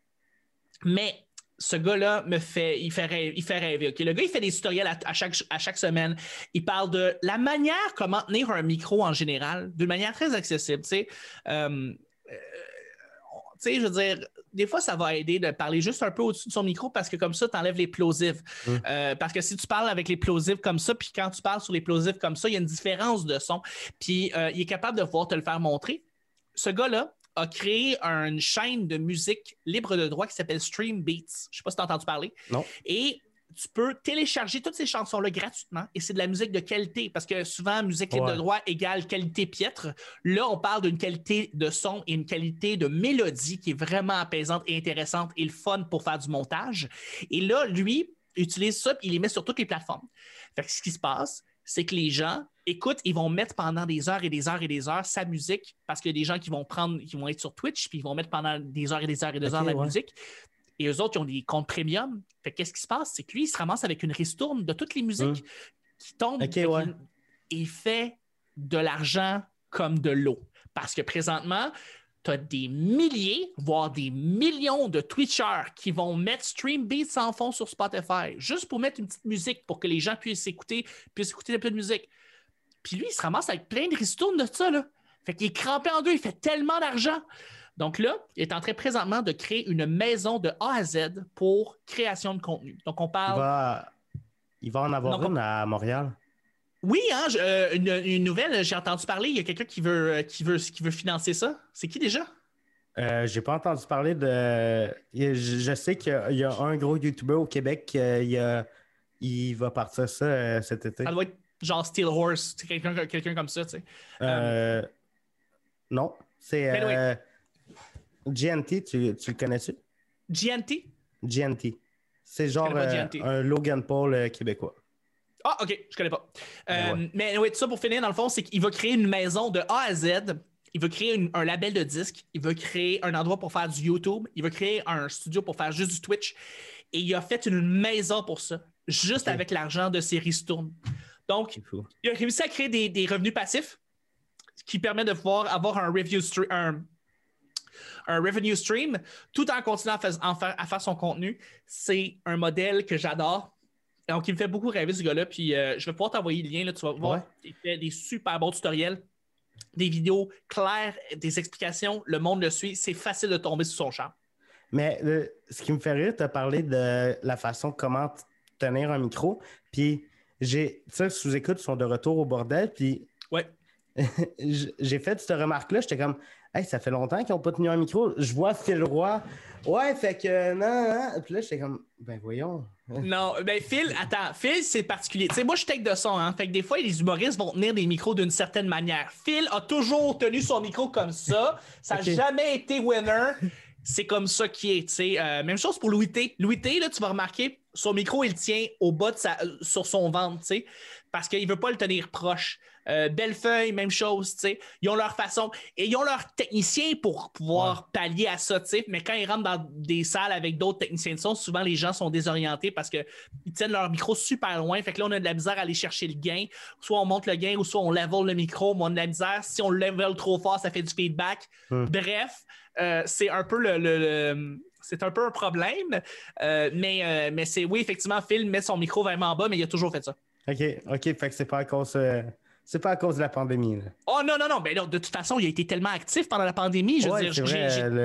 [SPEAKER 3] Mais ce gars-là me fait, il fait rêver. Il fait rêver Le gars, il fait des tutoriels à, chaque, à chaque semaine. Il parle de la manière comment tenir un micro en général, d'une manière très accessible. Tu sais, euh, euh, tu sais, je veux dire, des fois, ça va aider de parler juste un peu au-dessus de son micro parce que comme ça, tu enlèves les plosives. Mm. Euh, parce que si tu parles avec les plosives comme ça, puis quand tu parles sur les plosives comme ça, il y a une différence de son. Puis il est capable de pouvoir te le faire montrer. Ce gars-là, a créé une chaîne de musique libre de droit qui s'appelle Stream Beats. Je ne sais pas si tu as entendu parler.
[SPEAKER 2] Non.
[SPEAKER 3] Et tu peux télécharger toutes ces chansons-là gratuitement et c'est de la musique de qualité parce que souvent, musique libre de droit égale qualité piètre. Là, on parle d'une qualité de son et une qualité de mélodie qui est vraiment apaisante et intéressante et le fun pour faire du montage. Et là, lui, utilise ça et il les met sur toutes les plateformes. Fait que ce qui se passe, c'est que les gens écoutent, ils vont mettre pendant des heures et des heures et des heures sa musique parce qu'il y a des gens qui vont prendre, qui vont être sur Twitch, puis ils vont mettre pendant des heures et des heures et des heures la musique. Et eux autres, ils ont des comptes premium. Fait qu'est-ce qui se passe? C'est que lui, il se ramasse avec une ristourne de toutes les musiques qui tombent. et il fait de l'argent comme de l'eau. Parce que présentement, tu as des milliers, voire des millions de Twitchers qui vont mettre Stream Beats en fond sur Spotify, juste pour mettre une petite musique pour que les gens puissent écouter, puissent écouter un peu de musique. Puis lui, il se ramasse avec plein de ristournes de ça. Là. Fait qu'il est crampé en deux, il fait tellement d'argent. Donc là, il est en train présentement de créer une maison de A à Z pour création de contenu. Donc on parle.
[SPEAKER 2] Il va, il va en avoir une à Montréal.
[SPEAKER 3] Oui, hein, euh, une, nouvelle, j'ai entendu parler, il y a quelqu'un qui veut, euh, qui, veut, qui veut financer ça. C'est qui déjà?
[SPEAKER 2] Euh, j'ai pas entendu parler de. Je, sais qu'il y, a un gros YouTuber au Québec qui il, va partir ça cet été.
[SPEAKER 3] Ça doit être genre Steel Horse, quelqu'un comme ça, tu
[SPEAKER 2] sais. non, c'est GNT, tu, tu le connais-tu?
[SPEAKER 3] GNT?
[SPEAKER 2] GNT. C'est genre un Logan Paul québécois.
[SPEAKER 3] Ah, OK, je connais pas. Euh, mais oui, tout ça pour finir, dans le fond, c'est qu'il va créer une maison de A à Z. Il veut créer un label de disque. Il veut créer un endroit pour faire du YouTube. Il veut créer un studio pour faire juste du Twitch. Et il a fait une maison pour ça, juste avec l'argent de ses ristournes. Donc, il a réussi à créer des, revenus passifs qui permet de pouvoir avoir un review stream, un, revenue stream tout en continuant à faire son contenu. C'est un modèle que j'adore donc, il me fait beaucoup rêver ce gars-là. Puis, euh, je vais pouvoir t'envoyer le lien. Là, tu vas voir. Il fait des super bons tutoriels, des vidéos claires, des explications. Le monde le suit. C'est facile de tomber sous son charme.
[SPEAKER 2] Mais ce qui me fait rire, tu as parlé de la façon comment tenir un micro. Puis, j'ai, tu sais, sous-écoute sont de retour au bordel. Puis,
[SPEAKER 3] ouais.
[SPEAKER 2] j'ai fait cette remarque-là. J'étais comme, hey, ça fait longtemps qu'ils n'ont pas tenu un micro. Je vois Phil Roy. Ouais, fait que, non, non. Puis là, j'étais comme, ben voyons.
[SPEAKER 3] Non, ben Phil, attends, Phil, c'est particulier. Tu sais, moi, je tech de son, hein. Fait que des fois, les humoristes vont tenir des micros d'une certaine manière. Phil a toujours tenu son micro comme ça. Ça n'a jamais été winner. C'est comme ça qui est, tu sais. Euh, même chose pour Louis T. Louis T, là, tu vas remarquer, son micro, il tient au bas de sa, sur son ventre, tu sais, parce qu'il veut pas le tenir proche. Euh, Bellefeuille, même chose, tu sais. Ils ont leur façon et ils ont leurs techniciens pour pouvoir pallier à ça, tu sais. Mais quand ils rentrent dans des salles avec d'autres techniciens de son, souvent les gens sont désorientés parce qu'ils tiennent leur micro super loin. Fait que là, on a de la misère à aller chercher le gain. Soit on monte le gain ou soit on level le micro, mais on a de la misère. Si on le level trop fort, ça fait du feedback. Hmm. Bref, euh, c'est un peu le, c'est un peu un problème. Euh, mais mais c'est oui, effectivement, Phil met son micro vraiment bas, mais il a toujours fait ça.
[SPEAKER 2] OK, OK, fait que c'est pas à cause. C'est pas à cause de la pandémie.
[SPEAKER 3] Oh non, non, non. Ben, de toute façon, il a été tellement actif pendant la pandémie. Je veux dire,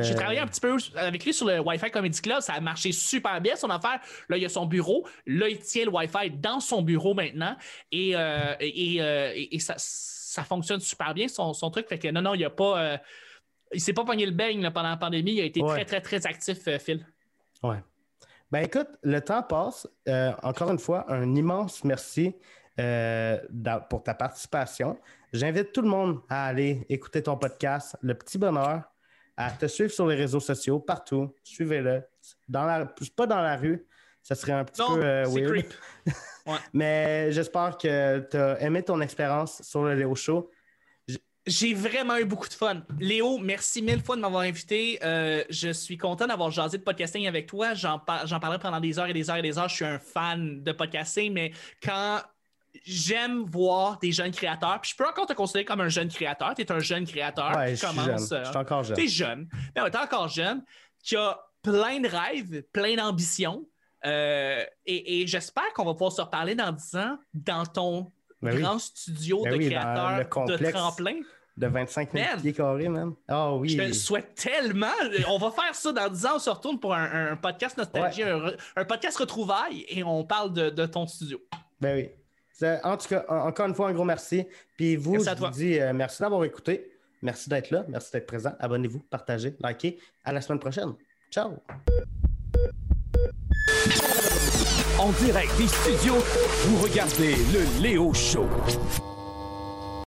[SPEAKER 3] j'ai travaillé un petit peu avec lui sur le Wi-Fi Comedy Club. Ça a marché super bien, son affaire. Là, il y a son bureau. Là, il tient le Wi-Fi dans son bureau maintenant. Et, euh, euh, et, ça, ça, fonctionne super bien, son, son, truc. Fait que non, non, il a pas. Euh, il s'est pas pogné le beigne pendant la pandémie. Il a été très, très, très actif, Phil.
[SPEAKER 2] Ouais. Ben écoute, le temps passe. encore une fois, un immense merci euh, pour ta participation. J'invite tout le monde à aller écouter ton podcast, Le Petit Bonheur, à te suivre sur les réseaux sociaux, partout. Suivez-le. Dans la, pas dans la rue, ça serait un petit peu euh, weird. Mais j'espère que tu as aimé ton expérience sur le Léo Show.
[SPEAKER 3] J'ai vraiment eu beaucoup de fun. Léo, merci mille fois de m'avoir invité. Euh, je suis content d'avoir jasé de podcasting avec toi. J'en, j'en parlerai pendant des heures et des heures et des heures. Je suis un fan de podcasting, mais quand j'aime voir des jeunes créateurs. Puis je peux encore te considérer comme un jeune créateur. Tu es un jeune créateur.
[SPEAKER 2] Ouais,
[SPEAKER 3] qui
[SPEAKER 2] je suis
[SPEAKER 3] commence,
[SPEAKER 2] jeune.
[SPEAKER 3] euh,
[SPEAKER 2] Je suis encore jeune.
[SPEAKER 3] Tu es jeune. Mais ouais, t'es encore jeune. Qui a plein de rêves, plein d'ambitions. Euh, et et j'espère qu'on va pouvoir se reparler dans 10 ans dans ton
[SPEAKER 2] Ben oui.
[SPEAKER 3] grand studio
[SPEAKER 2] Ben
[SPEAKER 3] de
[SPEAKER 2] oui,
[SPEAKER 3] créateurs de tremplin.
[SPEAKER 2] De 25 000
[SPEAKER 3] Man.
[SPEAKER 2] pieds carrés, même. Ah oui.
[SPEAKER 3] Je te le souhaite tellement. On va faire ça dans 10 ans. On se retourne pour un, un podcast nostalgie, un, podcast retrouvailles et on parle de, de ton studio.
[SPEAKER 2] Ben oui. En tout cas, en- encore une fois, un gros merci. Puis vous,
[SPEAKER 3] Merci
[SPEAKER 2] je vous dis euh, merci d'avoir écouté. Merci d'être là. Merci d'être présent. Abonnez-vous, partagez, likez. À la semaine prochaine. Ciao.
[SPEAKER 1] En direct des studios, vous regardez le Léo Show.